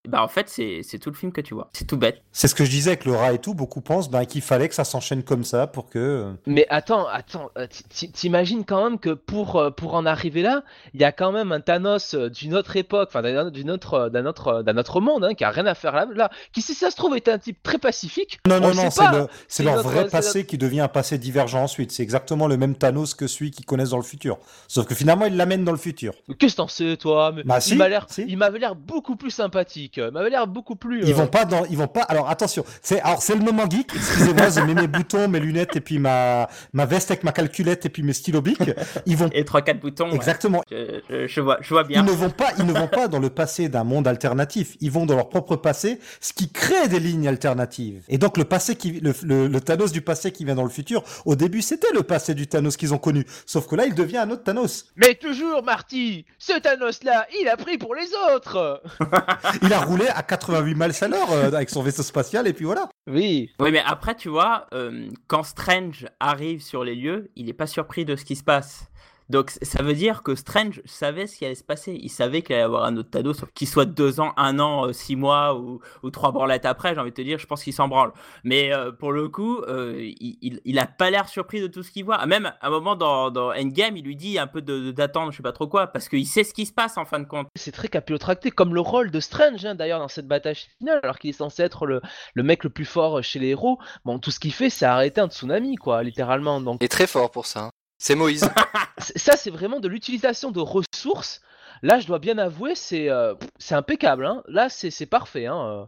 Bah en fait c'est c'est tout le film que tu vois. C'est tout bête. C'est ce que je disais avec le rat et tout. Beaucoup pensent ben, qu'il fallait que ça s'enchaîne comme ça pour que. euh, Mais attends, attends, euh, t'imagines quand même que pour, euh, pour en arriver là, il y a quand même un Thanos d'une autre époque, enfin d'un d'une autre, d'un autre, d'un autre monde, hein, qui a rien à faire là, là, qui si ça se trouve était un type très pacifique. Non on non non c'est le- leur notre- vrai passé notre- qui devient un passé divergent ensuite. C'est exactement le même Thanos que celui qu'ils connaissent dans le futur. Sauf que finalement ils l'amènent dans le futur. Qu'est-ce que t'en sais toi? Mais Bah, il si, m'a l'air, si. il m'avait l'air beaucoup plus sympathique. Euh, Il m'avait l'air beaucoup plus. Ils euh, vont pas dans, ils vont pas. Alors attention, c'est alors c'est le moment geek. Excusez-moi, je mets mes boutons, mes lunettes et puis ma ma veste avec ma calculette et puis mes stylos bic. Ils vont Et trois quatre boutons. ouais. exactement. Je, je- je vois je vois Ils bien. ne vont pas, ils ne vont pas dans le passé d'un monde alternatif. Ils vont dans leur propre passé, ce qui crée des lignes alternatives. Et donc le passé qui, le, le, le Thanos du passé qui vient dans le futur. Au début, c'était le passé du Thanos qu'ils ont connu. Sauf que là, il devient un autre Thanos. Mais toujours, Marty, ce Thanos là, il a pris pour les autres. (laughs) (laughs) Il a a roulé à 88 miles à l'heure euh, avec son vaisseau spatial et puis voilà. Oui. Oui, mais après, tu vois, euh, quand Strange arrive sur les lieux, il n'est pas surpris de ce qui se passe. Donc ça veut dire que Strange savait ce qui allait se passer. Il savait qu'il allait y avoir un autre Thanos, qu'il soit deux ans, un an, euh, six mois ou, ou trois branlettes après, j'ai envie de te dire, je pense qu'il s'en branle. Mais euh, pour le coup, euh, il, il, il a pas l'air surpris de tout ce qu'il voit. Même à un moment dans, dans Endgame, il lui dit un peu de- d'attendre, je sais pas trop quoi, parce qu'il sait ce qui se passe en fin de compte. C'est très capillotracté, comme le rôle de Strange hein, d'ailleurs dans cette bataille finale, alors qu'il est censé être le, le mec le plus fort chez les héros. Bon, tout ce qu'il fait, c'est arrêter un tsunami, quoi, littéralement. Donc Il est très fort pour ça. hein. C'est Moïse. (laughs) ça, c'est vraiment de l'utilisation de ressources. Là, je dois bien avouer, c'est euh, impeccable. Hein. Là, c'est c'est parfait. Hein. euh.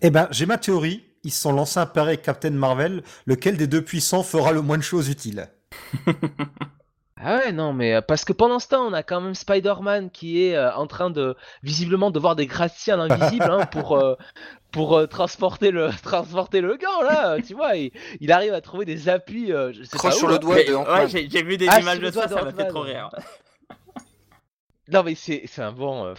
Eh ben, j'ai ma théorie. Ils se sont lancés un pari avec Captain Marvel. Lequel des deux puissants fera le moins de choses utiles? (laughs) Ah ouais, non, mais euh, parce que pendant ce temps, on a quand même Spider-Man qui est euh, en train de visiblement de voir des gratte-ciels invisibles hein, pour euh, pour euh, transporter le (laughs) transporter le gant là. Tu vois, il, il arrive à trouver des appuis. euh, je sais Croche pas sur où, le doigt Mais- de ouais, Ant-Man. j'ai j'ai vu des Ah, images de ça, ça m'a fait trop rire. Non mais c'est c'est un bon euh,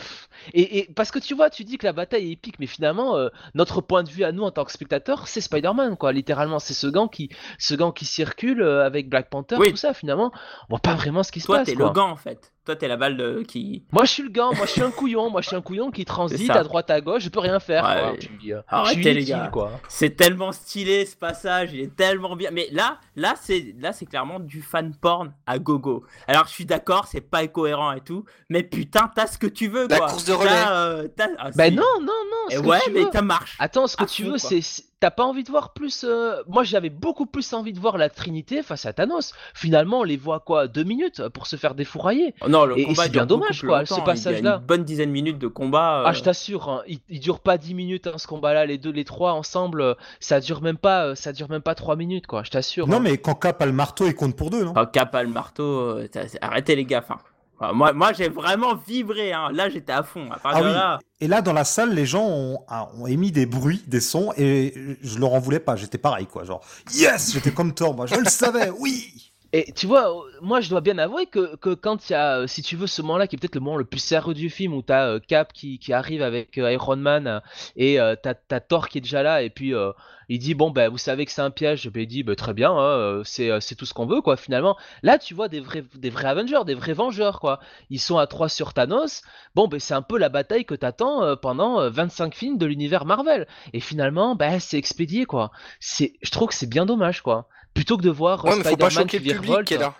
et, et parce que tu vois tu dis que la bataille est épique mais finalement euh, notre point de vue à nous en tant que spectateurs c'est Spider-Man quoi littéralement c'est ce gant qui ce gant qui circule euh, avec Black Panther Oui. tout ça finalement on voit pas vraiment ce qui se Toi, passe t'es quoi. le gant en fait. Toi, t'es la balle de... qui. Moi je suis le gant moi je suis un couillon moi je suis un couillon qui (laughs) transite à droite à gauche je peux rien faire Ouais, quoi. mais- Puis, euh, Arrêtez, je suis les inutile, gars. quoi. C'est tellement stylé ce passage, il est tellement bien. Mais là, là, c'est là, c'est clairement du fan porn à gogo. Alors, je suis d'accord, c'est pas cohérent et tout, mais putain, t'as ce que tu veux, La quoi. course de relais. T'as, euh, t'as- ah, Bah si. non non non Et ce que ouais, tu mais veux. ça marche. Attends, ce que à tu fond, veux, quoi. c'est- t'as pas envie de voir plus. euh, Moi, j'avais beaucoup plus envie de voir la Trinité face à Thanos. Finalement, on les voit quoi, deux minutes pour se faire défourailler. Oh Non, le Et- et combat c'est bien dommage, quoi, ce longtemps. Il y a passage-là. Une bonne dizaine de minutes de combat. Ah, euh, je t'assure, hein, il, il dure pas 10 minutes hein, ce combat-là, les deux, les trois ensemble, euh, ça dure même pas, euh, ça dure même pas 3 minutes, quoi. Je t'assure. Non, hein. mais quand Cap a le marteau, il compte pour deux, non? Cap a le marteau, euh, arrêtez les gars. Enfin, moi, moi j'ai vraiment vibré. Hein. Là, j'étais à fond. À Ah oui. là, Et là, dans la salle, les gens ont, ah, ont émis des bruits, des sons, et je leur en voulais pas. J'étais pareil, quoi. Genre, yes, j'étais comme Thor, moi. Je le savais, oui. Et tu vois, euh, moi je dois bien avouer que, que quand il y a, euh, si tu veux, ce moment-là qui est peut-être le moment le plus sérieux du film où t'as euh, Cap qui, qui arrive avec Iron Man et t'as Thor qui est déjà là et puis il dit bon ben vous savez que c'est un piège, ben il dit ben, très bien, hein, c'est tout ce qu'on veut quoi finalement. Là tu vois des vrais des vrais Avengers, des vrais Vengeurs quoi. Ils sont à 3 sur Thanos. Bon ben c'est un peu la bataille que t'attends pendant euh, 25 films de l'univers Marvel et finalement ben c'est expédié quoi. Je trouve que c'est bien dommage quoi. Plutôt que de voir euh, Ouais, mais faut pas Spider-Man choquer qui le public virevolte. qui est là.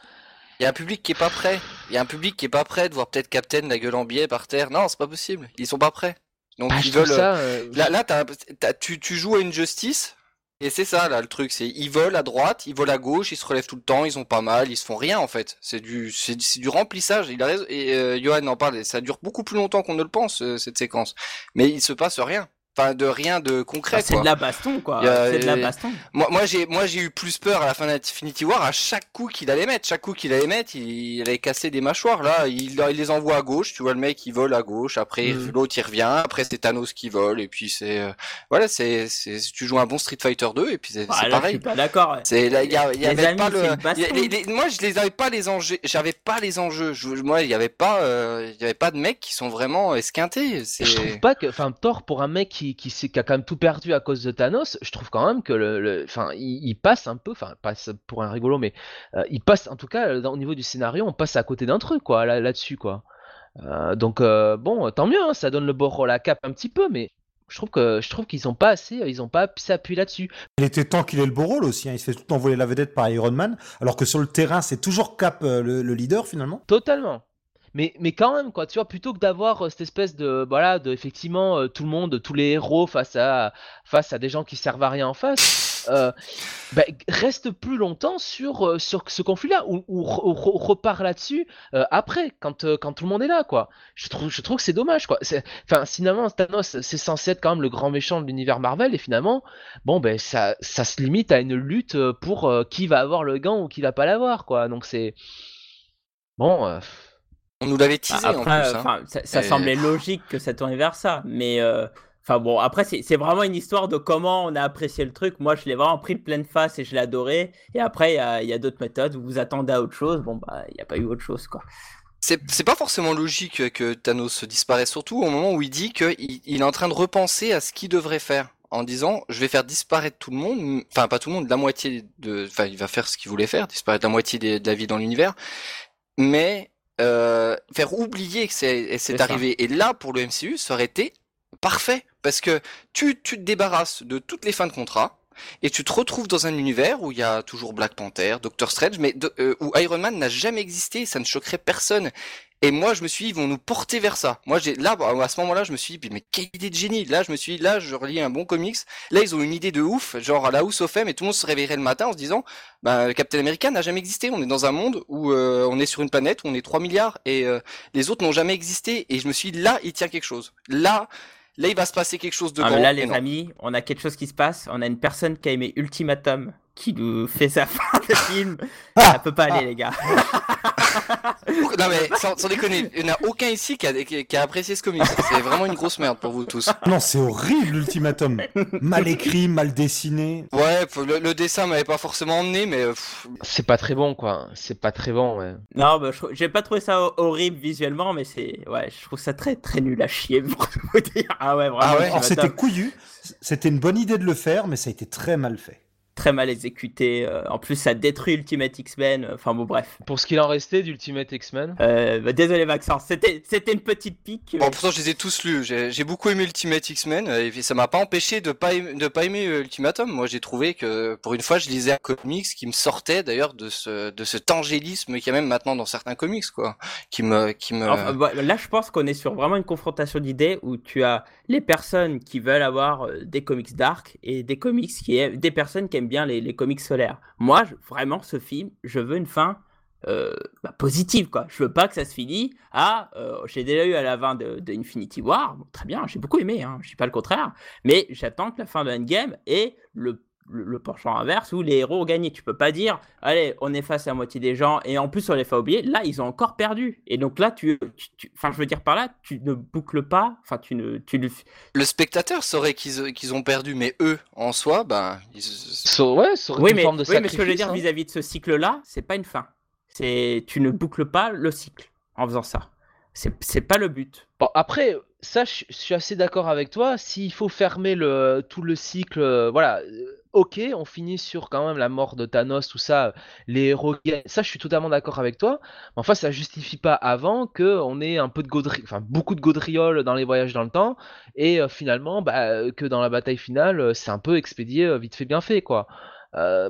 Il y a un public qui est pas prêt. Il y a un public qui est pas prêt de voir peut-être Captain la gueule en biais par terre. Non, c'est pas possible. Ils sont pas prêts. Donc Bah, ils veulent. ça. euh, Là, là t'as- t'as- tu, tu joues à une justice. Et c'est ça là le truc, c'est ils volent à droite, ils volent à gauche, ils se relèvent tout le temps, ils ont pas mal, ils se font rien en fait. C'est du c'est c'est du remplissage. Il a raison et euh, Johan en parle. et Ça dure beaucoup plus longtemps qu'on ne le pense euh, cette séquence. Mais il se passe rien. Enfin de rien de concret. bah, c'est de la baston, quoi. C'est de la baston. Moi, moi j'ai, moi, j'ai eu plus peur à la fin d'Infinity War à chaque coup qu'il allait mettre. Chaque coup qu'il allait mettre, il, il allait casser des mâchoires. Là, il, il les envoie à gauche. Tu vois le mec, il vole à gauche. Après, Mhm. l'autre, il revient. Après, c'est Thanos qui vole. Et puis c'est, euh, voilà, c'est, c'est, tu joues un bon Street Fighter 2 et puis c'est, Ah, là, pareil. suis pas d'accord. C'est là, il y, a- avait amis, pas le. baston. il y a- les- les- moi, je les avais pas les enjeux. J'avais pas les enjeux. Je, moi, il y avait pas, euh, il y avait pas de mecs qui sont vraiment esquintés. C'est. Je trouve pas que, enfin, Thor pour un mec qui, qui, a quand même tout perdu à cause de Thanos, je trouve quand même que le, enfin, il, il passe un peu, enfin, passe pour un rigolo, mais euh, il passe, en tout cas, dans- au niveau du scénario, on passe à côté d'un truc, quoi, là- là-dessus, quoi. Euh, donc euh, bon, tant mieux, hein, ça donne le beau rôle à Cap un petit peu, mais je trouve que je trouve qu'ils ont pas assez, ils ont pas appuyé là-dessus. Il était temps qu'il ait le beau rôle aussi. hein. Il se fait tout le temps voler la vedette par Iron Man, alors que sur le terrain, c'est toujours Cap euh, le, le leader finalement. Totalement. Mais, mais quand même, quoi, tu vois, plutôt que d'avoir euh, cette espèce de, voilà, de, effectivement, euh, tout le monde, tous les héros face à, face à des gens qui servent à rien en face, euh, bah, reste plus longtemps sur, euh, sur ce conflit-là, ou, ou, re- ou re- repart là-dessus après, quand, quand tout le monde est là, quoi. Je trouve, je trouve que c'est dommage, quoi. Enfin, finalement, Thanos, c'est censé être quand même le grand méchant de l'univers Marvel, et finalement, bon, ben, ça, ça se limite à une lutte pour qui va avoir le gant ou qui va pas l'avoir, quoi. Donc c'est. Bon. Euh, On nous l'avait teasé en plus. Après, hein. ça, ça Et- semblait logique que ça tourne vers ça, mais euh, enfin bon, après c'est vraiment une histoire de comment on a apprécié le truc. Moi, je l'ai vraiment pris de pleine face et je l'ai adoré. Et après, il y a, d'autres méthodes où vous attendez à autre chose. Bon bah, il n'y a pas eu autre chose quoi. C'est pas forcément logique que Thanos disparaisse, surtout au moment où il dit qu'il il est en train de repenser à ce qu'il devrait faire. En disant, je vais faire disparaître tout le monde, enfin pas tout le monde, la moitié de, enfin il va faire ce qu'il voulait faire, disparaître la moitié de la vie dans l'univers, mais euh, faire oublier que c'est ça. arrivé. Et là, pour le MCU, ça aurait été parfait, parce que tu, tu te débarrasses de toutes les fins de contrat, et tu te retrouves dans un univers où il y a toujours Black Panther, Doctor Strange, mais euh, où Iron Man n'a jamais existé, ça ne choquerait personne. Et moi, je me suis dit, ils vont nous porter vers ça. Moi, j'ai là, bah, à ce moment-là, je me suis dit, mais quelle idée de génie. Là, je me suis dit, là, je relis un bon comics. Là, ils ont une idée de ouf, genre à la House of M, et tout le monde se réveillerait le matin en se disant, bah, Captain America n'a jamais existé. On est dans un monde où euh, on est sur une planète où on est 3 milliards et euh, les autres n'ont jamais existé. Et je me suis dit, là, il tient quelque chose. Là, là, il va se passer quelque chose de Ah, grand. mais là, les amis, on a quelque chose qui se passe. On a une personne qui a aimé Ultimatum qui nous (laughs) fait sa fin de film. Ça peut pas aller, les gars. (laughs) Non mais sans, sans déconner, il n'y en a aucun ici qui a, qui, qui a apprécié ce comics. C'est vraiment une grosse merde pour vous tous. Non, c'est horrible l'ultimatum. Mal écrit, mal dessiné. Ouais, le, le dessin m'avait pas forcément emmené, mais pff, C'est pas très bon, quoi. C'est pas très bon, ouais. Non, bah, j'ai pas trouvé ça ho- horrible visuellement, mais c'est. Ouais, je trouve ça très très nul à chier, (laughs) pour vous dire. Ah ouais, vraiment. Ah ouais c'était couillu, c'était une bonne idée de le faire, mais ça a été très mal fait. Très mal exécuté. euh, en plus, ça détruit Ultimate X-Men. euh, Enfin, bon, bref. Pour ce qu'il en restait d'Ultimate X-Men? Euh, bah, désolé, Maxence. C'était c'était une petite pique. bon pourtant je les ai tous lus. J'ai j'ai beaucoup aimé Ultimate X-Men et ça m'a pas empêché de pas aimer, de pas aimer Ultimatum. Moi j'ai trouvé que pour une fois je lisais un comics qui me sortait d'ailleurs de ce de cet angélisme qu'il y a même maintenant dans certains comics quoi, qui me qui me Enfin, bah, là, je pense qu'on est sur vraiment une confrontation d'idées où tu as les personnes qui veulent avoir des comics dark et des comics qui aiment, des personnes qui aiment bien les, les comics solaires. Moi, vraiment, ce film, je veux une fin euh, bah, positive, quoi. Je veux pas que ça se finisse. Ah, euh, j'ai déjà eu à la fin de, Infinity War, très bien, j'ai beaucoup aimé, hein, je dis pas le contraire, mais j'attends que la fin de Endgame ait le le, le penchant inverse où les héros ont gagné. Tu peux pas dire, allez, on efface la moitié des gens et en plus on les fait oublier. Là, ils ont encore perdu. Et donc là, tu, enfin, je veux dire par là, tu ne boucles pas, enfin, tu ne, tu ne, le spectateur saurait qu'ils qu'ils ont perdu, mais eux en soi, ben ils- So- ouais, oui, une mais, forme de oui, mais ce que je veux dire hein. vis-à-vis de ce cycle-là, c'est pas une fin. C'est, tu ne boucles pas le cycle en faisant ça. C'est, c'est pas le but. Bon, après, ça, je je suis assez d'accord avec toi. S'il faut fermer le, tout le cycle, euh, voilà, euh, ok, on finit sur quand même la mort de Thanos, tout ça, les héros. Ça, je suis totalement d'accord avec toi. Mais enfin, ça justifie pas avant que on ait un peu de gaudri... enfin, beaucoup de gaudriole dans les voyages dans le temps, et euh, finalement, bah, que dans la bataille finale, euh, c'est un peu expédié, euh, vite fait, bien fait, quoi.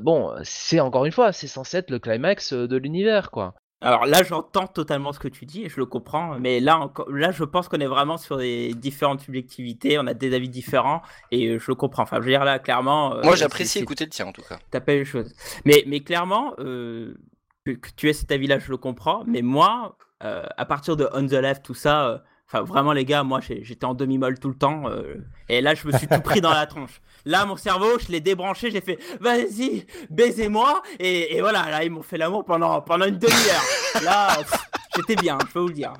Bon, c'est encore une fois, c'est censé être le climax de l'univers, quoi. Alors là, j'entends totalement ce que tu dis et je le comprends, mais là, là, je pense qu'on est vraiment sur des différentes subjectivités, on a des avis différents et euh, je le comprends. Enfin, je veux dire là, clairement. euh, moi j'apprécie écouter le tien en tout cas. T'as pas eu les choses. Mais, mais clairement, euh, que, que tu aies cet avis-là, je le comprends. Mais moi, euh, à partir de On the Left, tout ça, enfin vraiment les gars, moi j'étais en demi-molle tout le temps. euh, et là, je me suis tout pris dans la tronche. Là, mon cerveau, je l'ai débranché, j'ai fait, vas-y, baisez-moi. Et, et voilà, là, ils m'ont fait l'amour pendant, pendant une demi-heure. Là, j'étais bien, je peux vous le dire.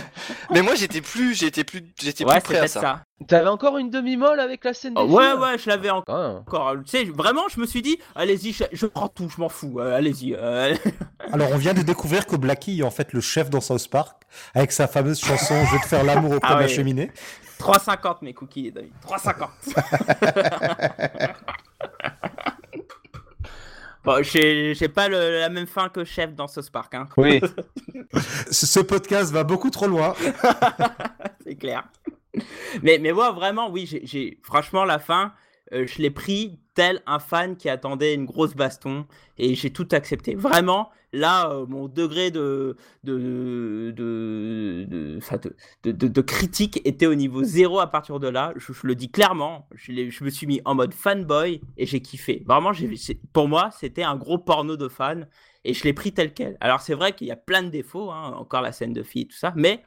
(laughs) Mais moi j'étais plus j'étais plus j'étais ouais, plus c'est prêt à ça. ça. T'avais encore une demi-molle avec la scène des Oh, ouais, filles, ouais, je l'avais encore. Ah. encore. Tu sais, vraiment, je me suis dit, allez-y, je, je prends tout, je m'en fous. euh, allez-y. euh, Alors, on vient de découvrir que Blackie est en fait le chef dans South Park, avec sa fameuse chanson Je vais te faire l'amour auprès Ah de la ouais. cheminée. 3,50 mes cookies, David. 3,50. (laughs) (laughs) bon, j'ai pas le- la même fin que chef dans ce Spark, hein. Oui. (laughs) Ce podcast va beaucoup trop loin. (laughs) c'est clair. Mais, mais moi, vraiment, oui, j'ai- j'ai franchement la fin, euh, je l'ai pris tel un fan qui attendait une grosse baston et j'ai tout accepté. Vraiment, là, euh, mon degré de de de, de, de, de- critique était au niveau zéro à partir de là. Je, le dis clairement, je, je me suis mis en mode fanboy et j'ai kiffé. Vraiment, pour moi, c'était un gros porno de fan et je l'ai pris tel quel. Alors c'est vrai qu'il y a plein de défauts, hein, encore la scène de fille, tout ça, mais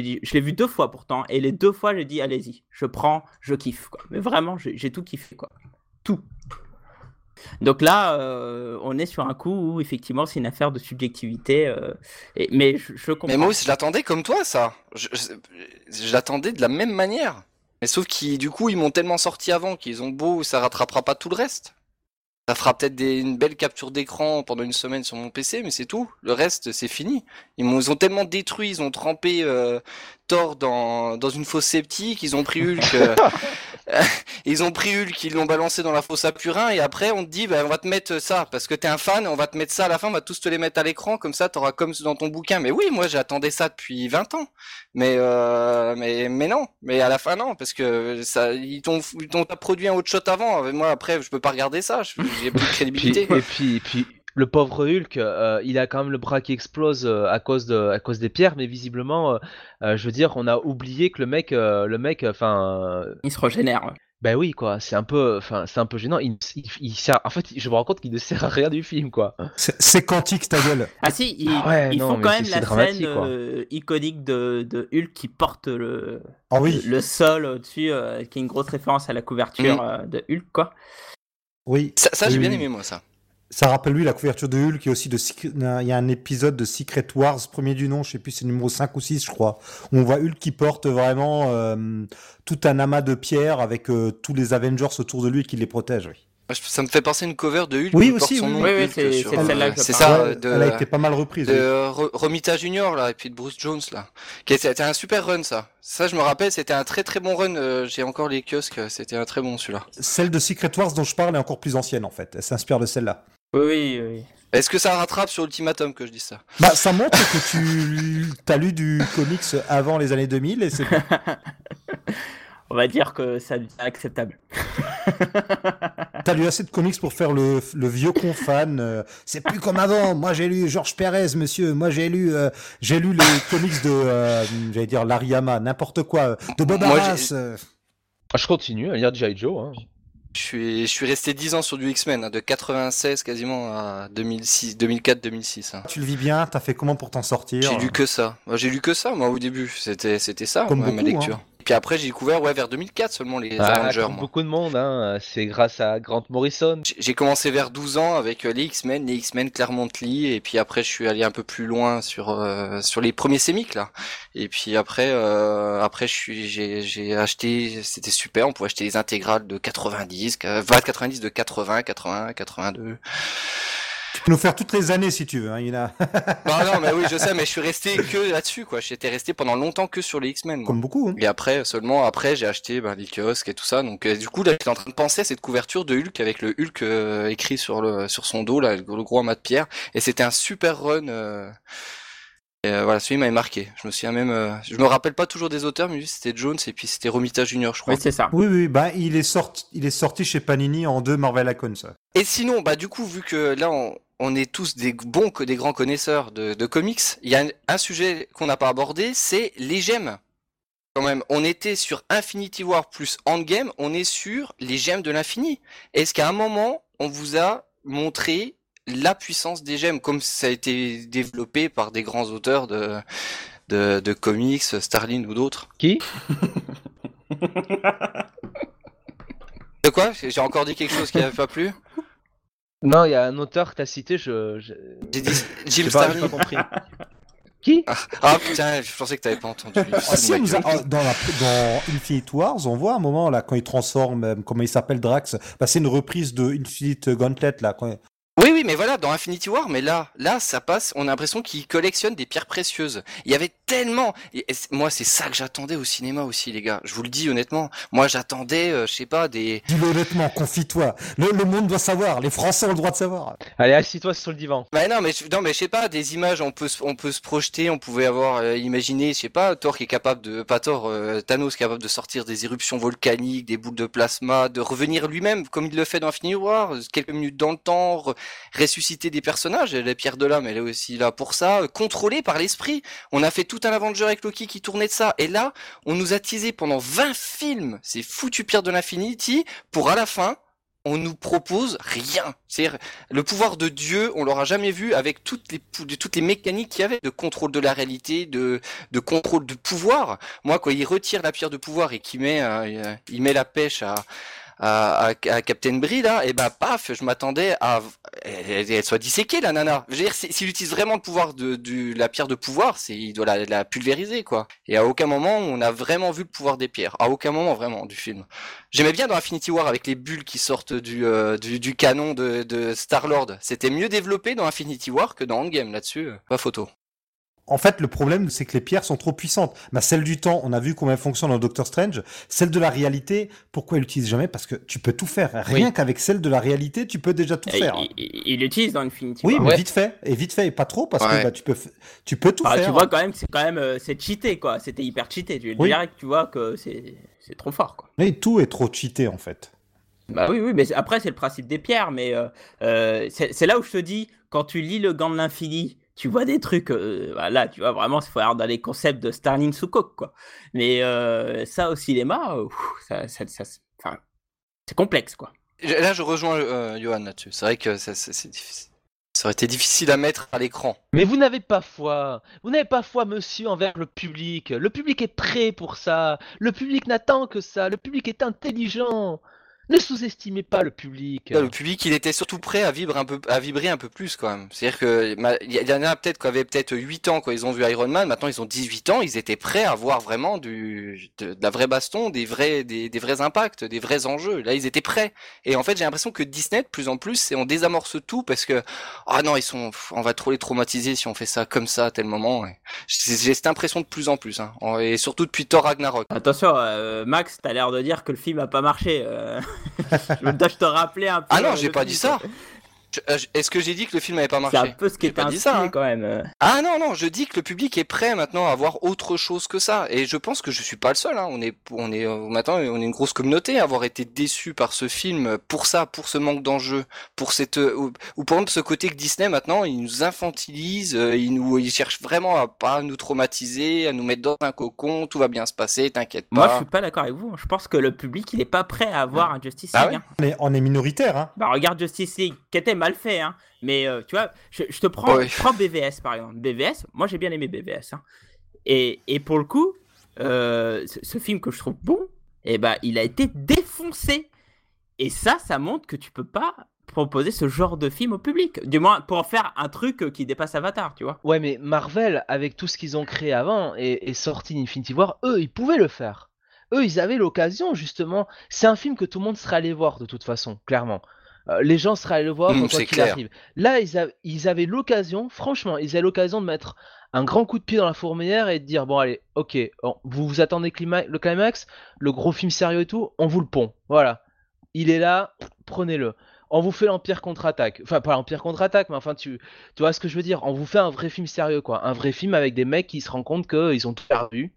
dit, je l'ai vu deux fois pourtant, et les deux fois j'ai dit, allez-y, je prends, je kiffe. Mais vraiment, j'ai tout kiffé, quoi. Tout. Donc là, euh, on est sur un coup où effectivement c'est une affaire de subjectivité, euh, mais je, comprends. Mais moi aussi je l'attendais comme toi ça. Je, l'attendais de la même manière. Mais sauf qu'ils du coup ils m'ont tellement sorti avant qu'ils ont beau ça rattrapera pas tout le reste. Ça fera peut-être une belle capture d'écran pendant une semaine sur mon PC, mais c'est tout. Le reste, c'est fini. Ils, m'ont- ils ont tellement détruit, ils ont trempé euh, Thor dans, dans une fosse sceptique, ils ont pris Hulk, (laughs) euh, (laughs) ils ont pris Hulk, ils l'ont balancé dans la fosse à purin, et après on te dit, bah, on va te mettre ça, parce que t'es un fan, on va te mettre ça à la fin, on va tous te les mettre à l'écran, comme ça t'auras comme dans ton bouquin. Mais oui, moi j'attendais ça depuis 20 ans. Mais, euh, mais, mais non, mais à la fin non, parce que ça, ils t'ont, produit un autre shot avant. Moi après, je peux pas regarder ça, j'ai plus de (laughs) crédibilité. et puis, et puis, le pauvre Hulk, euh, il a quand même le bras qui explose euh, à cause de, à cause des pierres, mais visiblement, euh, euh, je veux dire, on a oublié que le mec, euh, le mec, enfin, euh, Il se régénère. ben oui, quoi, c'est un peu, enfin, c'est un peu gênant. Il, il, il sert, en fait, je me rends compte qu'il ne sert à rien du film, quoi. C'est c'est quantique ta gueule. Ah si, ils, Ah ouais, ils non, font quand même la scène euh, iconique de, de Hulk qui porte le, Ah oui, le sol au-dessus, euh, qui est une grosse référence à la couverture Mm. euh, de Hulk, quoi. oui. Ça, ça j'ai Oui, bien aimé moi ça. Ça rappelle lui la couverture de Hulk et aussi de Secret- il y a un épisode de Secret Wars premier du nom, je sais plus c'est numéro 5 ou 6 je crois, où on voit Hulk qui porte vraiment euh, tout un amas de pierres avec euh, tous les Avengers autour de lui qui les protègent. Oui. Je- Ça me fait penser à une cover de Hulk. Oui, qui porte aussi, son oui, nom, oui. Oui, oui, Hulk, c'est- c'est euh, celle-là ça, Ouais, de, Elle a été pas mal reprise. de oui. Romita Junior là et puis de Bruce Jones là. C'était un super run ça. Ça je me rappelle, c'était un très très bon run. euh, J'ai encore les kiosques, c'était un très bon celui-là. Celle de Secret Wars dont je parle est encore plus ancienne en fait. Elle s'inspire de celle-là. Oui, oui, oui. Est-ce que ça rattrape sur Ultimatum que je dis ça? Bah, ça montre que tu (laughs) as lu du comics avant les années 2000 et c'est (laughs) On va dire que ça devient acceptable. (laughs) T'as lu assez de comics pour faire le, le vieux con fan. euh, c'est plus comme avant. Moi, j'ai lu Georges Pérez, monsieur. Moi, j'ai lu, euh, j'ai lu les comics de, euh, j'allais dire Lariyama, n'importe quoi, de Bob Moi, Arras. euh. Ah, Je continue à lire G.I. Joe. Hein. Je suis je suis resté 10 ans sur du X-Men, hein, de 96 quasiment à 2006, 2004-2006. hein. Tu le vis bien? T'as fait comment pour t'en sortir? J'ai lu que ça. J'ai lu que ça moi au début. C'était c'était ça Comme moi, ma beaucoup, lecture. Puis après j'ai découvert ouais vers 2004 seulement les Ah, Avengers. comme beaucoup de monde, hein. c'est grâce à Grant Morrison. J'ai- commencé vers 12 ans avec euh, les X-Men, les X-Men Claremont Lee, et puis après je suis allé un peu plus loin sur euh, sur les premiers sémiques là. Et puis après euh, après je suis j'ai j'ai acheté, c'était super, on pouvait acheter les intégrales de 90, euh, 20 90 de 80, 81, 82. Peux nous faire toutes les années si tu veux. hein, il y en a (laughs) Non non mais oui je sais, mais je suis resté que là-dessus quoi. J'étais resté pendant longtemps que sur les X-Men. comme beaucoup. hein. Et après, seulement après, j'ai acheté ben, les kiosques et tout ça. Donc euh, du coup, là, j'étais en train de penser à cette couverture de Hulk avec le Hulk euh, écrit sur le sur son dos, là, le, le gros amas de pierre. Et c'était un super run. euh, et, euh, voilà, celui m'avait marqué. Je me souviens même, euh, je me rappelle pas toujours des auteurs, mais c'était Jones et puis c'était Romita Junior, je crois. Oui, c'est ça. Oui, oui. Bah, il est sorti, il est sorti chez Panini en deux Marvel Icons. ça. Et sinon, bah du coup, vu que là on, on est tous des bons des grands connaisseurs de, de comics, il y a un, un sujet qu'on n'a pas abordé, c'est les gemmes. Quand même, on était sur Infinity War plus Endgame, on est sur les gemmes de l'infini. Est-ce qu'à un moment, on vous a montré la puissance des gemmes, comme ça a été développé par des grands auteurs de, de, de comics, Starlin ou d'autres? Qui? De quoi? J'ai encore dit quelque chose qui n'avait pas plu? Non, il y a un auteur que t'as cité, je. je... J'ai dit Jim pas, j'ai Starlin. pas compris. (laughs) Qui? Ah putain, je pensais que t'avais pas entendu. Ah, si, nous a- ah, dans, la, dans Infinite Wars, on voit un moment là quand il transforme, euh, comment il s'appelle Drax. Bah, c'est une reprise de Infinite Gauntlet là. Quand... Oui, oui, mais voilà, dans Infinity War, mais là, là, ça passe, on a l'impression qu'il collectionne des pierres précieuses. Il y avait tellement, et- moi, c'est ça que j'attendais au cinéma aussi, les gars. Je vous le dis honnêtement. Moi, j'attendais, euh, je sais pas, des, Dis-le honnêtement, confie-toi. Le, le monde doit savoir. Les Français ont le droit de savoir. Allez, assis-toi sur le divan. bah non, mais je- non, mais je sais pas, des images, on peut, se- on peut se projeter, on pouvait avoir euh, imaginé, je sais pas, Thor qui est capable de, pas Thor, euh, Thanos qui est capable de sortir des éruptions volcaniques, des boules de plasma, de revenir lui-même comme il le fait dans Infinity War, quelques minutes dans le temps, re- ressusciter des personnages. La pierre de l'âme, elle est aussi là pour ça, euh, contrôlée par l'esprit. On a fait tout un Avenger avec Loki qui tournait de ça, et là, on nous a teasé pendant 20 films, ces foutues pierres de l'Infinity, pour à la fin. On nous propose rien. C'est le pouvoir de Dieu, on l'aura jamais vu avec toutes les toutes les mécaniques qu'il y avait de contrôle de la réalité, de de contrôle de pouvoir. Moi, quand il retire la pierre de pouvoir et qu'il met euh, il met la pêche à à, à, Captain Brie là, et bah paf, je m'attendais à elle, soit disséquée la nana. Je veux dire, s'il utilise vraiment le pouvoir de, la pierre de pouvoir, c'est il doit la, la, pulvériser quoi. Et à aucun moment on a vraiment vu le pouvoir des pierres. À aucun moment vraiment du film. J'aimais bien dans Infinity War avec les bulles qui sortent du euh, du, du, canon de, de Star Lord. C'était mieux développé dans Infinity War que dans Endgame là-dessus. Pas photo. En fait, le problème, c'est que les pierres sont trop puissantes. Bah, celle du temps, on a vu comment elle fonctionne dans Doctor Strange. Celle de la réalité, pourquoi elle l'utilise jamais? Parce que tu peux tout faire. Rien qu'avec celle de la réalité, tu peux déjà tout faire. Il l'utilise dans Infinity Oui, mais vite fait. Et vite fait, et pas trop, parce que bah, tu, peux, tu peux tout faire. Tu vois quand même, c'est quand même, euh, c'est cheaté, quoi. C'était hyper cheaté. Tu, direct, tu vois que c'est trop fort, quoi. Mais tout est trop cheaté, en fait. Bah oui, oui, mais après, c'est le principe des pierres. Mais euh, euh, c'est là où je te dis, quand tu lis le gant de l'infini, tu vois des trucs, euh, bah là, tu vois vraiment, il faut avoir dans les concepts de Starling sous coque, quoi. Mais euh, ça au cinéma, ça, ça, c'est complexe, quoi. Là, je rejoins euh, Johan là-dessus. C'est vrai que ça, c'est difficile. Ça aurait été difficile à mettre à l'écran. Mais vous n'avez pas foi. Vous n'avez pas foi, monsieur, envers le public. Le public est prêt pour ça. Le public n'attend que ça. Le public est intelligent. Ne sous-estimez pas le public. le public, il était surtout prêt à vibrer un peu, à vibrer un peu plus quand même. C'est-à-dire que il y en a peut-être qui avaient peut-être 8 ans quand ils ont vu Iron Man. Maintenant, ils ont 18 ans. Ils étaient prêts à voir vraiment du, de, la vraie baston, des vrais, des, des, vrais impacts, des vrais enjeux. Là, ils étaient prêts. Et en fait, j'ai l'impression que Disney, de plus en plus, on désamorce tout parce que ah non, ils sont, on va trop les traumatiser si on fait ça comme ça à tel moment. J'ai cette impression de plus en plus, hein. et surtout depuis Thor Ragnarok. Attention, euh, Max, t'as l'air de dire que le film a pas marché. Euh. (laughs) je te rappeler un peu. Ah non, j'ai pas dit ça. Euh, est-ce que j'ai dit que le film n'avait pas marché C'est un peu ce qui est pas dit ça, hein. quand même. Ah non non, je dis que le public est prêt maintenant à voir autre chose que ça, et je pense que je suis pas le seul. Hein. On est on est euh, maintenant on est une grosse communauté à avoir été déçu par ce film pour ça, pour ce manque d'enjeu, pour cette euh, ou, pour exemple ce côté que Disney maintenant il nous infantilise, il nous il cherche vraiment à pas nous traumatiser, à nous mettre dans un cocon, tout va bien se passer, t'inquiète pas. Moi je suis pas d'accord avec vous. Je pense que le public il est pas prêt à voir un Justice ah League. Ah ouais on est minoritaire. Hein. Bah regarde Justice League, qui était mal fait, hein. Mais euh, tu vois, je, te prends, prends, BVS par exemple. BVS, moi j'ai bien aimé BVS. Hein. Et, et, pour le coup, euh, ce, film que je trouve bon, eh ben, il a été défoncé. Et ça, ça montre que tu peux pas proposer ce genre de film au public. Du moins, pour en faire un truc qui dépasse Avatar, tu vois. Ouais, mais Marvel, avec tout ce qu'ils ont créé avant et, et sorti Infinity War, eux, ils pouvaient le faire. Eux, ils avaient l'occasion, justement. C'est un film que tout le monde serait allé voir, de toute façon, clairement. Euh, les gens seraient allés le voir mmh, quoi qu'il arrive. Là, ils, avaient l'occasion, franchement, ils avaient l'occasion de mettre un grand coup de pied dans la fourmilière et de dire bon allez, ok, vous vous attendez le climax, le gros film sérieux et tout, on vous le pond. Voilà, il est là, prenez-le. On vous fait l'Empire contre-attaque. Enfin, pas l'Empire contre-attaque, mais enfin, tu, tu vois ce que je veux dire. On vous fait un vrai film sérieux, quoi. Un vrai film avec des mecs qui se rendent compte qu'ils ont tout perdu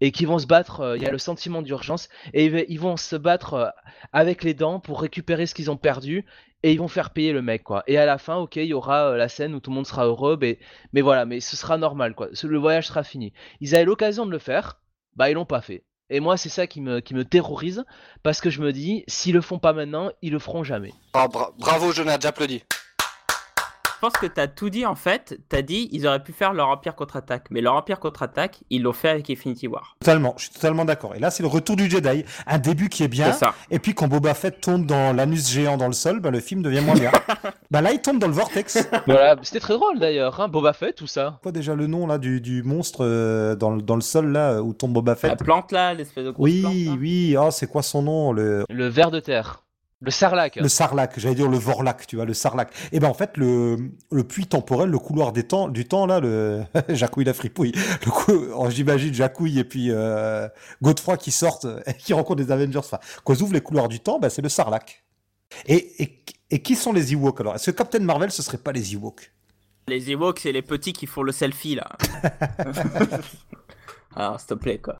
et qui vont se battre. Euh, il y a le sentiment d'urgence et ils vont se battre euh, avec les dents pour récupérer ce qu'ils ont perdu et ils vont faire payer le mec quoi. Et à la fin, ok, il y aura euh, la scène où tout le monde sera heureux, mais, mais voilà, mais ce sera normal quoi. Le voyage sera fini. Ils avaient l'occasion de le faire, bah ils l'ont pas fait. Et moi, c'est ça qui me, qui me terrorise, parce que je me dis, s'ils le font pas maintenant, ils le feront jamais. Ah, bravo, Jonathan, j'applaudis je pense que tu as tout dit en fait. Tu as dit ils auraient pu faire leur Empire contre-attaque. Mais leur Empire contre-attaque, ils l'ont fait avec Infinity War. Totalement, je suis totalement d'accord. Et là, c'est le retour du Jedi. Un début qui est bien. ça. Et puis quand Boba Fett tombe dans l'anus géant dans le sol, bah, le film devient moins bien. (laughs) bah là, il tombe dans le vortex. Voilà, c'était très drôle d'ailleurs, hein, Boba Fett, tout ça. Quoi déjà le nom là du, du monstre euh, dans, dans, le sol là où tombe Boba Fett? La plante là, l'espèce de grosse oui, plante. Oui, oui. Oh, c'est quoi son nom le... le ver de terre. Le sarlac. Le sarlac, j'allais dire le vorlac, tu vois, le sarlac. Et eh ben en fait, le, le puits temporel, le couloir des temps, du temps, là, le (laughs) Jacouille la fripouille, le coup, oh, j'imagine Jacouille et puis euh, Godefroy qui sortent (laughs) et qui rencontrent des Avengers. Enfin, quand ils ouvrent les couloirs du temps, ben, c'est le sarlac. Et, et, et, qui sont les Ewoks alors? Est-ce que Captain Marvel, ce serait pas les Ewoks? Les Ewoks, c'est les petits qui font le selfie, là. alors, (laughs) s'il te plaît, quoi.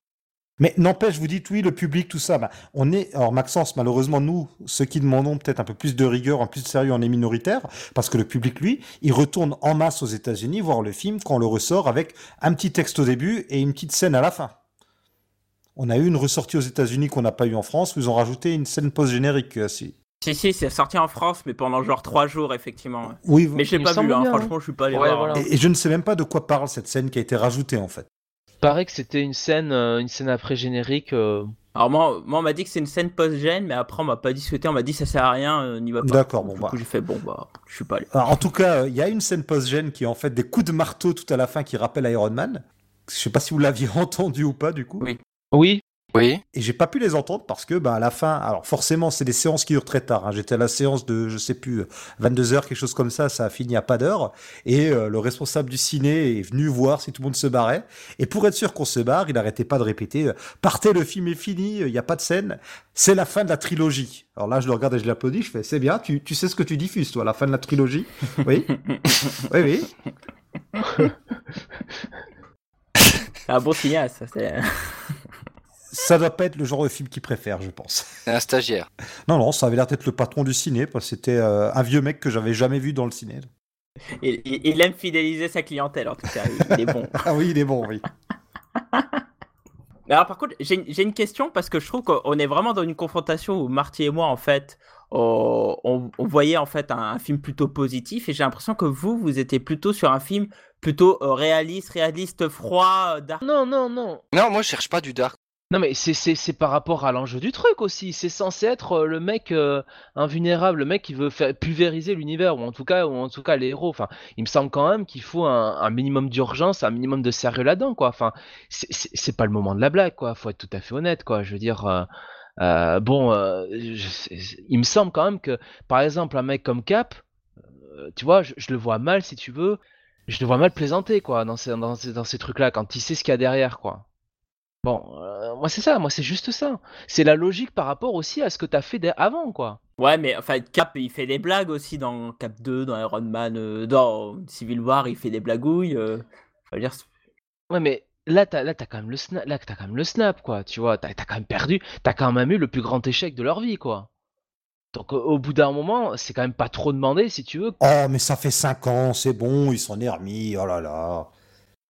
Mais n'empêche, vous dites oui, le public, tout ça. Bah, on est, alors Maxence, malheureusement, nous, ceux qui demandons peut-être un peu plus de rigueur, un plus de sérieux, on est minoritaire, parce que le public, lui, il retourne en masse aux États-Unis voir le film quand on le ressort avec un petit texte au début et une petite scène à la fin. On a eu une ressortie aux États-Unis qu'on n'a pas eu en France, où ils ont rajouté une scène post-générique. Euh, si. Si, si, c'est sorti en France, mais pendant genre trois jours, effectivement. Oui, mais je l'ai pas vu, hein, franchement, je suis pas allé voir. et, je ne sais même pas de quoi parle cette scène qui a été rajoutée, en fait paraît que c'était une scène, euh, une scène après générique. Euh, Alors moi, moi on m'a dit que c'est une scène post-gène, mais après on m'a pas discuté, on m'a dit ça sert à rien, euh, n'y va pas. D'accord, bon Du bah. coup, j'ai fait bon bah, je suis pas allé. Alors, en tout cas, euh, il y a une scène post-gène qui est en fait des coups de marteau tout à la fin qui rappellent Iron Man. Je sais pas si vous l'aviez (laughs) entendu ou pas du coup. Oui. Oui. Oui. Et j'ai pas pu les entendre parce que bah, à la fin, alors forcément c'est des séances qui durent très tard. hein. J'étais à la séance de je sais plus 22 heures quelque chose comme ça, ça a fini à pas d'heure. Et euh, le responsable du ciné est venu voir si tout le monde se barrait. Et pour être sûr qu'on se barre, il arrêtait pas de répéter euh, partez, le film est fini, il y a pas de scène, c'est la fin de la trilogie. Alors là je le regarde et je l'applaudis, je fais c'est bien, tu, tu sais ce que tu diffuses toi, la fin de la trilogie? (laughs) Oui, oui, oui. (laughs) C'est un bon signal, ça. c'est- Ça doit pas être le genre de film qu'il préfère, je pense. C'est un stagiaire. Non, non, ça avait l'air d'être le patron du ciné, parce que c'était euh, un vieux mec que j'avais jamais vu dans le ciné. Il, il- il aime fidéliser sa clientèle en tout cas, il est bon. (laughs) Ah oui, il est bon, oui. Alors par contre, j'ai une- question parce que je trouve qu'on est vraiment dans une confrontation où Marty et moi en fait, on, on- on voyait en fait un, un film plutôt positif et j'ai l'impression que vous, vous étiez plutôt sur un film plutôt euh, réaliste, réaliste, froid, euh, dark. Non, non, non. Non, moi je cherche pas du dark. Non mais c'est par rapport à l'enjeu du truc aussi. C'est censé être euh, le mec euh, invulnérable, le mec qui veut faire pulvériser l'univers ou en tout cas ou en tout cas les héros. Il me semble quand même qu'il faut un, minimum d'urgence, un minimum de sérieux là-dedans quoi. Enfin, c'est- pas le moment de la blague quoi. Faut être tout à fait honnête quoi. Je veux dire. euh, bon, il me semble quand même que, par exemple, un mec comme Cap, tu vois, je, je le vois mal, si tu veux, je le vois mal plaisanter, quoi, dans ces, dans ces, dans ces trucs-là, quand il sait ce qu'il y a derrière, quoi. Bon, euh, moi c'est ça, moi c'est juste ça. C'est la logique par rapport aussi à ce que t'as fait avant, quoi. Ouais, mais enfin Cap, il fait des blagues aussi dans Cap 2, dans Iron Man, euh, dans Civil War, il fait des blagouilles. euh, faut dire, Ouais, mais là, t'as, là, t'as quand même le snap, là, t'as quand même le snap, quoi, tu vois, t'as, t'as quand même perdu, t'as quand même eu le plus grand échec de leur vie, quoi. Donc au- bout d'un moment, c'est quand même pas trop demandé, si tu veux. Oh, mais ça fait 5 ans, c'est bon, il s'en est remis, oh là là.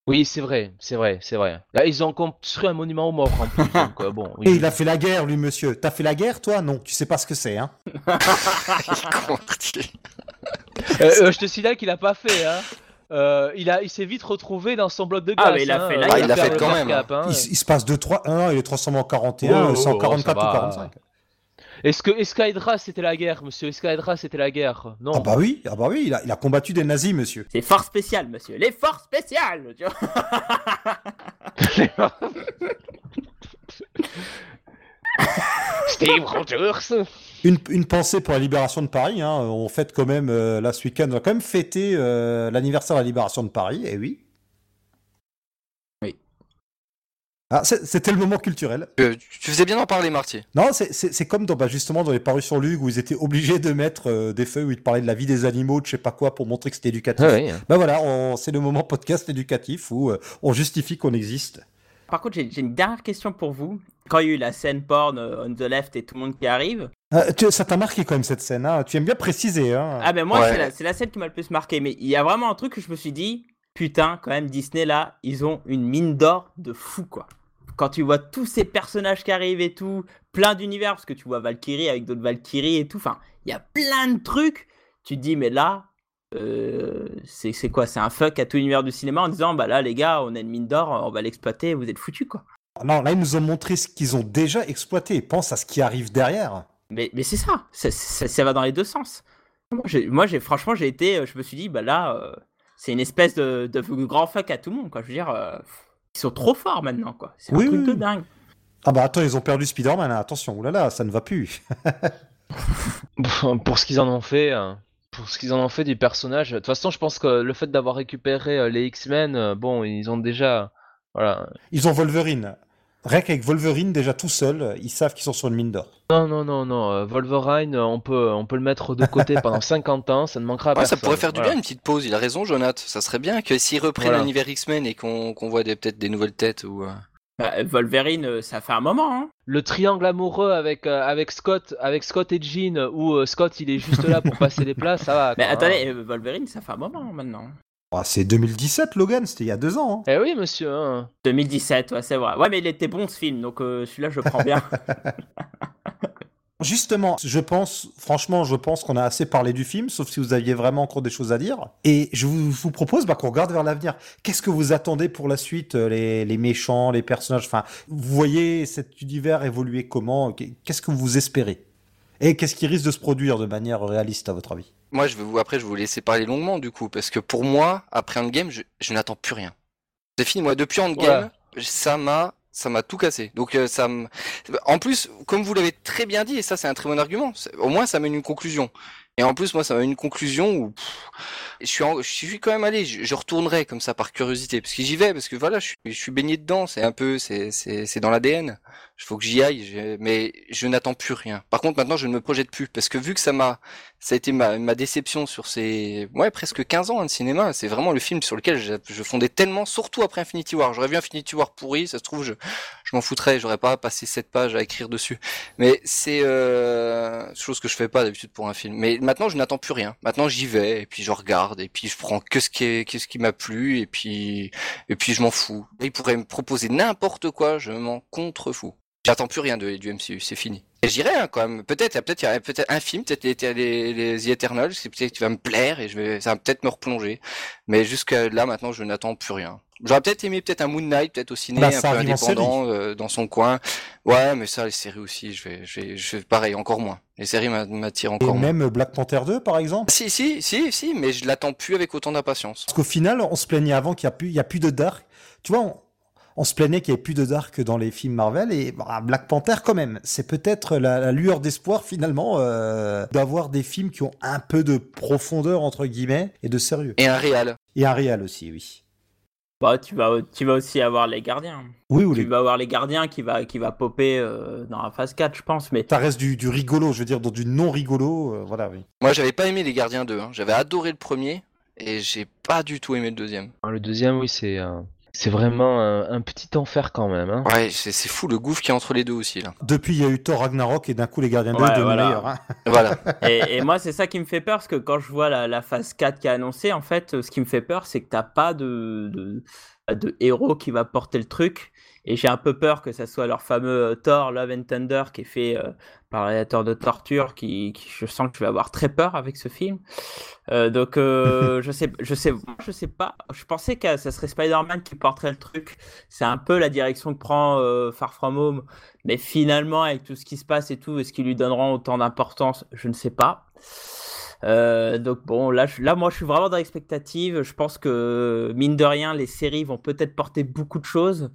Oui, c'est vrai, c'est vrai, c'est vrai. Là, ils ont construit un monument aux morts en plus, donc euh, bon. oui. (laughs) Et il a fait la guerre, lui, monsieur. T'as fait la guerre, toi? Non, tu sais pas ce que c'est, hein. (laughs) Euh, euh, je te signale qu'il a pas fait, hein. Euh, il a, il s'est vite retrouvé dans son bloc de gaz. Ah, mais il a hein. fait la Euh, guerre. Ah, il l'a faire fait quand même, cap, hein. il, s- il se passe de 3... Ah non, il est transformé en 41, Oh, en oh, 44 ça ou va. 45. Est-ce que Escaedra c'était la guerre, monsieur? Escaedra c'était la guerre Non. Ah bah oui, ah bah oui, il a, il a combattu des nazis, monsieur. c'est force spéciale, monsieur. Les forces spéciales, tu vois. (laughs) Steve Rogers. Une, une pensée pour la libération de Paris, hein. on fête quand même, euh, là, ce week-end, on va quand même fêter euh, l'anniversaire de la libération de Paris, et oui. Oui. Ah, c'était le moment culturel. Euh, tu faisais bien d'en parler, Marty. Non, c'est- c'est c'est comme dans, bah, justement dans les parutions Lug où ils étaient obligés de mettre euh, des feuilles où ils te parlaient de la vie des animaux, de je sais pas quoi, pour montrer que c'était éducatif. Ah oui. Bah voilà, on- c'est le moment podcast éducatif où euh, on justifie qu'on existe. Par contre, j'ai j'ai une dernière question pour vous. Quand il y a eu la scène porn euh, on the left et tout le monde qui arrive. Euh, tu- ça t'a marqué quand même cette scène, hein tu aimes bien préciser. Hein Ah ben moi, Ouais. c'est la, c'est la scène qui m'a le plus marqué. Mais il y a vraiment un truc que je me suis dit, putain, quand même, Disney là, ils ont une mine d'or de fou quoi. Quand tu vois tous ces personnages qui arrivent et tout, plein d'univers, parce que tu vois Valkyrie avec d'autres Valkyries et tout, enfin, il y a plein de trucs. Tu te dis, mais là, euh, c'est quoi? C'est un fuck à tout l'univers du cinéma en disant, bah là, les gars, on a une mine d'or, on va l'exploiter, vous êtes foutus quoi. Non, là ils nous ont montré ce qu'ils ont déjà exploité. Pense à ce qui arrive derrière. Mais, mais c'est ça. Ça, ça, ça va dans les deux sens. Moi, j'ai, franchement, j'ai été, euh, je me suis dit, bah là, euh, c'est une espèce de, de grand fuck à tout le monde, quoi. Je veux dire, euh, ils sont trop forts maintenant, quoi. C'est Oui, un truc oui, de dingue. Ah bah attends, ils ont perdu Spider-Man, hein, attention, oulala, ça ne va plus. (laughs) Pour ce qu'ils en ont fait, euh, pour ce qu'ils en ont fait du personnage. De toute façon, je pense que le fait d'avoir récupéré euh, les X-Men, euh, bon, ils ont déjà, voilà. Ils ont Wolverine. Rien qu'avec Wolverine, déjà tout seul, ils savent qu'ils sont sur une mine d'or. Non, non, non, non. euh, Wolverine, euh, on peut, on peut le mettre de côté (laughs) pendant 50 ans, ça ne manquera Ouais, ça pourrait faire du Voilà. bien une petite pause. Il a raison, Jonath. Ça serait bien que s'ils reprennent Voilà. l'univers X-Men et qu'on qu'on voit des- peut-être des nouvelles têtes ou. euh, Bah, Wolverine, ça fait un moment, hein. Le triangle amoureux avec, euh, avec Scott, avec Scott et Jean, où euh, Scott il est juste là pour passer les (laughs) plats, ça va. Mais quoi, hein. attendez, Wolverine, ça fait un moment maintenant. Ah, c'est 2017, Logan, c'était il y a deux ans. hein. Eh oui, monsieur. hein. 2017, ouais, c'est vrai. Ouais, mais il était bon ce film, donc euh, celui-là, je prends bien. (laughs) Justement, je pense, franchement, je pense qu'on a assez parlé du film, sauf si vous aviez vraiment encore des choses à dire. Et je vous, vous propose bah, qu'on regarde vers l'avenir. Qu'est-ce que vous attendez pour la suite, euh, les, les méchants, les personnages? Enfin, vous voyez cet univers évoluer comment? Qu'est-ce que vous espérez? Et qu'est-ce qui risque de se produire de manière réaliste, à votre avis? Moi, je vais vous, après, je vais vous laisser parler longuement, du coup, parce que pour moi, après Endgame, je, je n'attends plus rien. C'est fini, moi, depuis Endgame, ça m'a ça m'a tout cassé. Donc euh, ça me... En plus, comme vous l'avez très bien dit, et ça c'est un très bon argument, au moins ça mène une conclusion. Et en plus, moi, ça m'a une conclusion où je suis, je suis quand même allé. Je, retournerai comme ça par curiosité, parce que j'y vais, parce que voilà, je suis, je suis baigné dedans. C'est un peu, c'est, c'est, dans l'ADN. Il faut que j'y aille, mais je n'attends plus rien. Par contre, maintenant, je ne me projette plus, parce que vu que ça m'a, ça a été ma, ma déception sur ces, ouais, presque 15 ans hein, de cinéma. C'est vraiment le film sur lequel je, je, fondais tellement, surtout après Infinity War. J'aurais vu Infinity War pourri, ça se trouve, je, je m'en foutrais. J'aurais pas passé cette page à écrire dessus. Mais c'est euh, chose que je fais pas d'habitude pour un film. Mais maintenant, je n'attends plus rien. Maintenant, j'y vais et puis je regarde et puis je prends que ce qui est, ce qui m'a plu et puis et puis je m'en fous. il pourrait me proposer n'importe quoi, je m'en contrefous. J'attends plus rien de, du MCU, c'est fini. Et j'irai hein, quand même. Peut-être, peut-être, il y a peut-être un film, peut-être les, les, les Eternals, peut-être qui va me plaire et je vais, ça va peut-être me replonger. Mais jusqu'à là, maintenant, je n'attends plus rien. J'aurais peut-être aimé peut-être un Moon Knight, peut-être au ciné, bah, un peu indépendant euh, dans son coin. Ouais, mais ça, les séries aussi, je vais, je vais, je vais pareil, encore moins. Les séries m'attirent encore Et même Black Panther 2, par exemple Si, si, si, si, mais je l'attends plus avec autant d'impatience. Parce qu'au final, on se plaignait avant qu'il y a plus, il y a plus de dark. Tu vois, on, se plaignait qu'il y ait plus de dark dans les films Marvel et bah, Black Panther quand même. C'est peut-être la, lueur d'espoir finalement euh, d'avoir des films qui ont un peu de profondeur entre guillemets et de sérieux. Et un réel. Et un réel aussi, oui. Bah, tu vas, tu vas aussi avoir les gardiens. Oui, ou tu vas avoir les gardiens qui va, qui va popper euh, dans la phase 4, je pense. Mais ça reste du, du rigolo, je veux dire, dans du non rigolo, euh, voilà, oui. Moi, j'avais pas aimé les gardiens 2. Hein. J'avais adoré le premier et j'ai pas du tout aimé le deuxième. Ah, le deuxième, oui, c'est c'est vraiment un, petit enfer quand même. Hein. Ouais, c'est fou le gouffre qui est entre les deux aussi là. Depuis, il y a eu Thor Ragnarok et d'un coup les Gardiens 2 de voilà. Hein. (laughs) voilà. Et, moi, c'est ça qui me fait peur parce que quand je vois la, phase 4 qui est annoncée, en fait, ce qui me fait peur, c'est que t'as pas de, de, de héros qui va porter le truc. Et j'ai un peu peur que ça soit leur fameux euh, Thor Love and Thunder qui est fait euh, par réalisateur de torture, qui, je sens que je vais avoir très peur avec ce film. Euh, donc (laughs) je sais, je sais, je sais pas. Je pensais que ça serait Spider-Man qui porterait le truc. C'est un peu la direction que prend Far From Home, mais finalement avec tout ce qui se passe et tout, est-ce qu'ils lui donneront autant d'importance? Je ne sais pas. Euh, donc bon, là, là, moi, je suis vraiment dans l'expectative. Je pense que mine de rien, les séries vont peut-être porter beaucoup de choses.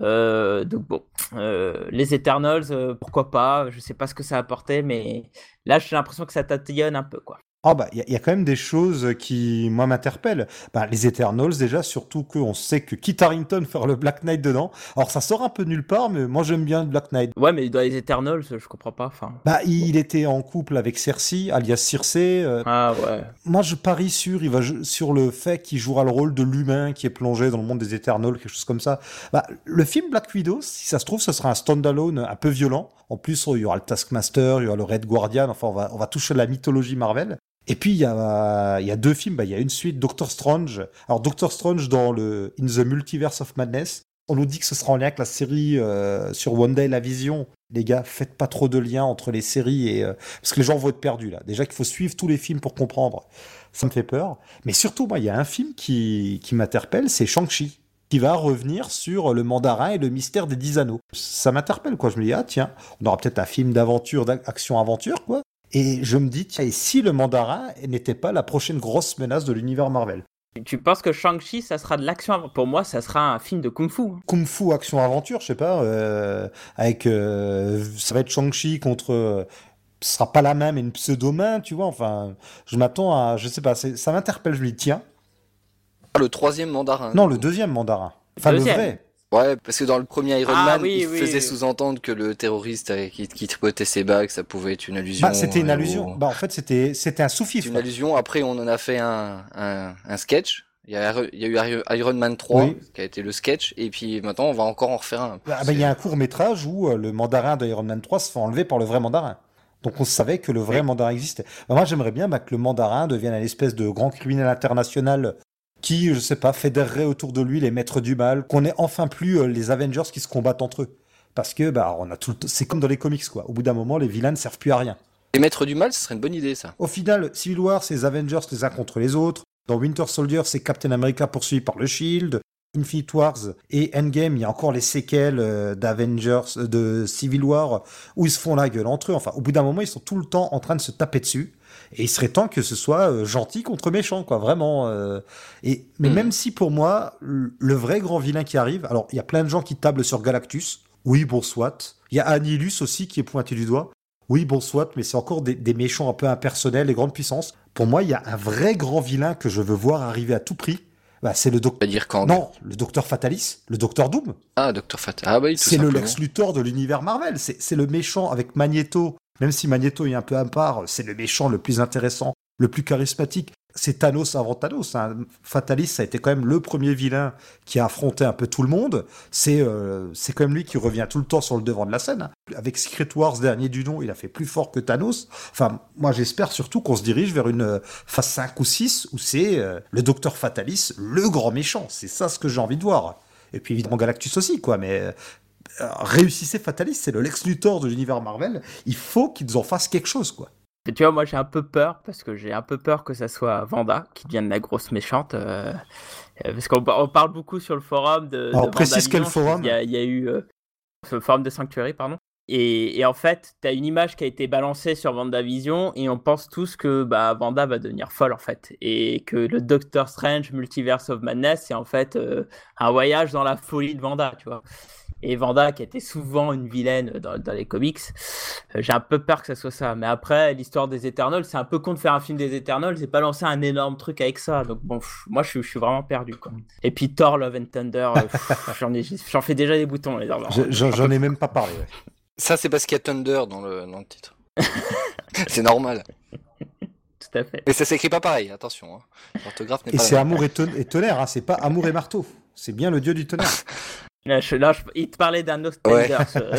Euh, donc bon, euh, les Eternals, pourquoi pas? Je sais pas ce que ça a apporté, mais là, j'ai l'impression que ça tatillonne un peu, quoi. Ah bah il y, a quand même des choses qui moi m'interpellent. Bah, les Eternals déjà, surtout qu'on sait que Kit Harington (laughs) faire le Black Knight dedans. Alors ça sort un peu nulle part, mais moi j'aime bien le Black Knight. Ouais, mais dans les Eternals, je comprends pas. Enfin. Bah il était en couple avec Cersei, alias Circe. Euh. Ah ouais. Moi je parie sur il va sur le fait qu'il jouera le rôle de l'humain qui est plongé dans le monde des Eternals, quelque chose comme ça. Bah le film Black Widow, si ça se trouve, ce sera un standalone un peu violent. En plus, il y aura le Taskmaster, il y aura le Red Guardian. Enfin, on va on va toucher la mythologie Marvel. Et puis il y a, y a deux films, bah, il y a une suite, Doctor Strange. Alors Doctor Strange dans le In the Multiverse of Madness. On nous dit que ce sera en lien avec la série euh, sur One Day la Vision. Les gars, faites pas trop de liens entre les séries et euh, parce que les gens vont être perdus là. Déjà qu'il faut suivre tous les films pour comprendre. Ça me fait peur. Mais surtout, moi, il y a un film qui, qui m'interpelle, c'est Shang-Chi qui va revenir sur le mandarin et le mystère des dix anneaux. Ça m'interpelle, quoi. Je me dis, ah tiens, on aura peut-être un film d'aventure, d'action-aventure, quoi. Et je me dis, tiens, et si le mandarin n'était pas la prochaine grosse menace de l'univers Marvel? Tu penses que Shang-Chi, ça sera de l'action Pour moi, ça sera un film de kung-fu. Hein. Kung-fu, action-aventure, je sais pas. Euh, avec, euh, ça va être Shang-Chi contre. Euh, ce sera pas la même, une pseudo-main, tu vois. Enfin, je m'attends à. Je sais pas, ça m'interpelle, je me dis, tiens. Ah, le troisième mandarin. Non, le deuxième mandarin. Enfin, le vrai. Ouais, parce que dans le premier Iron ah Man, il faisait sous-entendre que le terroriste qui, qui tripotait ses bagues, ça pouvait être une allusion. Bah, c'était une allusion. Bah, en fait, c'était, c'était un sous-fif. Une allusion. Après, on en a fait un, un, un sketch. Il y, a, il y a eu Iron Man 3, qui a été le sketch, et puis maintenant, on va encore en refaire un. Bah, bah, il y a un court métrage où euh, le mandarin d'Iron Man 3 se fait enlever par le vrai mandarin. Donc on savait que le vrai mandarin existait. Bah, moi j'aimerais bien bah, que le mandarin devienne un espèce de grand criminel international qui, je sais pas, fédérerait autour de lui les maîtres du mal, qu'on ait enfin plus euh, les Avengers qui se combattent entre eux. parce que bah on a tout. le- C'est comme dans les comics quoi. Au bout d'un moment, les vilains ne servent plus à rien. Les maîtres du mal, ce serait une bonne idée, ça. Au final, Civil War, c'est les Avengers les uns contre les autres. Dans Winter Soldier, c'est Captain America poursuivi par le Shield. Infinite Wars et Endgame, il y a encore les séquelles euh, d'Avengers, euh, de Civil War, où ils se font la gueule entre eux. Enfin, au bout d'un moment, ils sont tout le temps en train de se taper dessus. Et il serait temps que ce soit euh, gentil contre méchant, quoi, vraiment. euh. Et, mais Hmm. même si pour moi, le le vrai grand vilain qui arrive, alors il y a plein de gens qui tablent sur Galactus. Oui, bon, soit. Il y a Annihilus aussi qui est pointé du doigt. Oui, bon, soit, mais c'est encore des, des méchants un peu impersonnels et grandes puissances. Pour moi, il y a un vrai grand vilain que je veux voir arriver à tout prix. Bah, c'est le docteur. Quand Non, le docteur Fatalis, le docteur Doom. Ah, Docteur Fat. Ah, bah C'est le. Lex Luthor de l'univers Marvel. C'est c'est le méchant avec Magneto. Même si Magneto est un peu à part, c'est le méchant le plus intéressant, le plus charismatique. C'est Thanos avant Thanos. hein. Fatalis, ça a été quand même le premier vilain qui a affronté un peu tout le monde. C'est euh, quand même lui qui revient tout le temps sur le devant de la scène. hein. Avec Secret Wars, dernier du nom, il a fait plus fort que Thanos. Enfin, moi j'espère surtout qu'on se dirige vers une euh, phase 5 ou 6 où c'est euh, le docteur Fatalis, le grand méchant. C'est ça ce que j'ai envie de voir. Et puis évidemment Galactus aussi, quoi. Mais réussissez Fatalis, c'est le Lex Luthor de l'univers Marvel. Il faut qu'ils en fassent quelque chose, quoi. Tu vois, moi j'ai un peu peur parce que j'ai un peu peur que ça soit Vanda qui devienne la grosse méchante. euh, euh, parce qu'on par- on parle beaucoup sur le forum de. Alors, de précise quel forum Il y a, il y a eu euh, le forum de Sanctuary, pardon. Et, en fait, tu as une image qui a été balancée sur WandaVision et on pense tous que bah, Wanda va devenir folle en fait. Et que le Doctor Strange Multiverse of Madness, c'est en fait euh, un voyage dans la folie de Wanda, tu vois. Et Vanda, qui était souvent une vilaine dans, dans les comics, euh, j'ai un peu peur que ça soit ça. Mais après, l'histoire des Eternals, c'est un peu con de faire un film des Eternals et pas lancer un énorme truc avec ça. Donc bon, moi je suis, vraiment perdu. Quoi. Et puis Thor, Love and Thunder, euh, (laughs) j'en ai- j'en fais déjà des boutons. J'en ai même pas parlé. Ça, c'est parce qu'il y a Thunder dans le, dans le titre. (laughs) c'est normal. Tout à fait. Mais ça s'écrit pas pareil, attention. hein. L'orthographe n'est Et pas c'est la même. amour et, ton- et tonnerre, hein, c'est pas amour et marteau. C'est bien le dieu du tonnerre. (laughs) Là, je- là, je- il te parlait d'un Ostenders. (laughs) euh,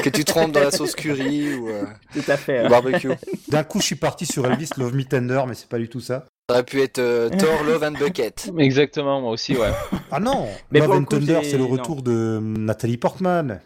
Que tu trempes dans la sauce curry ou euh, tout à fait. au ouais. barbecue. D'un coup, je suis parti sur Elvis Love Me Tender, mais c'est pas du tout ça. Ça aurait pu être euh, Thor, Love and Bucket. Exactement, moi aussi, ouais. Ah non Mais Love pour and le coup, Thunder, j'ai- c'est le non. retour de Nathalie Portman.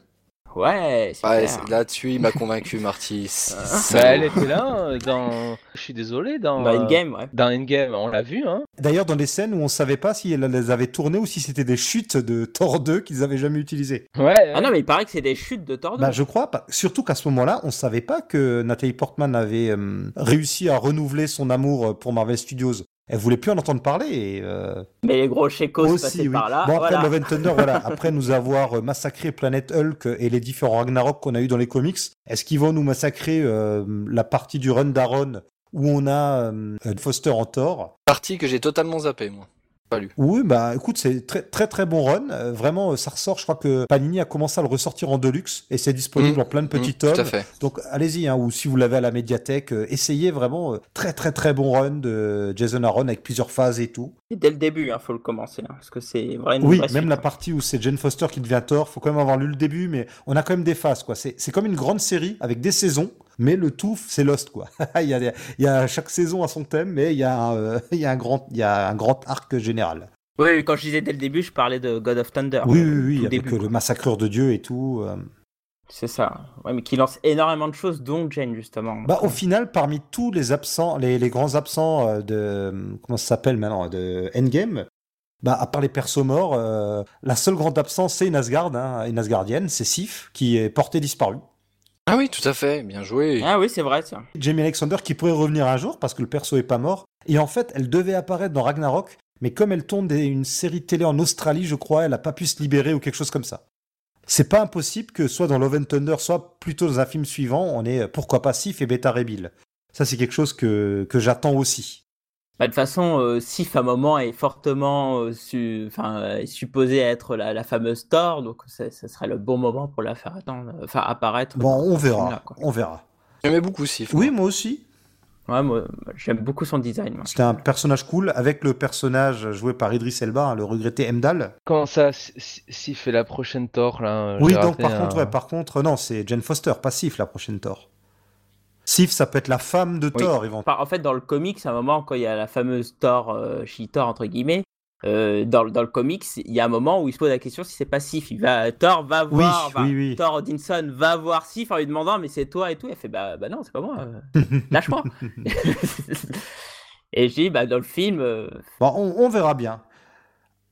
Ouais. Ouais, c'est- là-dessus, il m'a convaincu, Marty. (laughs) C'est- Bah, elle était là euh, dans. Je suis désolé, dans. Dans euh, Endgame, ouais. Dans Endgame, on l'a vu, hein. D'ailleurs, dans des scènes où on savait pas si elle les avait tournées ou si c'était des chutes de Thor 2 qu'ils avaient jamais utilisées. Ouais. Ah non, mais il paraît que c'est des chutes de Thor 2. Bah, je crois pas. Surtout qu'à ce moment-là, on savait pas que Nathalie Portman avait euh, réussi à renouveler son amour pour Marvel Studios. Elle voulait plus en entendre parler. Et, euh, Mais les gros chécos aussi, oui. par là. bon, après voilà. Love and Thunder, voilà. (laughs) Après nous avoir euh, massacré Planète Hulk et les différents Ragnarok qu'on a eu dans les comics, est-ce qu'ils vont nous massacrer euh, la partie du run d'Aaron où on a euh, Foster en Thor Partie que j'ai totalement zappé, moi. Pas lu. Oui, bah écoute, c'est très très très bon run. Euh, vraiment, euh, ça ressort. Je crois que Panini a commencé à le ressortir en deluxe et c'est disponible Mmh, en plein de petits Mmh, tomes. Tout à fait. Donc allez-y, hein, ou si vous l'avez à la médiathèque, euh, essayez vraiment. euh, très très très bon run de Jason Aaron avec plusieurs phases et tout. Et Dès le début, il faut le commencer. hein, parce que c'est vraiment une Oui, vraie même suite, la hein. partie où c'est Jane Foster qui devient Thor, faut quand même avoir lu le début, mais on a quand même des phases, quoi. C'est c'est comme une grande série avec des saisons, mais le tout, c'est Lost, quoi. (laughs) il, y a, des- il y a chaque saison a son thème, mais il y a un, euh, il y a un grand, il y a un grand arc général. Oui, quand je disais dès le début, je parlais de God of Thunder. oui, euh, oui, oui, avec début, euh, le massacreur de Dieu et tout. euh. C'est ça. Ouais, mais qui lance énormément de choses, dont Jane, justement. Bah, au final, parmi tous les absents, les, les grands absents de comment ça s'appelle maintenant de Endgame, bah à part les persos morts, euh, la seule grande absence c'est une Asgard, hein, une Asgardienne, c'est Sif qui est portée disparue. Ah oui, tout à fait. Bien joué. Ah oui, c'est vrai, ça. Jamie Alexander qui pourrait revenir un jour parce que le perso est pas mort. Et en fait, elle devait apparaître dans Ragnarok, mais comme elle tourne des- une série de télé en Australie, je crois, elle a pas pu se libérer ou quelque chose comme ça. C'est pas impossible que soit dans Love and Thunder, soit plutôt dans un film suivant, on est pourquoi pas Sif et Beta Ray Bill. Ça, c'est quelque chose que, que j'attends aussi. Bah, de toute façon, euh, Sif, à un moment, est fortement euh, su- enfin, euh, est supposée être la, la fameuse Thor, donc ça ce serait le bon moment pour la faire attendre, enfin, apparaître. Bon, dans on verra. On verra. J'aimais beaucoup Sif. Oui, moi aussi. Ouais, moi, j'aime beaucoup son design. C'était un personnage cool avec le personnage joué par Idris Elba, hein, le regretté Emdal. Comment ça, si- si si fait la prochaine Thor, là Oui, donc raté par un- contre, ouais, par contre, non, c'est Jane Foster, pas Sif la prochaine Thor. Sif, ça peut être la femme de Oui. Thor, éventuellement. En fait, dans le comics, à un moment, quand il y a la fameuse Thor, euh, She-Thor, entre guillemets, euh, dans, dans, le comics, il y a un moment où il se pose la question si c'est pas Sif. Il va, Thor va voir, Thor Odinson va voir Sif en lui demandant mais c'est toi et tout. Elle fait bah, bah non, c'est pas moi. Euh, (laughs) lâche-moi. (laughs) (laughs) et je dis bah dans le film. Euh, bon, on, on, verra bien.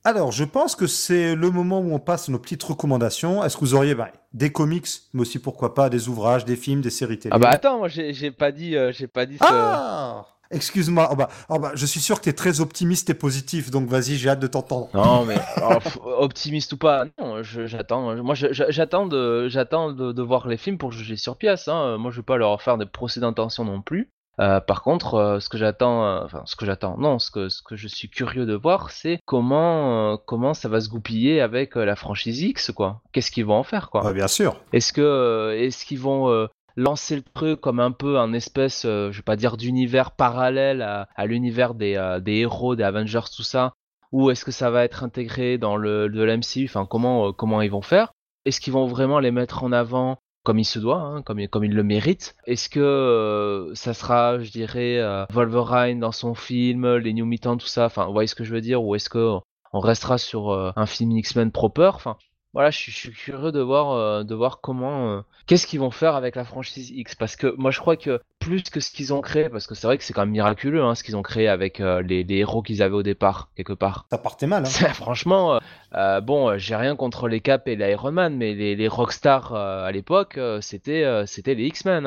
Alors, je pense que c'est le moment où on passe nos petites recommandations. Est-ce que vous auriez bah, des comics, mais aussi pourquoi pas des ouvrages, des films, des séries télé? Ah bah attends, moi j'ai pas dit, j'ai pas dit. Ah Excuse-moi, oh bah, oh bah, je suis sûr que tu es très optimiste et positif, donc vas-y, j'ai hâte de t'entendre. Non, mais (laughs) oh, optimiste ou pas, non, j'attends. Moi, j'attends de, j'attends de, voir les films pour juger sur pièce. Hein. Moi, je vais pas leur faire des procès d'intention non plus. Euh, par contre, euh, ce que j'attends, euh, enfin, ce que j'attends, non, ce que, ce que je suis curieux de voir, c'est comment, comment ça va se goupiller avec la franchise X, quoi. Qu'est-ce qu'ils vont en faire, quoi. bien sûr. Est-ce que, est-ce qu'ils vont lancer le truc comme un peu un espèce, je vais pas dire d'univers parallèle à, l'univers des, des, héros, des Avengers, tout ça, ou est-ce que ça va être intégré dans le de l'MCU, enfin comment comment ils vont faire? Est-ce qu'ils vont vraiment les mettre en avant comme il se doit, hein, comme, comme ils le méritent Est-ce que ça sera, je dirais, Wolverine dans son film, les New Mutants, tout ça, enfin, vous voyez ce que je veux dire? Ou est-ce que on restera sur un film X-Men proper? Enfin, voilà, je suis, curieux de voir, euh, de voir comment, euh, qu'est-ce qu'ils vont faire avec la franchise X, parce que moi je crois que plus que ce qu'ils ont créé, parce que c'est vrai que c'est quand même miraculeux, hein, ce qu'ils ont créé avec euh, les, héros qu'ils avaient au départ, quelque part. Ça partait mal. Hein. (laughs) Franchement, bon, j'ai rien contre les Cap et les Iron Man, mais les, les Rockstars à l'époque, c'était, c'était les X-Men,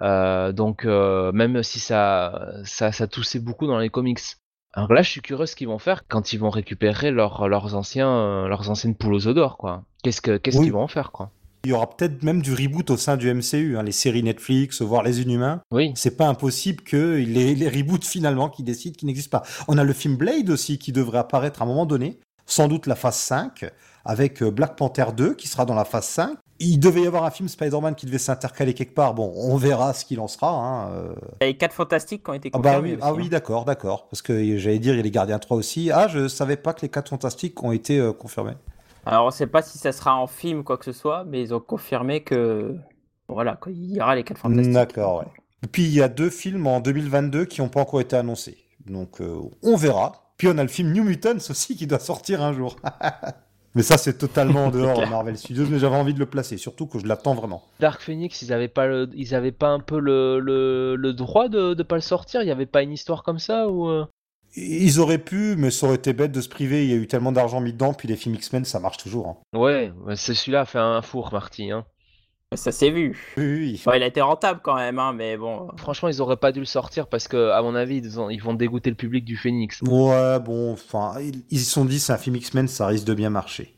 hein. donc même si ça, ça, ça toussait beaucoup dans les comics. Alors là, je suis curieux ce qu'ils vont faire quand ils vont récupérer leurs anciens, euh, leurs anciennes poules aux odeurs, quoi. Qu'est-ce qu'ils vont en faire, quoi? Il y aura peut-être même du reboot au sein du MCU, hein, les séries Netflix, voire les Inhumains. Oui. C'est pas impossible que les, les reboots finalement qui décident qui n'existent pas. On a le film Blade aussi qui devrait apparaître à un moment donné, sans doute la phase 5, avec euh, Black Panther 2 qui sera dans la phase 5 il devait y avoir un film Spider-Man qui devait s'intercaler quelque part. Bon, on verra ce qu'il en sera. Hein. Euh. Il y a les 4 Fantastiques qui ont été confirmés. Ah, bah oui, ah oui hein. d'accord, d'accord. Parce que j'allais dire, il y a les Gardiens 3 aussi. Ah, je savais pas que les 4 Fantastiques ont été euh, confirmés. Alors, on ne sait pas si ça sera en film ou quoi que ce soit, mais ils ont confirmé que. Voilà, il y aura les 4 Fantastiques. D'accord, ouais. Et puis, il y a deux films en 2022 qui n'ont pas encore été annoncés. Donc, euh, on verra. Puis, on a le film New Mutants aussi qui doit sortir un jour. (laughs) Mais ça, c'est totalement en (laughs) dehors de Marvel Studios, mais j'avais envie de le placer, surtout que je l'attends vraiment. Dark Phoenix, ils avaient pas, ils avaient pas un peu le, le, droit de ne pas le sortir? Il n'y avait pas une histoire comme ça ou euh? Ils auraient pu, mais ça aurait été bête de se priver. Il y a eu tellement d'argent mis dedans, puis les films X-Men, ça marche toujours. Hein. Ouais, c'est celui-là a fait un four, Marty. Hein. Ça s'est vu. Oui, il a été rentable quand même, hein, mais bon. Franchement, ils auraient pas dû le sortir parce que, à mon avis, ils, vont dégoûter le public du Phoenix. Ouais, bon, enfin, ils se sont dit, c'est un film X-Men, ça risque de bien marcher.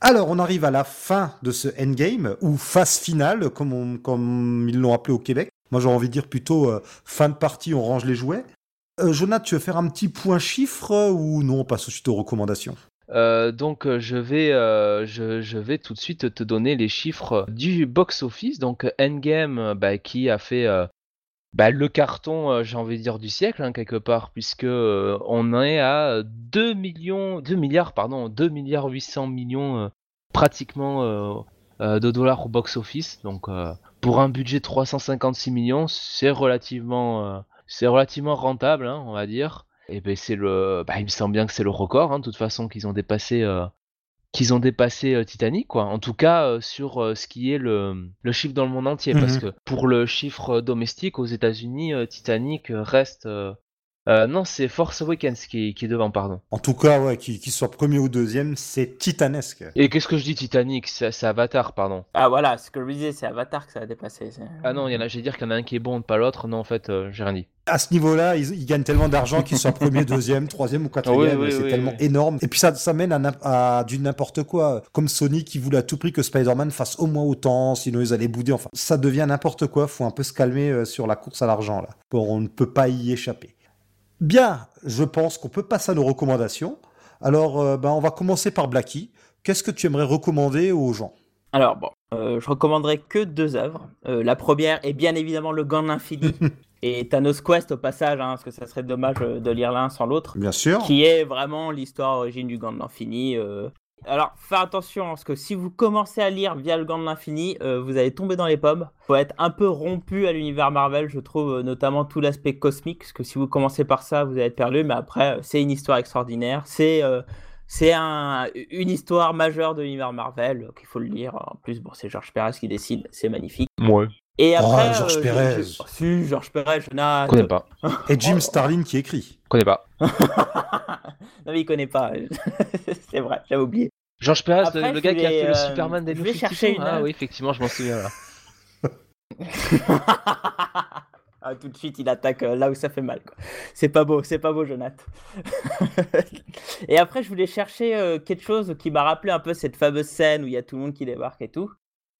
Alors, on arrive à la fin de ce endgame, ou phase finale, comme, comme ils l'ont appelé au Québec. Moi, j'aurais envie de dire plutôt euh, fin de partie, on range les jouets. Euh, Jonathan, tu veux faire un petit point chiffre ou non On passe suite aux recommandations? Euh, donc je vais, je, vais tout de suite te donner les chiffres du box-office. Donc Endgame bah, qui a fait bah, le carton, j'ai envie de dire, du siècle, hein, quelque part, puisque on est à 2 millions, 2 milliards, pardon, 2 milliards 800 millions pratiquement de dollars au box-office. Donc pour un budget de 356 millions, c'est relativement, c'est relativement rentable, hein, on va dire. Et ben c'est le, bah, il me semble bien que c'est le record, hein, de toute façon, qu'ils ont dépassé qu'ils ont dépassé euh, Titanic, quoi. En tout cas, euh, sur euh, ce qui est le, le, chiffre dans le monde entier. Parce mhm. que pour le chiffre domestique aux États-Unis, Titanic reste euh, non, c'est Force Awakens qui, qui, est devant, pardon. En tout cas, ouais, qu'il qui soit premier ou deuxième, c'est titanesque. Et qu'est-ce que je dis Titanic? C'est Avatar, pardon. Ah voilà, ce que je disais, c'est Avatar que ça a dépassé. Ah non, il y en a, j'ai dire qu'il y en a un qui est bon, pas l'autre. Non, en fait, euh, j'ai rien dit. À ce niveau-là, ils, gagnent tellement d'argent qu'ils soient premier, (laughs) deuxième, troisième ou quatrième. c'est tellement énorme. Et puis ça, ça mène à, à du n'importe quoi. Comme Sony qui voulait à tout prix que Spider-Man fasse au moins autant, sinon ils allaient bouder. Enfin, ça devient n'importe quoi. Faut un peu se calmer euh, sur la course à l'argent là. Bon, on ne peut pas y échapper. Bien, je pense qu'on peut passer à nos recommandations. Alors, euh, ben, on va commencer par Blacky. Qu'est-ce que tu aimerais recommander aux gens? Alors, bon, euh, je recommanderais que deux œuvres. Euh, la première est bien évidemment Le Gant de l'Infini. (laughs) et Thanos Quest au passage, hein, parce que ça serait dommage de lire l'un sans l'autre. Bien sûr. Qui est vraiment l'histoire origine du Gant de l'Infini. Alors, faites attention, parce que si vous commencez à lire via le gant de l'infini, euh, vous allez tomber dans les pommes. Faut être un peu rompu à l'univers Marvel, je trouve, euh, notamment tout l'aspect cosmique, parce que si vous commencez par ça, vous allez être perdu, mais après, euh, c'est une histoire extraordinaire. C'est c'est un, une histoire majeure de l'univers Marvel, qu'il faut le lire. En plus, bon, c'est Georges Perez qui décide, c'est magnifique. Ouais. Et après, Oh, Georges euh, je- Perez. je- Si, Georges Jonathan. Je connais pas. Et Jim Starlin qui écrit. Je (laughs) connais pas. (laughs) non, mais il connaît pas. (laughs) c'est vrai, j'avais oublié. Georges Perez, Après, le, gars qui a fait le euh, Superman des je vais 52. chercher une- Ah oui, effectivement, je m'en souviens là. ah, tout de suite, il attaque euh, là où ça fait mal. C'est pas beau, c'est pas beau, Jonathan. et après, je voulais chercher euh, quelque chose qui m'a rappelé un peu cette fameuse scène où il y a tout le monde qui débarque et tout.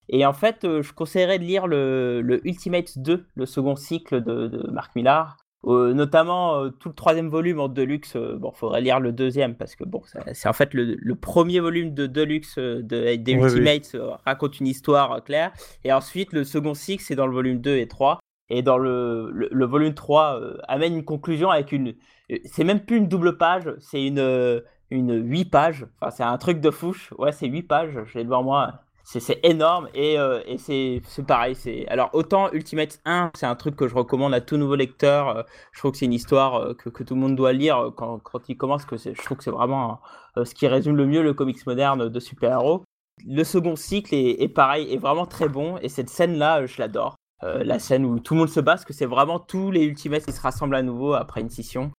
Et en fait, euh, je conseillerais de lire le, le Ultimate 2, le second cycle de, de Marc Millar. Euh, notamment euh, tout le troisième volume en Deluxe. euh, bon, faudrait lire le deuxième parce que bon, c'est en fait le, le premier volume de Deluxe de, des Oui. Ultimates raconte une histoire claire. Et ensuite, le second cycle, c'est dans le volume 2 et 3. Et dans le, le, le volume 3, euh, amène une conclusion avec une. C'est même plus une double page, c'est une, une 8 pages. Enfin, c'est un truc de fouche. Ouais, c'est 8 pages, je l'ai devant moi. C'est énorme et, euh, c'est pareil. Alors, autant Ultimate 1, c'est un truc que je recommande à tout nouveau lecteur. euh, Je trouve que c'est une histoire euh, que, tout le monde doit lire quand, il commence. Que je trouve que c'est vraiment ce qui résume le mieux le comics moderne de super-héros. Le second cycle est, pareil, est vraiment très bon. Et cette scène-là, euh, je l'adore. La scène où tout le monde se bat, parce que c'est vraiment tous les Ultimates qui se rassemblent à nouveau après une scission.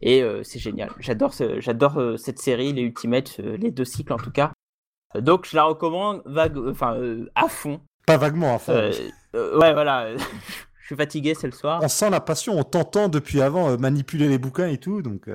Et c'est génial. J'adore ce, j'adore cette série, les Ultimates, les deux cycles en tout cas. Donc je la recommande vague, enfin euh, à fond. Pas vaguement à fond. Euh, euh, ouais, voilà. (laughs) je suis fatigué, c'est le soir. On sent la passion, on t'entend depuis avant manipuler les bouquins et tout, donc...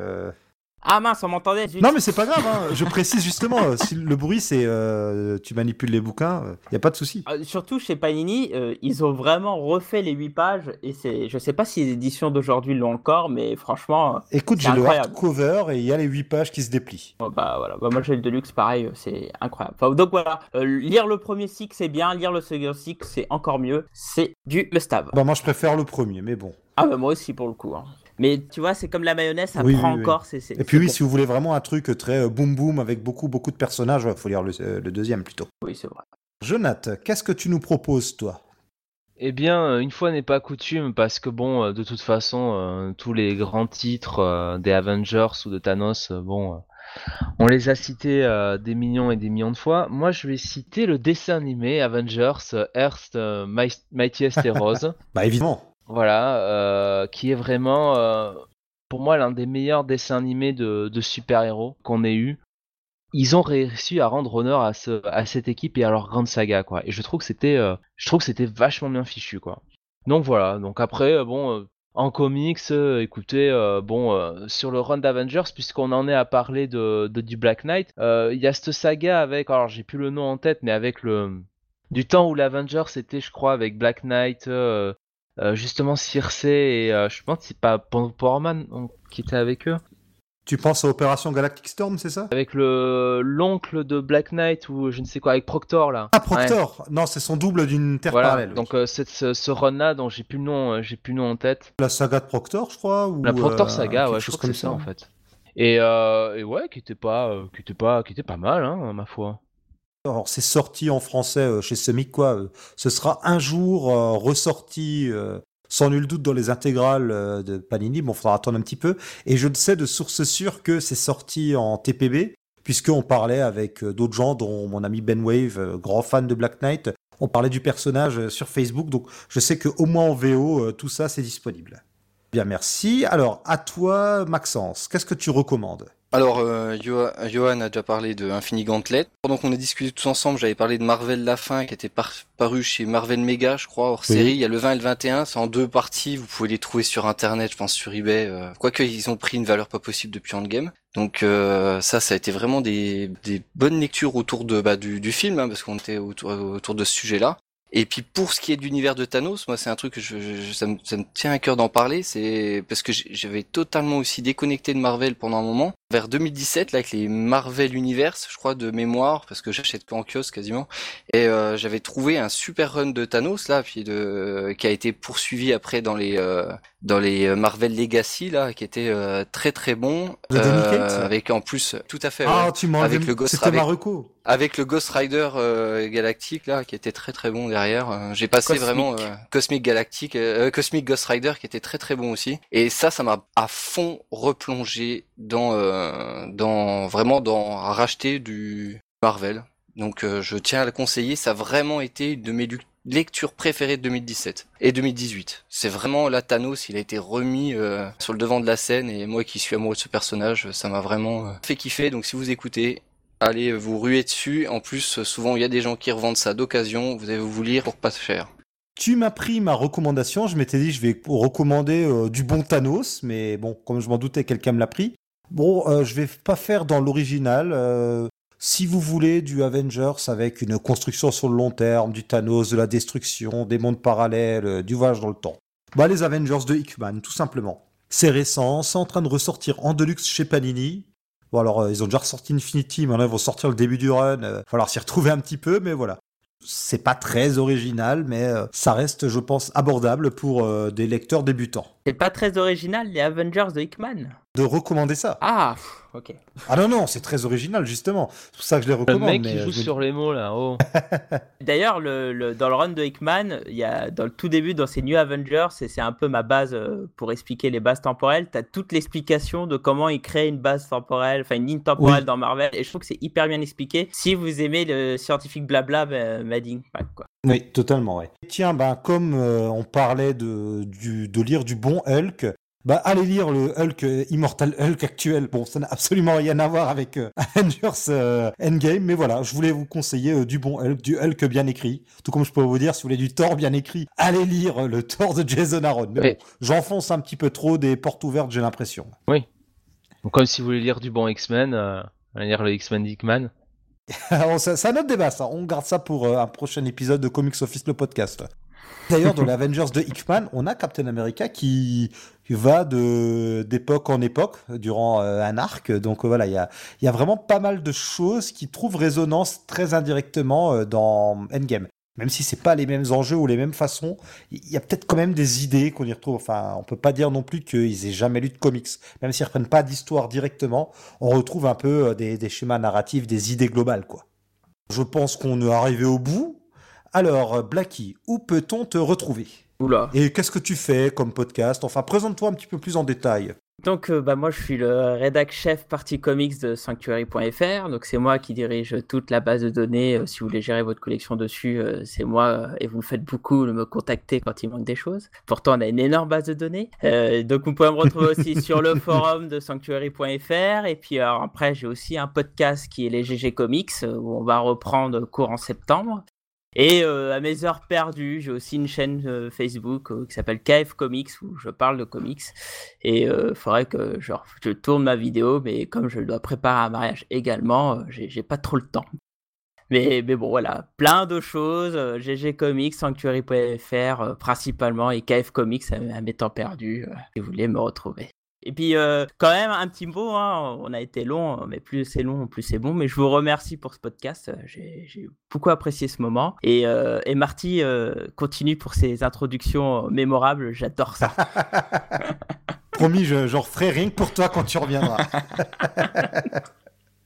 euh, Ah mince, on m'entendait. Non mais c'est pas grave, hein. je précise justement, euh, si le bruit c'est euh, tu manipules les bouquins, il y a pas de souci. Euh, Surtout chez Panini, euh, ils ont vraiment refait les 8 pages. Et c'est, je sais pas si les éditions d'aujourd'hui l'ont encore, mais franchement, euh, Écoute, C'est j'ai le hardcover et il y a les 8 pages qui se déplient. Bon, bah voilà, bah, moi j'ai le Deluxe, pareil, euh, c'est incroyable. Enfin, donc voilà, euh, lire le premier cycle c'est bien, lire le second cycle c'est encore mieux, c'est du must-have. Bah moi je préfère le premier, mais bon. Ah bah moi aussi pour le coup. hein. Mais tu vois, c'est comme la mayonnaise, ça Oui, prend oui, oui. encore. Et puis oui, si vous voulez vraiment un truc très euh, boum boum avec beaucoup beaucoup de personnages, il faut lire le, euh, le deuxième plutôt. Oui, c'est vrai. Jonath, qu'est-ce que tu nous proposes toi? Eh bien, euh, une fois n'est pas coutume, parce que bon, de toute façon, euh, tous les grands titres euh, des Avengers ou de Thanos, euh, bon, on les a cités euh, des millions et des millions de fois. Moi, je vais citer le dessin animé Avengers euh, Earth euh, Mi- Mightiest Heroes. (laughs) Bah évidemment. Voilà, euh, qui est vraiment, euh, pour moi, l'un des meilleurs dessins animés de, super-héros qu'on ait eu. Ils ont réussi à rendre honneur à, ce, à cette équipe et à leur grande saga, quoi. Et je trouve que c'était, euh, je trouve que c'était vachement bien fichu, quoi. Donc voilà. Donc après, bon, en comics, écoutez, bon, sur le run d'Avengers, puisqu'on en est à parler de, de du Black Knight, il y a cette saga avec, alors j'ai plus le nom en tête, mais avec le du temps où l'Avengers était, je crois, avec Black Knight. Euh, justement Circe et euh, je pense que c'est pas Power Man qui était avec eux. Tu penses à Opération Galactic Storm, c'est ça? Avec le l'oncle de Black Knight ou je ne sais quoi avec Proctor là. Ah Proctor. Non, c'est son double d'une Terre voilà parallèle. oui. donc euh, cette- ce, ce run là dont j'ai plus le nom euh, j'ai plus le nom en tête. La saga de Proctor, je crois ou, la Proctor euh, saga ouais je crois que c'est ça en fait. Et, et ouais qui était pas qui était pas qui était pas mal hein ma foi Alors, c'est sorti en français euh, chez Semic, quoi. euh, Ce sera un jour euh, ressorti, sans nul doute, dans les intégrales de Panini. Bon, faudra attendre un petit peu. Et je ne sais de source sûre que c'est sorti en TPB, puisqu'on parlait avec d'autres gens, dont mon ami Ben Wave, grand fan de Black Knight. On parlait du personnage sur Facebook, donc je sais que au moins en VO, tout ça, c'est disponible. Bien, merci. Alors, à toi, Maxence, qu'est-ce que tu recommandes? Alors, euh, Johan a déjà parlé de Infini Gauntlet. Pendant qu'on a discuté tous ensemble, j'avais parlé de Marvel La Fin, qui était par- paru chez Marvel Mega, je crois, hors Oui. série. Il y a le 20 et le 21, c'est en deux parties. Vous pouvez les trouver sur Internet, je pense, sur eBay. Euh, Quoique, ils ont pris une valeur pas possible depuis Endgame. Donc euh, ça, ça a été vraiment des, des bonnes lectures autour de bah, du, du film, hein, parce qu'on était autour, autour de ce sujet-là. Et puis pour ce qui est de l'univers de Thanos, moi c'est un truc que je, je- ça, me, ça me tient à cœur d'en parler, c'est parce que j'avais totalement aussi déconnecté de Marvel pendant un moment. vers 2017 là avec les Marvel Universe, je crois de mémoire parce que j'achète qu'en kiosque quasiment et euh, j'avais trouvé un super run de Thanos là puis de qui a été poursuivi après dans les euh, dans les Marvel Legacy là qui était euh, très très bon Cates avec en plus tout à fait Ah, ouais. tu Avec le Ghost C'était Marocco. Avec le Ghost Rider euh, Galactique là qui était très très bon derrière Euh, j'ai passé Cosmic. vraiment euh, Cosmic Galactique euh, Cosmic Ghost Rider qui était très très bon aussi. Et ça ça m'a à fond replongé dans euh, dans vraiment dans racheter du Marvel. Donc euh, je tiens à le conseiller. Ça a vraiment été une de mes lectures préférées de 2017 et 2018 c'est vraiment là Thanos il a été remis euh, sur le devant de la scène. Et moi qui suis amoureux de ce personnage ça m'a vraiment euh, fait kiffer. Donc si vous écoutez allez vous ruer dessus. En plus, souvent il y a des gens qui revendent ça d'occasion. Vous allez vous lire pour pas cher. Tu m'as pris ma recommandation. Je m'étais dit, je vais recommander euh, du bon Thanos, mais bon, comme je m'en doutais, quelqu'un me l'a pris. Bon, euh, je vais pas faire dans l'original. euh, si vous voulez du Avengers avec une construction sur le long terme, du Thanos, de la destruction, des mondes parallèles, du voyage dans le temps. Bah, les Avengers de Hickman, tout simplement. C'est récent, c'est en train de ressortir en deluxe chez Panini. Bon, alors, euh, ils ont déjà ressorti Infinity, maintenant ils vont sortir le début du run. euh, falloir s'y retrouver un petit peu, mais voilà. C'est pas très original, mais euh, ça reste, je pense, abordable pour des lecteurs débutants. C'est pas très original, les Avengers de Hickman. De recommander ça. Ah, pff, ok. Ah non, non, c'est très original, justement. C'est pour ça que je les Le recommande. mec mais, qui euh, joue je sur les mots là, oh. (laughs) D'ailleurs, le, le- dans le run de Hickman, il y a dans le tout début, dans ces New Avengers, et c'est un peu ma base euh, pour expliquer les bases temporelles, tu as toute l'explication de comment il crée une base temporelle, enfin une ligne temporelle Oui. dans Marvel, et je trouve que c'est hyper bien expliqué. Si vous aimez le scientifique blabla, ben, Mad Impact, quoi. Oui, totalement, ouais. Tiens, ben, comme euh, on parlait de, du, de lire du bon Hulk, bah, allez lire le Hulk, euh, Immortal Hulk actuel. Bon, ça n'a absolument rien à voir avec euh, (laughs) Avengers euh, Endgame, mais voilà, je voulais vous conseiller du bon Hulk, du Hulk bien écrit. Tout comme je peux vous dire, si vous voulez du Thor bien écrit, allez lire le Thor de Jason Aaron. Mais Oui. bon, j'enfonce un petit peu trop des portes ouvertes, j'ai l'impression. Donc, comme si vous voulez lire du bon X-Men, allez lire le X-Men d'Hickman. (laughs) Alors, ça- C'est un autre débat, ça. On garde ça pour un prochain épisode de Comics Office, le podcast. D'ailleurs, dans les Avengers de Hickman, on a Captain America qui va de d'époque en époque durant euh, un arc. Donc voilà, il y a, y a vraiment pas mal de choses qui trouvent résonance très indirectement euh, dans Endgame. Même si c'est pas les mêmes enjeux ou les mêmes façons, il y a peut-être quand même des idées qu'on y retrouve. Enfin, on peut pas dire non plus qu'ils aient jamais lu de comics. Même s'ils reprennent pas d'histoire directement, on retrouve un peu euh, des, des schémas narratifs, des idées globales, quoi. Je pense qu'on est arrivé au bout. Alors, Blacky, où peut-on te retrouver? Oula. Et qu'est-ce que tu fais comme podcast? Enfin, présente-toi un petit peu plus en détail. Donc, euh, bah, moi, je suis le rédac chef partie comics de Sanctuary.fr. Donc, c'est moi qui dirige toute la base de données. Euh, si vous voulez gérer votre collection dessus, euh, c'est moi. et vous me faites beaucoup de me contacter quand il manque des choses. Pourtant, on a une énorme base de données. Donc, vous pouvez me retrouver aussi (laughs) sur le forum de Sanctuary.fr. Et puis, alors, après, j'ai aussi un podcast qui est les GG Comics, où on va reprendre courant septembre. Et euh, à mes heures perdues, j'ai aussi une chaîne euh, Facebook euh, qui s'appelle KF Comics où je parle de comics. Et il faudrait que je tourne ma vidéo, mais comme je dois préparer un mariage également, j'ai pas trop le temps. Mais, mais bon, voilà, plein de choses. GG Comics, Sanctuary.fr principalement, et KF Comics à, mes temps perdus, si vous voulez me retrouver. Et puis, euh, quand même, un petit mot, hein, on a été long, mais plus c'est long, plus c'est bon. Mais je vous remercie pour ce podcast. euh, J'ai beaucoup apprécié ce moment. Et, euh, et Marty euh, continue pour ses introductions mémorables. J'adore ça. (laughs) Promis, je, j'en referai rien que pour toi quand tu reviendras.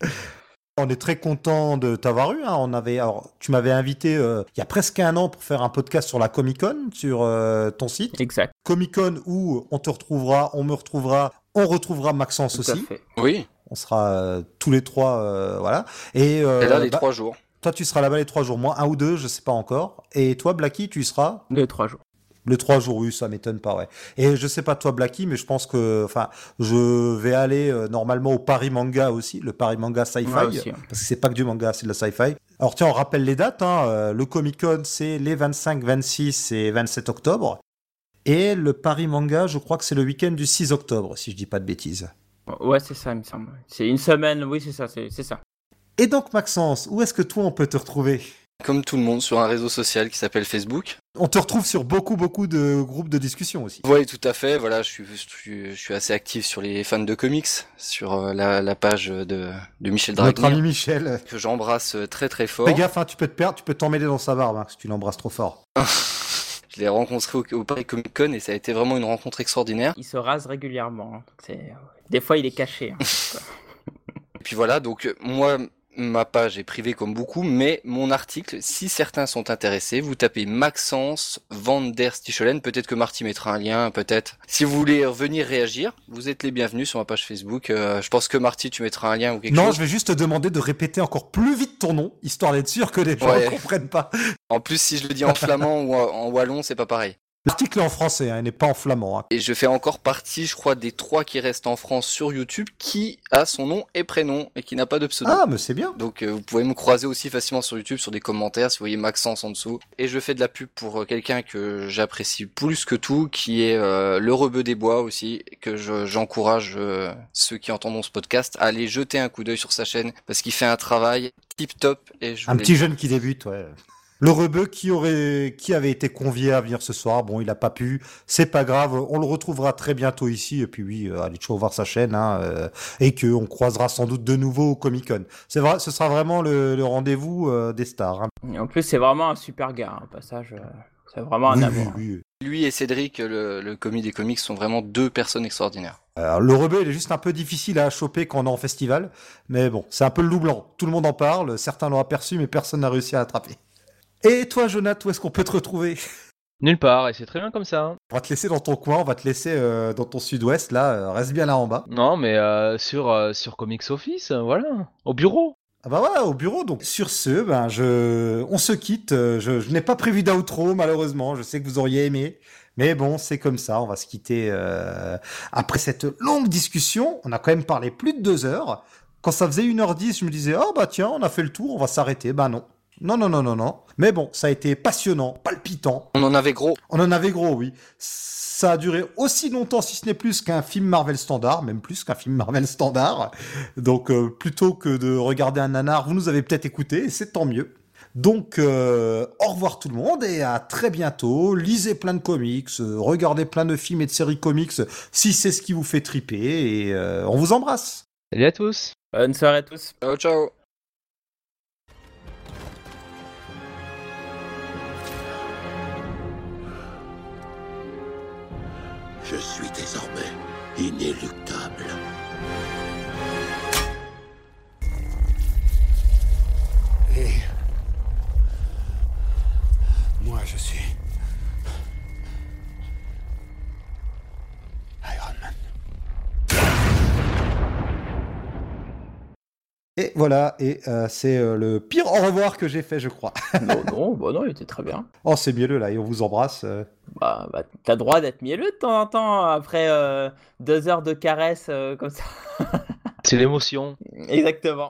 (laughs) On est très content de t'avoir eu. hein. On avait, alors, tu m'avais invité euh, il y a presque un an pour faire un podcast sur la Comic Con sur euh, ton site. exact. Comic Con où on te retrouvera, on me retrouvera, on retrouvera Maxence Tout à aussi. fait. Oui. On sera euh, tous les trois, euh, voilà. Et, euh, Et là, les bah, trois jours. toi, tu seras là-bas les trois jours, moi un ou deux, je sais pas encore. Et toi, Blacky, tu y seras? Deux, trois jours. Les trois jours, oui, ça m'étonne pas, ouais. Et je sais pas toi, Blacky, mais je pense que, enfin, je vais aller euh, normalement au Paris Manga aussi, le Paris Manga Sci-Fi, hein. parce que c'est pas que du manga, c'est de la sci-fi. Alors tiens, on rappelle les dates. Hein, euh, le Comic Con, c'est les 25, 26 et 27 octobre. Et le Paris Manga, je crois que c'est le week-end du 6 octobre, si je dis pas de bêtises. Ouais, c'est ça, il me semble. C'est une semaine, oui, c'est ça, c'est c'est ça. Et donc, Maxence, où est-ce que toi, on peut te retrouver? Comme tout le monde sur un réseau social qui s'appelle Facebook. On te retrouve sur beaucoup, beaucoup de groupes de discussion aussi. Oui, tout à fait. Voilà, je suis, je suis, je suis assez actif sur les fans de comics, sur euh, la, la page de, de Michel Notre Dragnir, ami Michel. que j'embrasse très très fort. Fais gaffe, hein, tu peux te perdre, tu peux t'emmêler dans sa barbe hein, si tu l'embrasses trop fort. (laughs) Je l'ai rencontré au, au Paris Comic Con et ça a été vraiment une rencontre extraordinaire. Il se rase régulièrement. hein. Des fois, il est caché. hein. (laughs) Et puis voilà, donc moi, ma page est privée comme beaucoup, mais mon article, si certains sont intéressés, vous tapez Maxence Van der Stichelen, peut-être que Marty mettra un lien, peut-être. Si vous voulez venir réagir, vous êtes les bienvenus sur ma page Facebook. Euh, je pense que Marty, tu mettras un lien ou quelque Non, chose. je vais juste te demander de répéter encore plus vite ton nom, histoire d'être sûr que les gens Ouais. ne comprennent pas. En plus, si je le dis en flamand ou en wallon, c'est pas pareil. L'article est en français, hein, il n'est pas en flamand. hein. Et je fais encore partie, je crois, des trois qui restent en France sur YouTube, qui a son nom et prénom et qui n'a pas de pseudo. Ah, mais c'est bien. Donc euh, vous pouvez me croiser aussi facilement sur YouTube sur des commentaires si vous voyez Maxence en dessous. Et je fais de la pub pour euh, quelqu'un que j'apprécie plus que tout, qui est euh, le rebeu des bois aussi, que je- j'encourage euh, ceux qui entendront ce podcast à aller jeter un coup d'œil sur sa chaîne parce qu'il fait un travail tip top et je Un voulais- petit jeune qui débute, ouais. Le rebeu qui aurait, qui avait été convié à venir ce soir, bon, il n'a pas pu, c'est pas grave, on le retrouvera très bientôt ici, et puis oui, euh, allez toujours voir sa chaîne, hein, euh, et que on croisera sans doute de nouveau au Comic Con. C'est vrai, ce sera vraiment le, le rendez-vous euh, des stars. hein. Et en plus, c'est vraiment un super gars. hein. Au passage, c'est vraiment un Oui, amour. oui, oui. Lui et Cédric, le, le commis des comics, sont vraiment deux personnes extraordinaires. Alors, le rebeu, il est juste un peu difficile à choper quand on est en festival, mais bon, c'est un peu le loup blanc. Tout le monde en parle, certains l'ont aperçu, mais personne n'a réussi à l'attraper. Et toi, Jonathan, où est-ce qu'on peut te retrouver? Nulle part, et c'est très bien comme ça. hein. On va te laisser dans ton coin, on va te laisser euh, dans ton sud-ouest, là, euh, reste bien là en bas. Non, mais euh, sur, sur Comics Office, voilà, au bureau. Ah bah voilà, au bureau. Donc sur ce, ben je, on se quitte. Je, je n'ai pas prévu d'outro malheureusement. Je sais que vous auriez aimé, mais bon, c'est comme ça. On va se quitter euh, après cette longue discussion. On a quand même parlé plus de deux heures. Quand ça faisait 1h10, je me disais oh bah tiens, on a fait le tour, on va s'arrêter. Bah non. Non, non, non, non, non. Mais bon, ça a été passionnant, palpitant. On en avait gros. On en avait gros, oui. Ça a duré aussi longtemps, si ce n'est plus, qu'un film Marvel standard, même plus qu'un film Marvel standard. Donc, euh, plutôt que de regarder un nanar, vous nous avez peut-être écouté, et c'est tant mieux. Donc, euh, au revoir tout le monde et à très bientôt. Lisez plein de comics, euh, regardez plein de films et de séries comics si c'est ce qui vous fait triper et euh, on vous embrasse. Salut à tous. Bonne soirée à tous. Ciao, ciao. Je suis désormais inéluctable. Et moi, je suis Et voilà, et euh, c'est euh, le pire au revoir que j'ai fait, je crois. (laughs) non, non, bah non, il était très bien. oh, c'est mielleux là, et on vous embrasse. euh. Bah, bah t'as droit d'être mielleux de temps en temps après euh, deux heures de caresses euh, comme ça. C'est l'émotion. (laughs) Exactement.